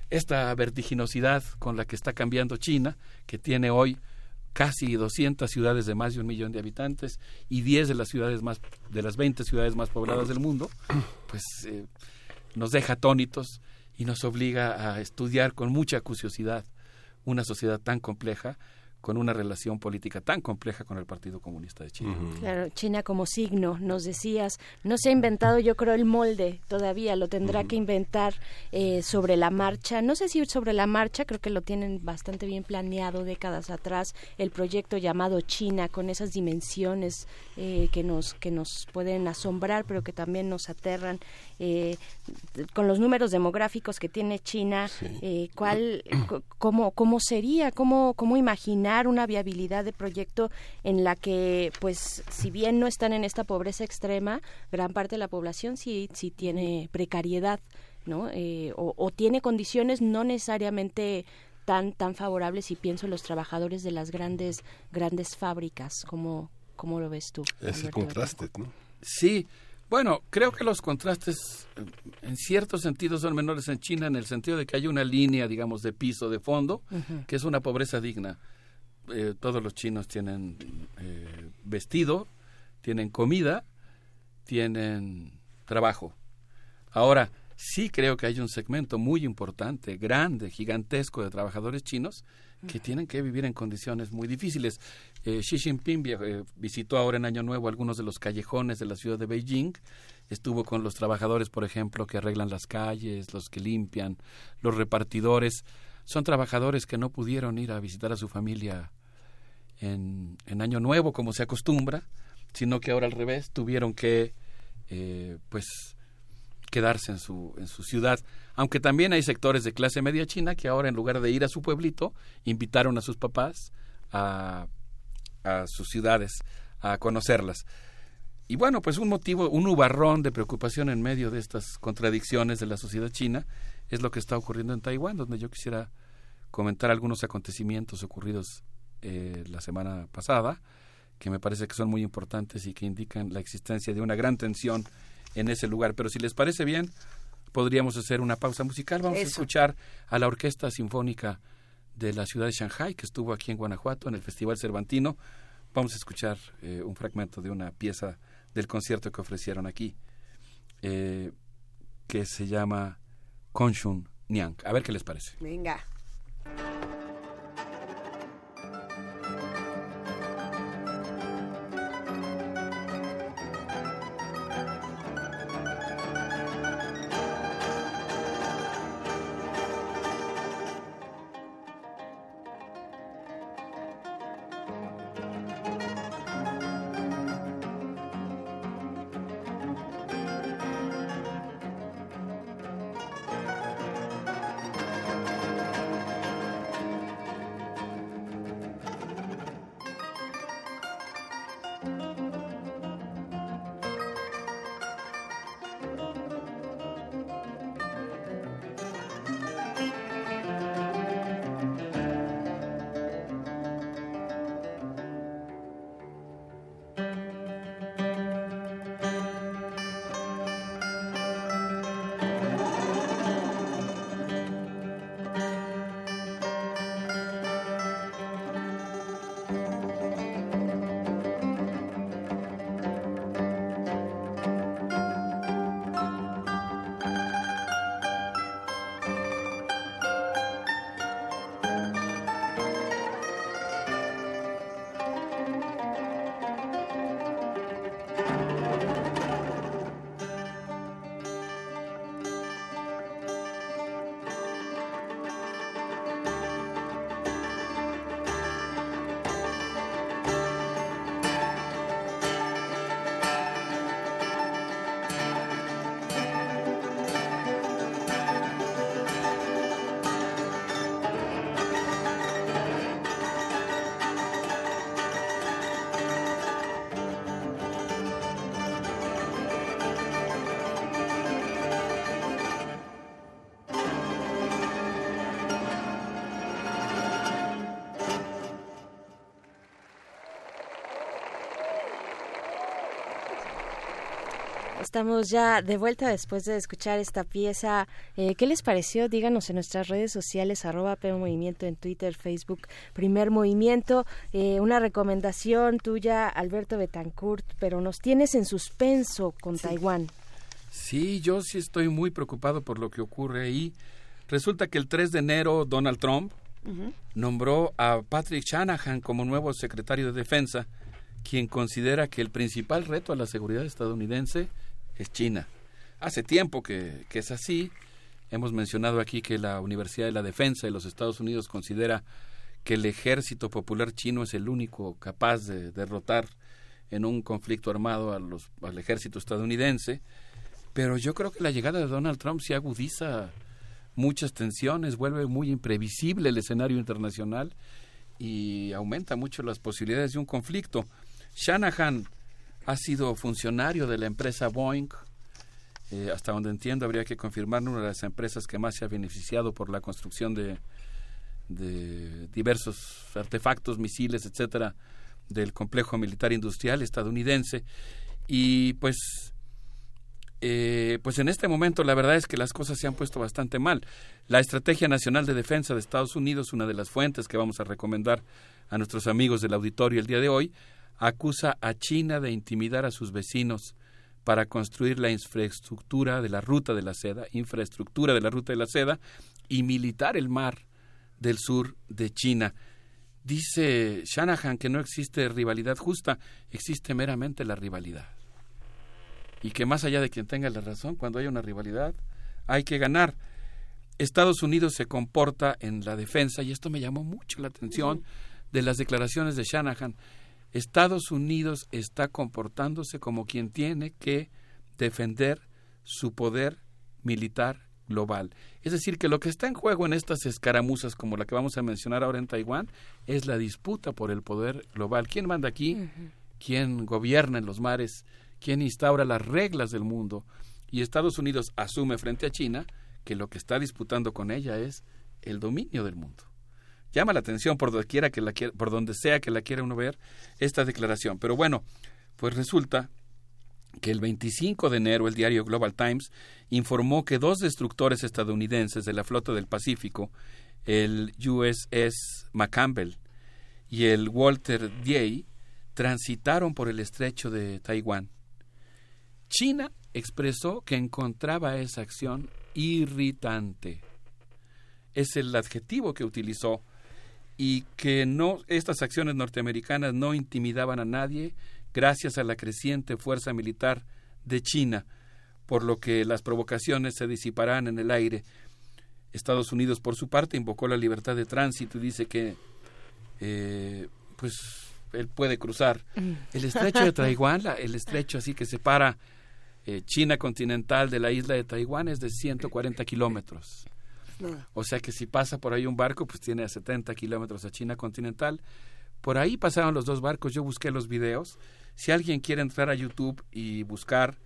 esta vertiginosidad con la que está cambiando China, que tiene hoy casi 200 ciudades de más de un millón de habitantes y 10 de las ciudades más de las 20 ciudades más pobladas del mundo, *coughs* pues eh, nos deja atónitos y nos obliga a estudiar con mucha curiosidad una sociedad tan compleja con una relación política tan compleja con el Partido Comunista de China. Claro, China como signo, nos decías, no se ha inventado yo creo el molde todavía, lo tendrá que inventar eh, sobre la marcha, no sé si sobre la marcha, creo que lo tienen bastante bien planeado décadas atrás, el proyecto llamado China con esas dimensiones eh, que, nos, que nos pueden asombrar, pero que también nos aterran, eh, con los números demográficos que tiene China, ¿cuál, cómo, ¿cómo sería, cómo, cómo imaginar una viabilidad de proyecto en la que, pues, si bien no están en esta pobreza extrema, gran parte de la población sí, sí tiene precariedad, ¿no? Eh, o, tiene condiciones no necesariamente tan tan favorables y pienso en los trabajadores de las grandes grandes fábricas. Como cómo lo ves tú ese contraste no sí. Bueno, creo que los contrastes eh, en cierto sentido son menores en China en el sentido de que hay una línea, digamos, de piso, de fondo, que es una pobreza digna. Eh, todos los chinos tienen eh, vestido, tienen comida, tienen trabajo. Ahora, sí creo que hay un segmento muy importante, grande, gigantesco de trabajadores chinos que tienen que vivir en condiciones muy difíciles. Eh, Xi Jinping visitó ahora en Año Nuevo algunos de los callejones de la ciudad de Beijing, estuvo con los trabajadores, por ejemplo, que arreglan las calles, los que limpian, los repartidores. Son trabajadores que no pudieron ir a visitar a su familia en, Año Nuevo, como se acostumbra, sino que ahora al revés tuvieron que, eh, pues, quedarse en su, en su ciudad. Aunque también hay sectores de clase media china que ahora, en lugar de ir a su pueblito, invitaron a sus papás a, a sus ciudades, a conocerlas. Y bueno, pues un motivo, un nubarrón de preocupación en medio de estas contradicciones de la sociedad china es lo que está ocurriendo en Taiwán, donde yo quisiera comentar algunos acontecimientos ocurridos eh, la semana pasada, que me parece que son muy importantes y que indican la existencia de una gran tensión en ese lugar. Pero si les parece bien, podríamos hacer una pausa musical. Vamos a escuchar a la Orquesta Sinfónica de la ciudad de Shanghai, que estuvo aquí en Guanajuato, en el Festival Cervantino. Vamos a escuchar eh, un fragmento de una pieza del concierto que ofrecieron aquí, eh, que se llama Konshun Niang. A ver qué les parece. Venga. Estamos ya de vuelta después de escuchar esta pieza. Eh, ¿Qué les pareció? Díganos en nuestras redes sociales, arroba Movimiento en Twitter, Facebook, Primer Movimiento. Eh, una recomendación tuya, Alberto Betancourt, pero nos tienes en suspenso con Taiwán. Sí, yo sí estoy muy preocupado por lo que ocurre ahí. Resulta que el 3 de enero Donald Trump nombró a Patrick Shanahan como nuevo secretario de Defensa quien considera que el principal reto a la seguridad estadounidense es China. Hace tiempo que, es así. Hemos mencionado aquí que la Universidad de la Defensa de los Estados Unidos considera que el ejército popular chino es el único capaz de derrotar en un conflicto armado a los, al ejército estadounidense. Pero yo creo que la llegada de Donald Trump se agudiza muchas tensiones, vuelve muy imprevisible el escenario internacional y aumenta mucho las posibilidades de un conflicto. Shanahan ha sido funcionario de la empresa Boeing. Eh, hasta donde entiendo, habría que confirmar una de las empresas que más se ha beneficiado por la construcción de, diversos artefactos, misiles, etcétera, del complejo militar industrial estadounidense. Y pues, eh, pues en este momento la verdad es que las cosas se han puesto bastante mal. La Estrategia Nacional de Defensa de Estados Unidos, una de las fuentes que vamos a recomendar a nuestros amigos del auditorio el día de hoy, acusa a China de intimidar a sus vecinos para construir la infraestructura de la ruta de la seda, infraestructura de la ruta de la seda y militar el mar del sur de China. Dice Shanahan que no existe rivalidad justa, existe meramente la rivalidad. Y que más allá de quien tenga la razón, cuando hay una rivalidad, hay que ganar. Estados Unidos se comporta en la defensa, y esto me llamó mucho la atención de las declaraciones de Shanahan, Estados Unidos está comportándose como quien tiene que defender su poder militar global. Es decir, que lo que está en juego en estas escaramuzas como la que vamos a mencionar ahora en Taiwán es la disputa por el poder global. ¿Quién manda aquí? ¿Quién gobierna en los mares? ¿Quién instaura las reglas del mundo? Y Estados Unidos asume frente a China que lo que está disputando con ella es el dominio del mundo llama la atención por donde, quiera que la por donde sea que la quiera uno ver esta declaración. Pero bueno, pues resulta que el 25 de enero el diario Global Times informó que dos destructores estadounidenses de la flota del Pacífico, el USS McCampbell y el Walter Day, transitaron por el estrecho de Taiwán. China expresó que encontraba esa acción irritante. Es el adjetivo que utilizó y que no estas acciones norteamericanas no intimidaban a nadie gracias a la creciente fuerza militar de China, por lo que las provocaciones se disiparán en el aire. Estados Unidos, por su parte, invocó la libertad de tránsito y dice que, eh, pues, él puede cruzar mm. el estrecho de *laughs* Taiwán, el estrecho así que separa eh, China continental de la isla de Taiwán es de 140 kilómetros. O sea que si pasa por ahí un barco, pues tiene a 70 kilómetros a China continental. Por ahí pasaron los dos barcos, yo busqué los videos. Si alguien quiere entrar a YouTube y buscar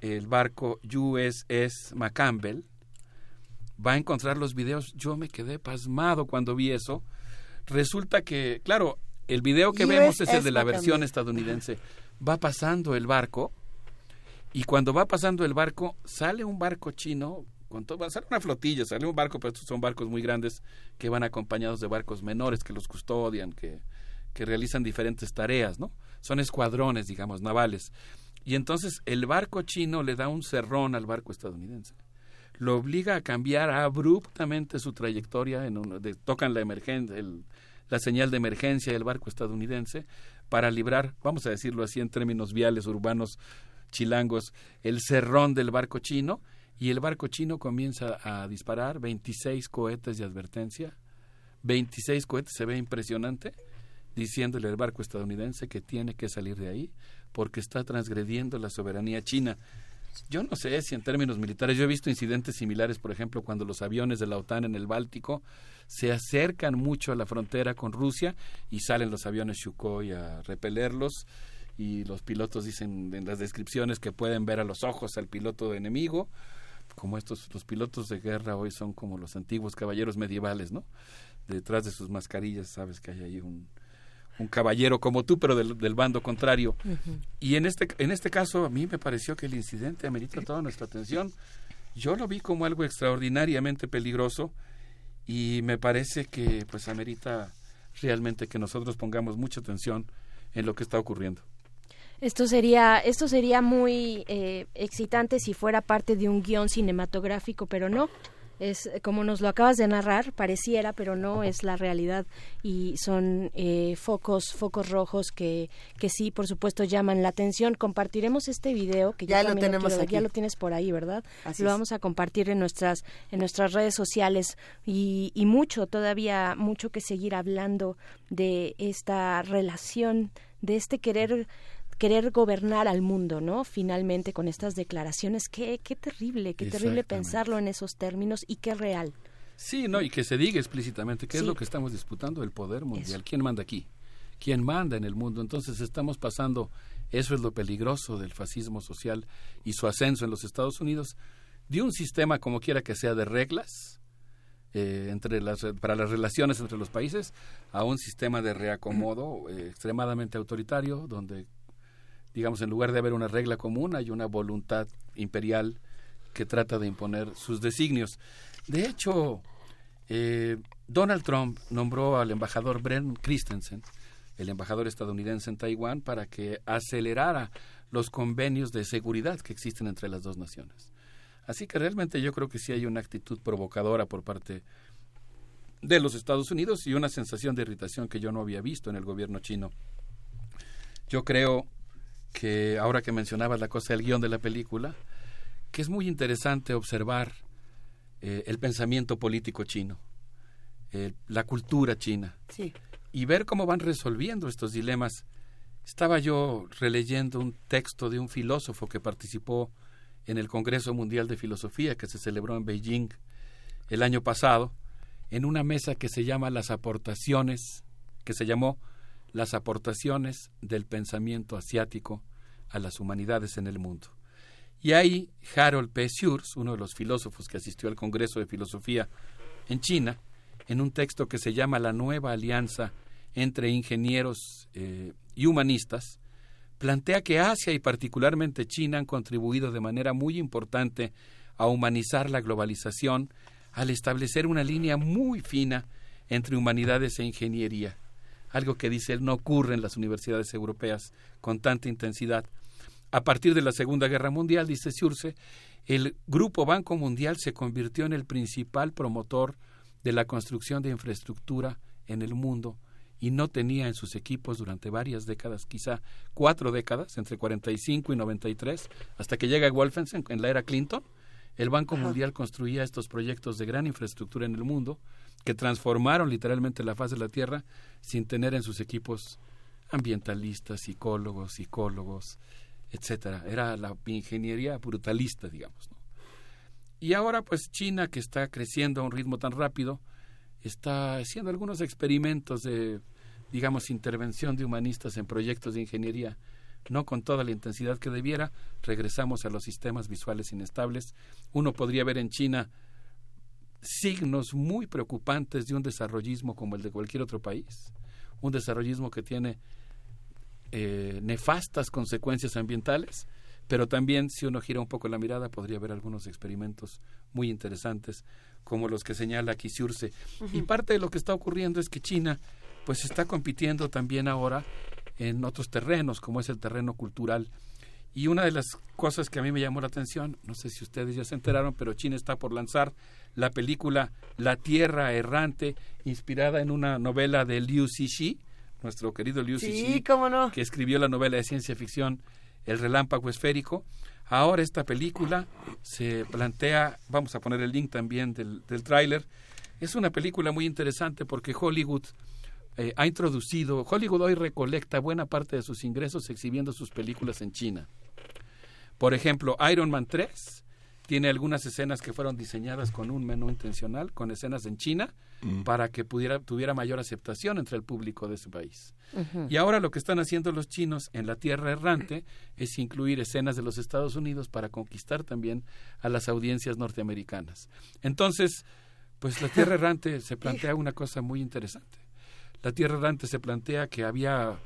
el barco USS McCampbell, va a encontrar los videos. Yo me quedé pasmado cuando vi eso. Resulta que, claro, el video que vemos es el de la versión estadounidense. Va pasando el barco y cuando va pasando el barco sale un barco chino con todo, a ser una flotilla, sale un barco, pero estos son barcos muy grandes que van acompañados de barcos menores que los custodian, que, que realizan diferentes tareas, ¿no? Son escuadrones, digamos, navales. Y entonces el barco chino le da un cerrón al barco estadounidense. Lo obliga a cambiar abruptamente su trayectoria, en tocan la, emergencia, la señal de emergencia del barco estadounidense para librar, vamos a decirlo así en términos viales urbanos chilangos, el cerrón del barco chino y el barco chino comienza a disparar 26 cohetes de advertencia. 26 cohetes, se ve impresionante, diciéndole al barco estadounidense que tiene que salir de ahí porque está transgrediendo la soberanía china. Yo no sé si en términos militares, yo he visto incidentes similares, por ejemplo, cuando los aviones de la OTAN en el Báltico se acercan mucho a la frontera con Rusia y salen los aviones Sukhoi a repelerlos y los pilotos dicen en las descripciones que pueden ver a los ojos al piloto enemigo como estos, los pilotos de guerra hoy son como los antiguos caballeros medievales, ¿no? Detrás de sus mascarillas sabes que hay ahí un, un caballero como tú, pero del, bando contrario. Y en este, en este caso a mí me pareció que el incidente amerita toda nuestra atención. Yo lo vi como algo extraordinariamente peligroso y me parece que pues amerita realmente que nosotros pongamos mucha atención en lo que está ocurriendo. Esto sería, esto sería muy eh, excitante si fuera parte de un guion cinematográfico, pero no. Es como nos lo acabas de narrar pareciera pero no es la realidad. Y son eh, focos focos rojos que que sí por supuesto llaman la atención. Compartiremos este video que ya lo tenemos aquí. ya lo tienes por ahí verdad lo vamos a compartir en nuestras en nuestras redes sociales. Y, y mucho todavía mucho que seguir hablando de esta relación de este querer querer gobernar al mundo, ¿no? Finalmente con estas declaraciones, qué, qué terrible, qué terrible pensarlo en esos términos y qué real. Sí, no, y que se diga explícitamente qué es lo que estamos disputando, el poder mundial. ¿Quién manda aquí? ¿Quién manda en el mundo? Entonces estamos pasando, eso es lo peligroso del fascismo social y su ascenso en los Estados Unidos, de un sistema como quiera que sea de reglas, eh, entre las, para las relaciones entre los países a un sistema de reacomodo eh, extremadamente autoritario donde digamos, en lugar de haber una regla común, hay una voluntad imperial que trata de imponer sus designios. De hecho, eh, Donald Trump nombró al embajador Brent Christensen, el embajador estadounidense en Taiwán, para que acelerara los convenios de seguridad que existen entre las dos naciones. Así que realmente yo creo que sí hay una actitud provocadora por parte de los Estados Unidos y una sensación de irritación que yo no había visto en el gobierno chino. Yo creo que ahora que mencionabas la cosa del guion de la película, que es muy interesante observar eh, el pensamiento político chino, eh, la cultura china, y ver cómo van resolviendo estos dilemas. Estaba yo releyendo un texto de un filósofo que participó en el Congreso Mundial de Filosofía que se celebró en Beijing el año pasado, en una mesa que se llama Las aportaciones, que se llamó las aportaciones del pensamiento asiático a las humanidades en el mundo. Y ahí Harold P. Schurz, uno de los filósofos que asistió al Congreso de Filosofía en China, en un texto que se llama La nueva alianza entre ingenieros eh, y humanistas, plantea que Asia y particularmente China han contribuido de manera muy importante a humanizar la globalización al establecer una línea muy fina entre humanidades e ingeniería algo que dice él no ocurre en las universidades europeas con tanta intensidad. A partir de la Segunda Guerra Mundial, dice Surce, el Grupo Banco Mundial se convirtió en el principal promotor de la construcción de infraestructura en el mundo y no tenía en sus equipos durante varias décadas, quizá cuatro décadas, entre 45 y 93, hasta que llega Wolfensen en la era Clinton, el Banco Mundial construía estos proyectos de gran infraestructura en el mundo que transformaron literalmente la faz de la Tierra sin tener en sus equipos ambientalistas, psicólogos, psicólogos, etcétera. Era la ingeniería brutalista, digamos. Y ahora, pues China, que está creciendo a un ritmo tan rápido, está haciendo algunos experimentos de, digamos, intervención de humanistas en proyectos de ingeniería, no con toda la intensidad que debiera. Regresamos a los sistemas visuales inestables. Uno podría ver en China signos muy preocupantes de un desarrollismo como el de cualquier otro país, un desarrollismo que tiene eh, nefastas consecuencias ambientales, pero también si uno gira un poco la mirada podría haber algunos experimentos muy interesantes como los que señala aquí Y parte de lo que está ocurriendo es que China pues está compitiendo también ahora en otros terrenos, como es el terreno cultural. Y una de las cosas que a mí me llamó la atención, no sé si ustedes ya se enteraron, pero China está por lanzar la película La Tierra Errante, inspirada en una novela de Liu Cixi, nuestro querido Liu sí, cómo no. que escribió la novela de ciencia ficción El Relámpago Esférico. Ahora esta película se plantea, vamos a poner el link también del, del tráiler, es una película muy interesante porque Hollywood eh, ha introducido, Hollywood hoy recolecta buena parte de sus ingresos exhibiendo sus películas en China. Por ejemplo, Iron Man 3 tiene algunas escenas que fueron diseñadas con un menú intencional, con escenas en China, mm. para que pudiera, tuviera mayor aceptación entre el público de ese país. Y ahora lo que están haciendo los chinos en la Tierra Errante es incluir escenas de los Estados Unidos para conquistar también a las audiencias norteamericanas. Entonces, pues la Tierra *laughs* Errante se plantea una cosa muy interesante. la Tierra errante se plantea que había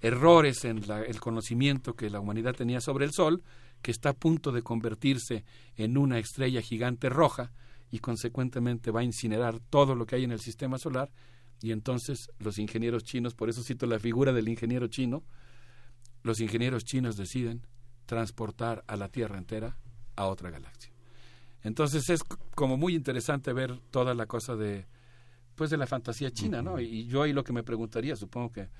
errores en el conocimiento que la humanidad tenía sobre el Sol, que está a punto de convertirse en una estrella gigante roja y consecuentemente va a incinerar todo lo que hay en el sistema solar y entonces los ingenieros chinos, por eso cito la figura del ingeniero chino, los ingenieros chinos deciden transportar a la Tierra entera a otra galaxia. Entonces es como muy interesante ver toda la cosa de pues de la fantasía china, ¿no? Y yo ahí lo que me preguntaría, supongo que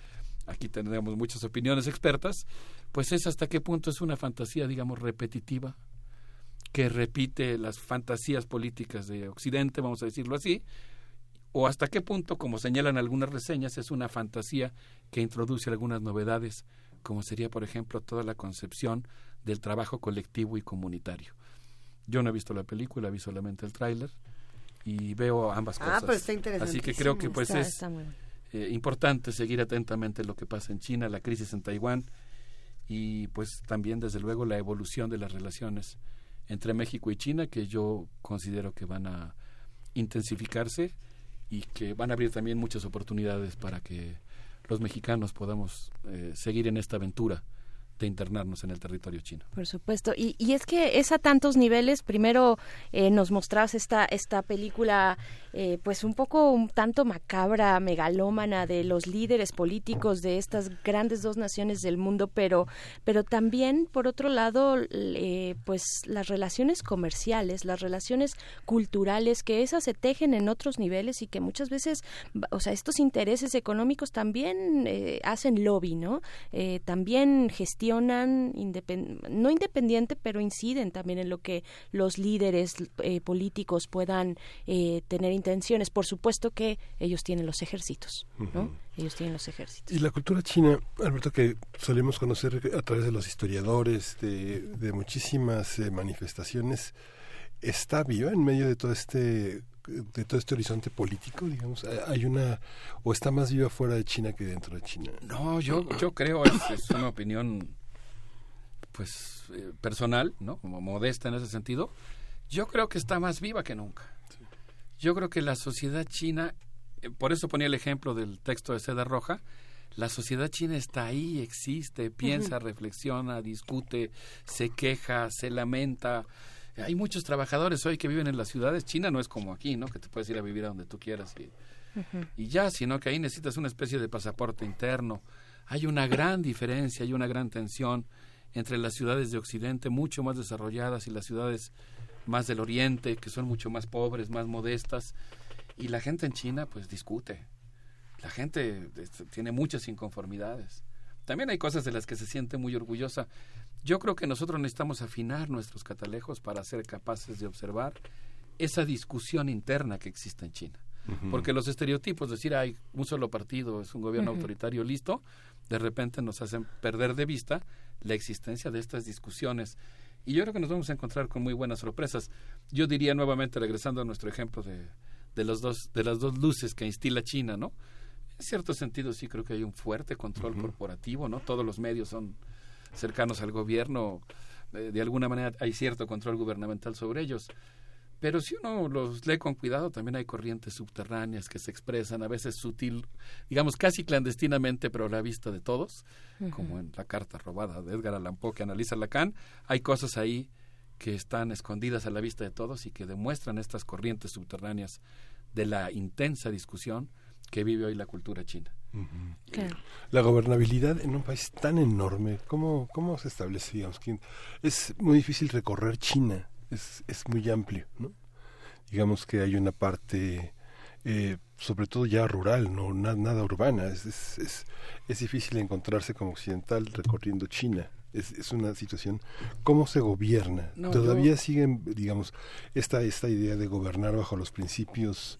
aquí tendremos muchas opiniones expertas, pues es hasta qué punto es una fantasía, digamos, repetitiva, que repite las fantasías políticas de Occidente, vamos a decirlo así, o hasta qué punto, como señalan algunas reseñas, es una fantasía que introduce algunas novedades, como sería, por ejemplo, toda la concepción del trabajo colectivo y comunitario. Yo no he visto la película, vi solamente el tráiler y veo ambas ah, cosas. Está interesante. Así que creo que pues es eh, importante seguir atentamente lo que pasa en China, la crisis en Taiwán y pues también desde luego la evolución de las relaciones entre México y China que yo considero que van a intensificarse y que van a abrir también muchas oportunidades para que los mexicanos podamos eh, seguir en esta aventura de internarnos en el territorio chino. Por supuesto. Y, y es que es a tantos niveles. Primero eh, nos mostrabas esta, esta película eh, pues un poco un tanto macabra, megalómana de los líderes políticos de estas grandes dos naciones del mundo, pero, pero también, por otro lado, eh, pues las relaciones comerciales, las relaciones culturales, que esas se tejen en otros niveles y que muchas veces, o sea, estos intereses económicos también eh, hacen lobby, ¿no? también gestionan, no independiente, pero inciden también en lo que los líderes políticos puedan tener intenciones. Por supuesto que ellos tienen los ejércitos, ¿no? Ellos tienen los ejércitos. Y la cultura china, Alberto, que solemos conocer a través de los historiadores, de, muchísimas eh, manifestaciones, está viva en medio de todo este de todo este horizonte político, digamos, hay una o está más viva fuera de China que dentro de China. No, yo yo creo es, es una opinión pues eh, personal, ¿no? Como modesta en ese sentido. Yo creo que está más viva que nunca. Yo creo que la sociedad china, eh, por eso ponía el ejemplo del texto de Seda Roja, la sociedad china está ahí, existe, piensa, reflexiona, discute, se queja, se lamenta. Hay muchos trabajadores hoy que viven en las ciudades. China no es como aquí, ¿no? Que te puedes ir a vivir a donde tú quieras y, y ya, sino que ahí necesitas una especie de pasaporte interno. Hay una gran diferencia, hay una gran tensión entre las ciudades de Occidente, mucho más desarrolladas, y las ciudades más del oriente, que son mucho más pobres, más modestas, y la gente en China pues discute. La gente este, tiene muchas inconformidades. También hay cosas de las que se siente muy orgullosa. Yo creo que nosotros necesitamos afinar nuestros catalejos para ser capaces de observar esa discusión interna que existe en China. Porque los estereotipos, decir, hay un solo partido, es un gobierno autoritario listo, de repente nos hacen perder de vista la existencia de estas discusiones y yo creo que nos vamos a encontrar con muy buenas sorpresas. Yo diría nuevamente, regresando a nuestro ejemplo de, de, los dos, de las dos luces que instila China, ¿no? En cierto sentido sí creo que hay un fuerte control corporativo, ¿no? Todos los medios son cercanos al gobierno, eh, de alguna manera hay cierto control gubernamental sobre ellos. Pero si uno los lee con cuidado, también hay corrientes subterráneas que se expresan, a veces sutil, digamos casi clandestinamente, pero a la vista de todos, como en la carta robada de Edgar Allan Poe que analiza Lacan. Hay cosas ahí que están escondidas a la vista de todos y que demuestran estas corrientes subterráneas de la intensa discusión que vive hoy la cultura china. La gobernabilidad en un país tan enorme, ¿cómo, cómo se establece? es muy difícil recorrer China es, es muy amplio, ¿no? Digamos que hay una parte, eh, sobre todo ya rural, no nada, urbana. Es, es, es, difícil encontrarse como occidental recorriendo China. Es, es una situación. ¿Cómo se gobierna? Todavía siguen, digamos, esta, esta idea de gobernar bajo los principios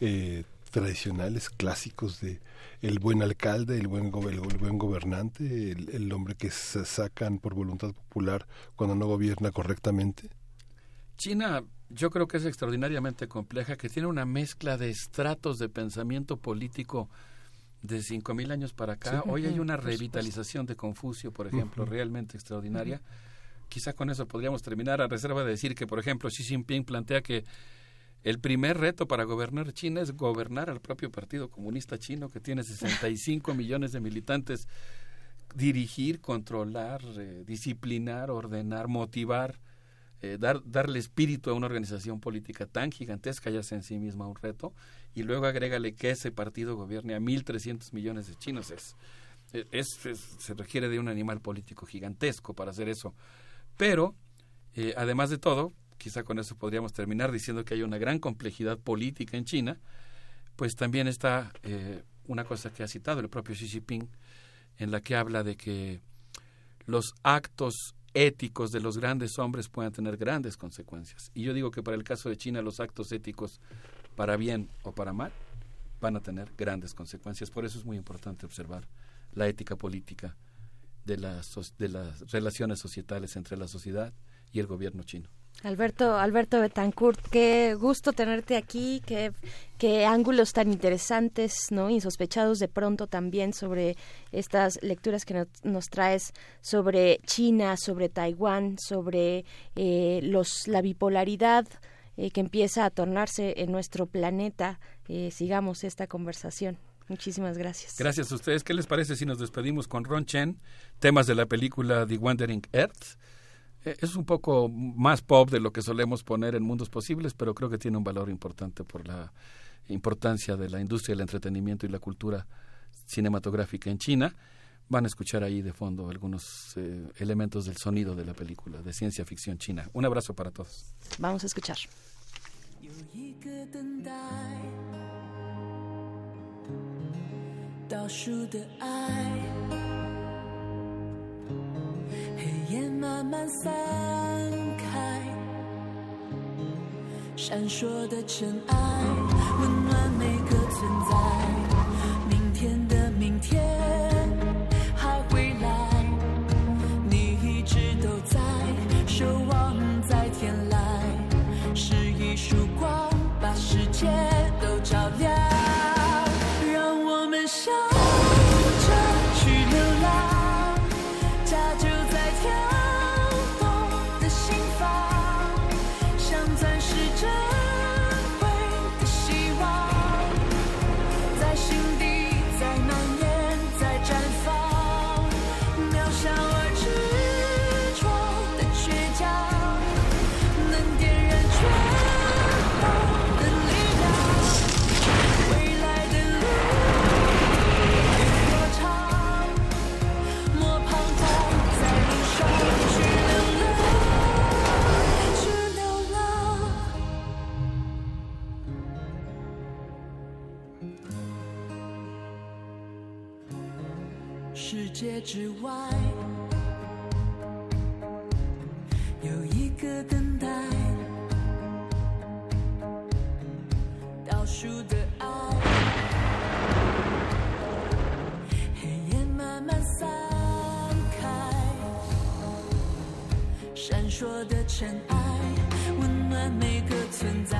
eh, tradicionales, clásicos de el buen alcalde, el buen, el, buen gobernante, el, el hombre que se sacan por voluntad popular cuando no gobierna correctamente. China yo creo que es extraordinariamente compleja, que tiene una mezcla de estratos de pensamiento político de 5.000 años para acá. Hoy hay una revitalización de Confucio, por ejemplo, realmente extraordinaria. Quizá con eso podríamos terminar, a reserva de decir que, por ejemplo, Xi Jinping plantea que el primer reto para gobernar China es gobernar al propio Partido Comunista Chino, que tiene 65 *laughs* millones de militantes, dirigir, controlar, eh, disciplinar, ordenar, motivar, eh, dar, darle espíritu a una organización política tan gigantesca, ya sea en sí misma un reto, y luego agrégale que ese partido gobierne a 1.300 millones de chinos. Es, es, se requiere de un animal político gigantesco para hacer eso. Pero, eh, además de todo, quizá con eso podríamos terminar diciendo que hay una gran complejidad política en China, pues también está eh, una cosa que ha citado el propio Xi Jinping, en la que habla de que los actos éticos de los grandes hombres puedan tener grandes consecuencias. Y yo digo que para el caso de China los actos éticos, para bien o para mal, van a tener grandes consecuencias. Por eso es muy importante observar la ética política de las, de las relaciones societales entre la sociedad y el gobierno chino. Alberto, Alberto Betancourt, qué gusto tenerte aquí, qué, ángulos tan interesantes, ¿no? Insospechados de pronto también sobre estas lecturas que nos, traes sobre China, sobre Taiwán, sobre eh, los, la bipolaridad eh, que empieza a tornarse en nuestro planeta. Eh, sigamos esta conversación. Muchísimas gracias. Gracias a ustedes. ¿Qué les parece si nos despedimos con Ron Chen, temas de la película The Wandering Earth? Eh, es un poco más pop de lo que solemos poner en Mundos Posibles, pero creo que tiene un valor importante por la importancia de la industria del entretenimiento y la cultura cinematográfica en China. Van a escuchar ahí de fondo algunos eh, elementos del sonido de la película de ciencia ficción china. Un abrazo para todos. Vamos a escuchar. 黑夜慢慢散开，闪烁的尘埃，温暖每个存在。明天的明天还会来，你一直都在，守望在天籁，是一束光，把世界之外，有一个等待，倒数的爱，黑夜慢慢散开，闪烁的尘埃，温暖每个存在，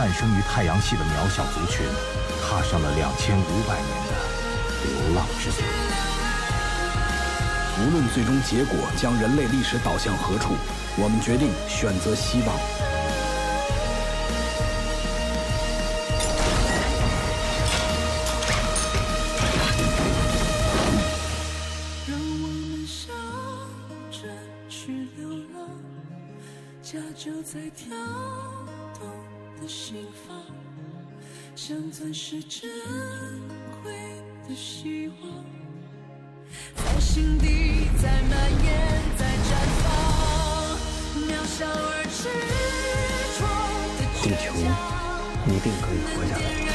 诞生于太阳系的渺小族群，踏上了两千五百年的流浪之旅。无论最终结果将人类历史导向何处，我们决定选择希望。像钻石珍贵的希望在心底在蔓延在绽放渺小而执着的倔强。你一定可以活下来。的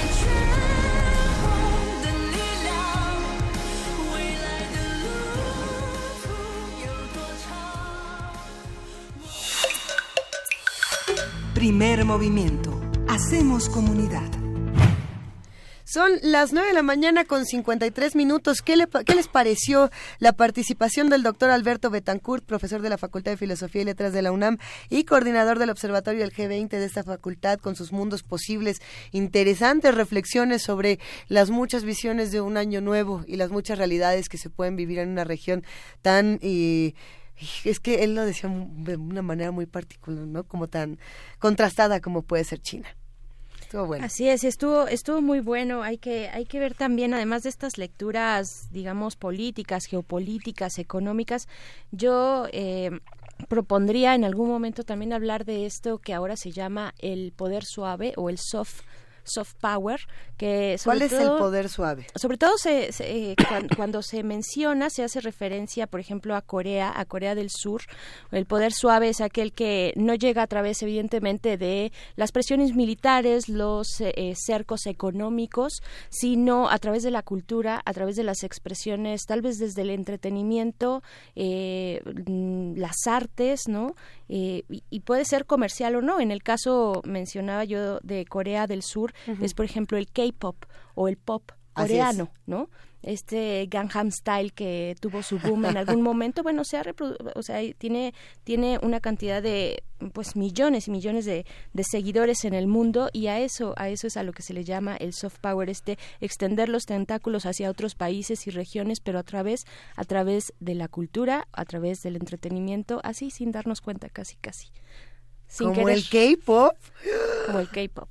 Primer movie mento Hacemos communita Son las 9 de la mañana con 53 minutos. ¿Qué, le, ¿Qué, les pareció la participación del doctor Alberto Betancourt, profesor de la Facultad de Filosofía y Letras de la UNAM y coordinador del Observatorio del G20 de esta facultad con sus mundos posibles? Interesantes reflexiones sobre las muchas visiones de un año nuevo y las muchas realidades que se pueden vivir en una región tan... Y, es que él lo decía de una manera muy particular, ¿no? Como tan contrastada como puede ser China. Así es, estuvo, estuvo muy bueno. Hay que, hay que ver también, además de estas lecturas, digamos, políticas, geopolíticas, económicas, yo eh, propondría en algún momento también hablar de esto que ahora se llama el poder suave o el soft soft power que ¿Cuál es todo, el poder suave? Sobre todo se, se, eh, cuando, cuando, se menciona se hace referencia, por ejemplo, a Corea, a Corea del Sur. El poder suave es aquel que no llega a través, evidentemente, de las presiones militares, los eh, cercos económicos, sino a través de la cultura, a través de las expresiones, tal vez desde el entretenimiento, eh, las artes, ¿no? y, y puede ser comercial o no. En el caso mencionaba yo de Corea del Sur, Uh -huh. es por ejemplo el K-pop o el pop coreano, ¿no? Este Gangnam Style que tuvo su boom en algún *laughs* momento, bueno, se ha o sea, tiene tiene una cantidad de pues millones y millones de, de, seguidores en el mundo y a eso a eso es a lo que se le llama el soft power, este extender los tentáculos hacia otros países y regiones, pero a través a través de la cultura, a través del entretenimiento, así sin darnos cuenta casi casi. Sin Como querer. el K-pop. Como el K-pop.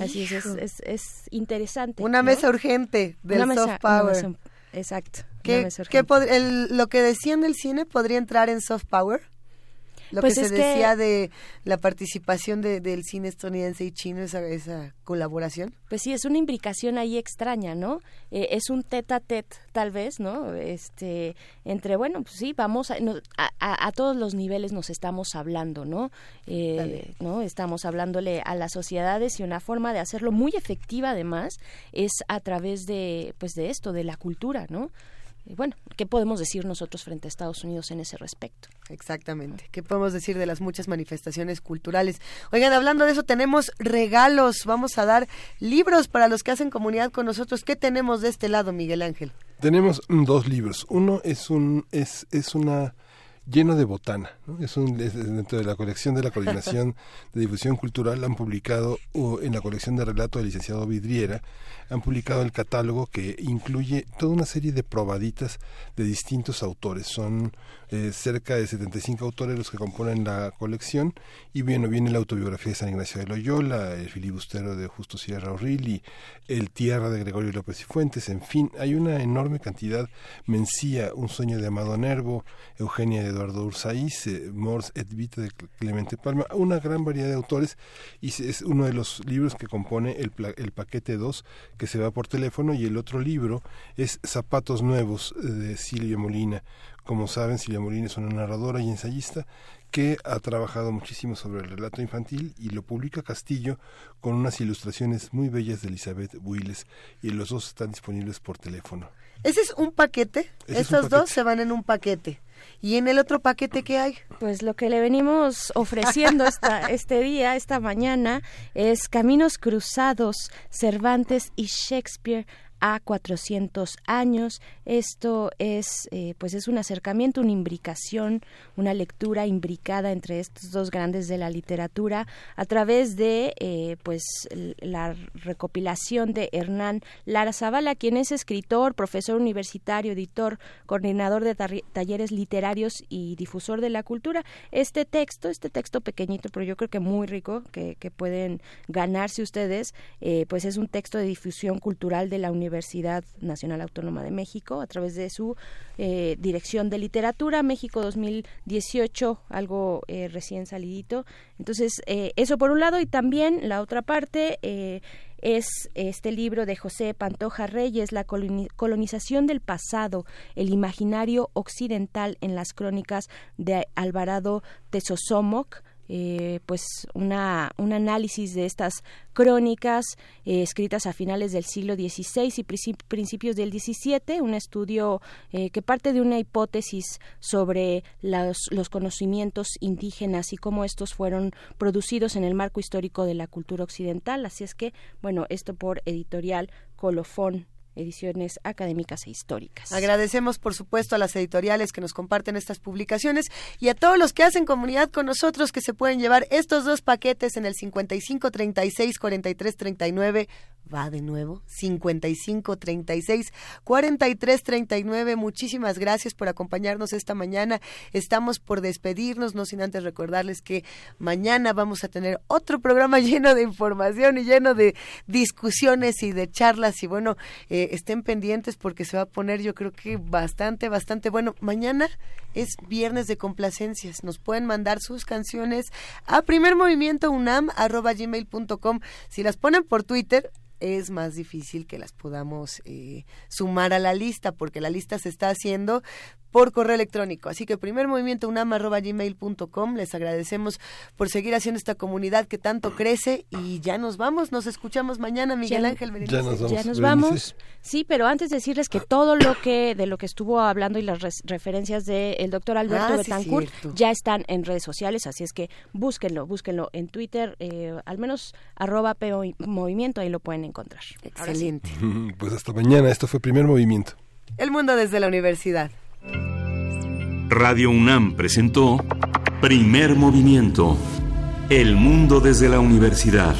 Así es, es, es, es, interesante. Una ¿no? mesa urgente del una mesa, soft power. Mesa, exacto. ¿Qué, ¿qué el, ¿Lo que decían del cine podría entrar en soft power? Lo pues que se decía que, de la participación de, del cine estadounidense y chino, esa, esa colaboración. Pues sí, es una imbricación ahí extraña, ¿no? Eh, es un tete a tete, tal vez, ¿no? Este, entre, bueno, pues sí, vamos a, no, a, a, a, todos los niveles nos estamos hablando, ¿no? Eh, ¿no? Estamos hablándole a las sociedades y una forma de hacerlo muy efectiva, además, es a través de, pues de esto, de la cultura, ¿no? Bueno, ¿qué podemos decir nosotros frente a Estados Unidos en ese respecto? Exactamente. ¿Qué podemos decir de las muchas manifestaciones culturales? Oigan, hablando de eso, tenemos regalos. Vamos a dar libros para los que hacen comunidad con nosotros. ¿Qué tenemos de este lado, Miguel Ángel? Tenemos dos libros. Uno es un es, es una lleno de botana. ¿no? Es, un, es dentro de la colección de la Coordinación *laughs* de Difusión Cultural han publicado uh, en la colección de relato del licenciado Vidriera han publicado el catálogo que incluye toda una serie de probaditas de distintos autores. Son eh, cerca de 75 autores los que componen la colección y bueno, viene la autobiografía de San Ignacio de Loyola, el filibustero de Justo Sierra O'Reilly, el Tierra de Gregorio López y Fuentes, en fin, hay una enorme cantidad, Mencía, Un sueño de Amado Nervo, Eugenia de Eduardo Urzaiz, eh, Mors et Vita de Clemente Palma, una gran variedad de autores y es uno de los libros que compone el, el paquete 2 que se va por teléfono y el otro libro es Zapatos Nuevos de Silvia Molina. Como saben, Silvia Molina es una narradora y ensayista que ha trabajado muchísimo sobre el relato infantil y lo publica Castillo con unas ilustraciones muy bellas de Elizabeth Builes y los dos están disponibles por teléfono. Ese es un paquete. Ese Estos un paquete. dos se van en un paquete. ¿Y en el otro paquete qué hay? Pues lo que le venimos ofreciendo esta, *laughs* este día, esta mañana, es Caminos Cruzados, Cervantes y Shakespeare a 400 años. Esto es, eh, pues es un acercamiento, una imbricación, una lectura imbricada entre estos dos grandes de la literatura a través de, eh, pues, la recopilación de Hernán Lara Zavala, quien es escritor, profesor universitario, editor, coordinador de talleres literarios y difusor de la cultura. Este texto, este texto pequeñito, pero yo creo que muy rico, que, pueden ganarse ustedes, eh, pues es un texto de difusión cultural de la Universidad Universidad Nacional Autónoma de México a través de su eh, Dirección de Literatura México 2018, algo eh, recién salidito. Entonces, eh, eso por un lado y también la otra parte es este libro de José Pantoja Reyes, La colonización del pasado, el imaginario occidental en las crónicas de Alvarado Tesosomoc, eh, pues una, un análisis de estas crónicas eh, escritas a finales del siglo XVI y principios del XVII, un estudio eh, que parte de una hipótesis sobre los, los, conocimientos indígenas y cómo estos fueron producidos en el marco histórico de la cultura occidental. Así es que, bueno, esto por editorial Colofón ediciones académicas e históricas. Agradecemos, por supuesto, a las editoriales que nos comparten estas publicaciones y a todos los que hacen comunidad con nosotros que se pueden llevar estos dos paquetes en el 55 36 43 39 va de nuevo 55 36 43 39 muchísimas gracias por acompañarnos esta mañana. Estamos por despedirnos no sin antes recordarles que mañana vamos a tener otro programa *laughs* lleno de información y lleno de discusiones y de charlas y bueno eh, estén pendientes porque se va a poner yo creo que bastante bastante bueno. Mañana es viernes de complacencias. Nos pueden mandar sus canciones a primer movimiento unam arroba gmail.com si las ponen por Twitter es más difícil que las podamos eh, sumar a la lista porque la lista se está haciendo por correo electrónico. Así que primer movimiento unama.gmail.com. Les agradecemos por seguir haciendo esta comunidad que tanto crece y ya nos vamos. Nos escuchamos mañana, Miguel Ángel Ya nos vamos. Ya nos vamos. Sí, pero antes decirles que todo lo que de lo que estuvo hablando y las referencias del doctor Alberto ah, Betancourt ya están en redes sociales, así es que búsquenlo, búsquenlo en Twitter, eh, al menos arroba movimiento, ahí lo pueden encontrar. Excelente. *laughs* Pues hasta mañana, esto fue Primer Movimiento. El mundo desde la universidad. Radio UNAM presentó Primer Movimiento. El mundo desde la universidad.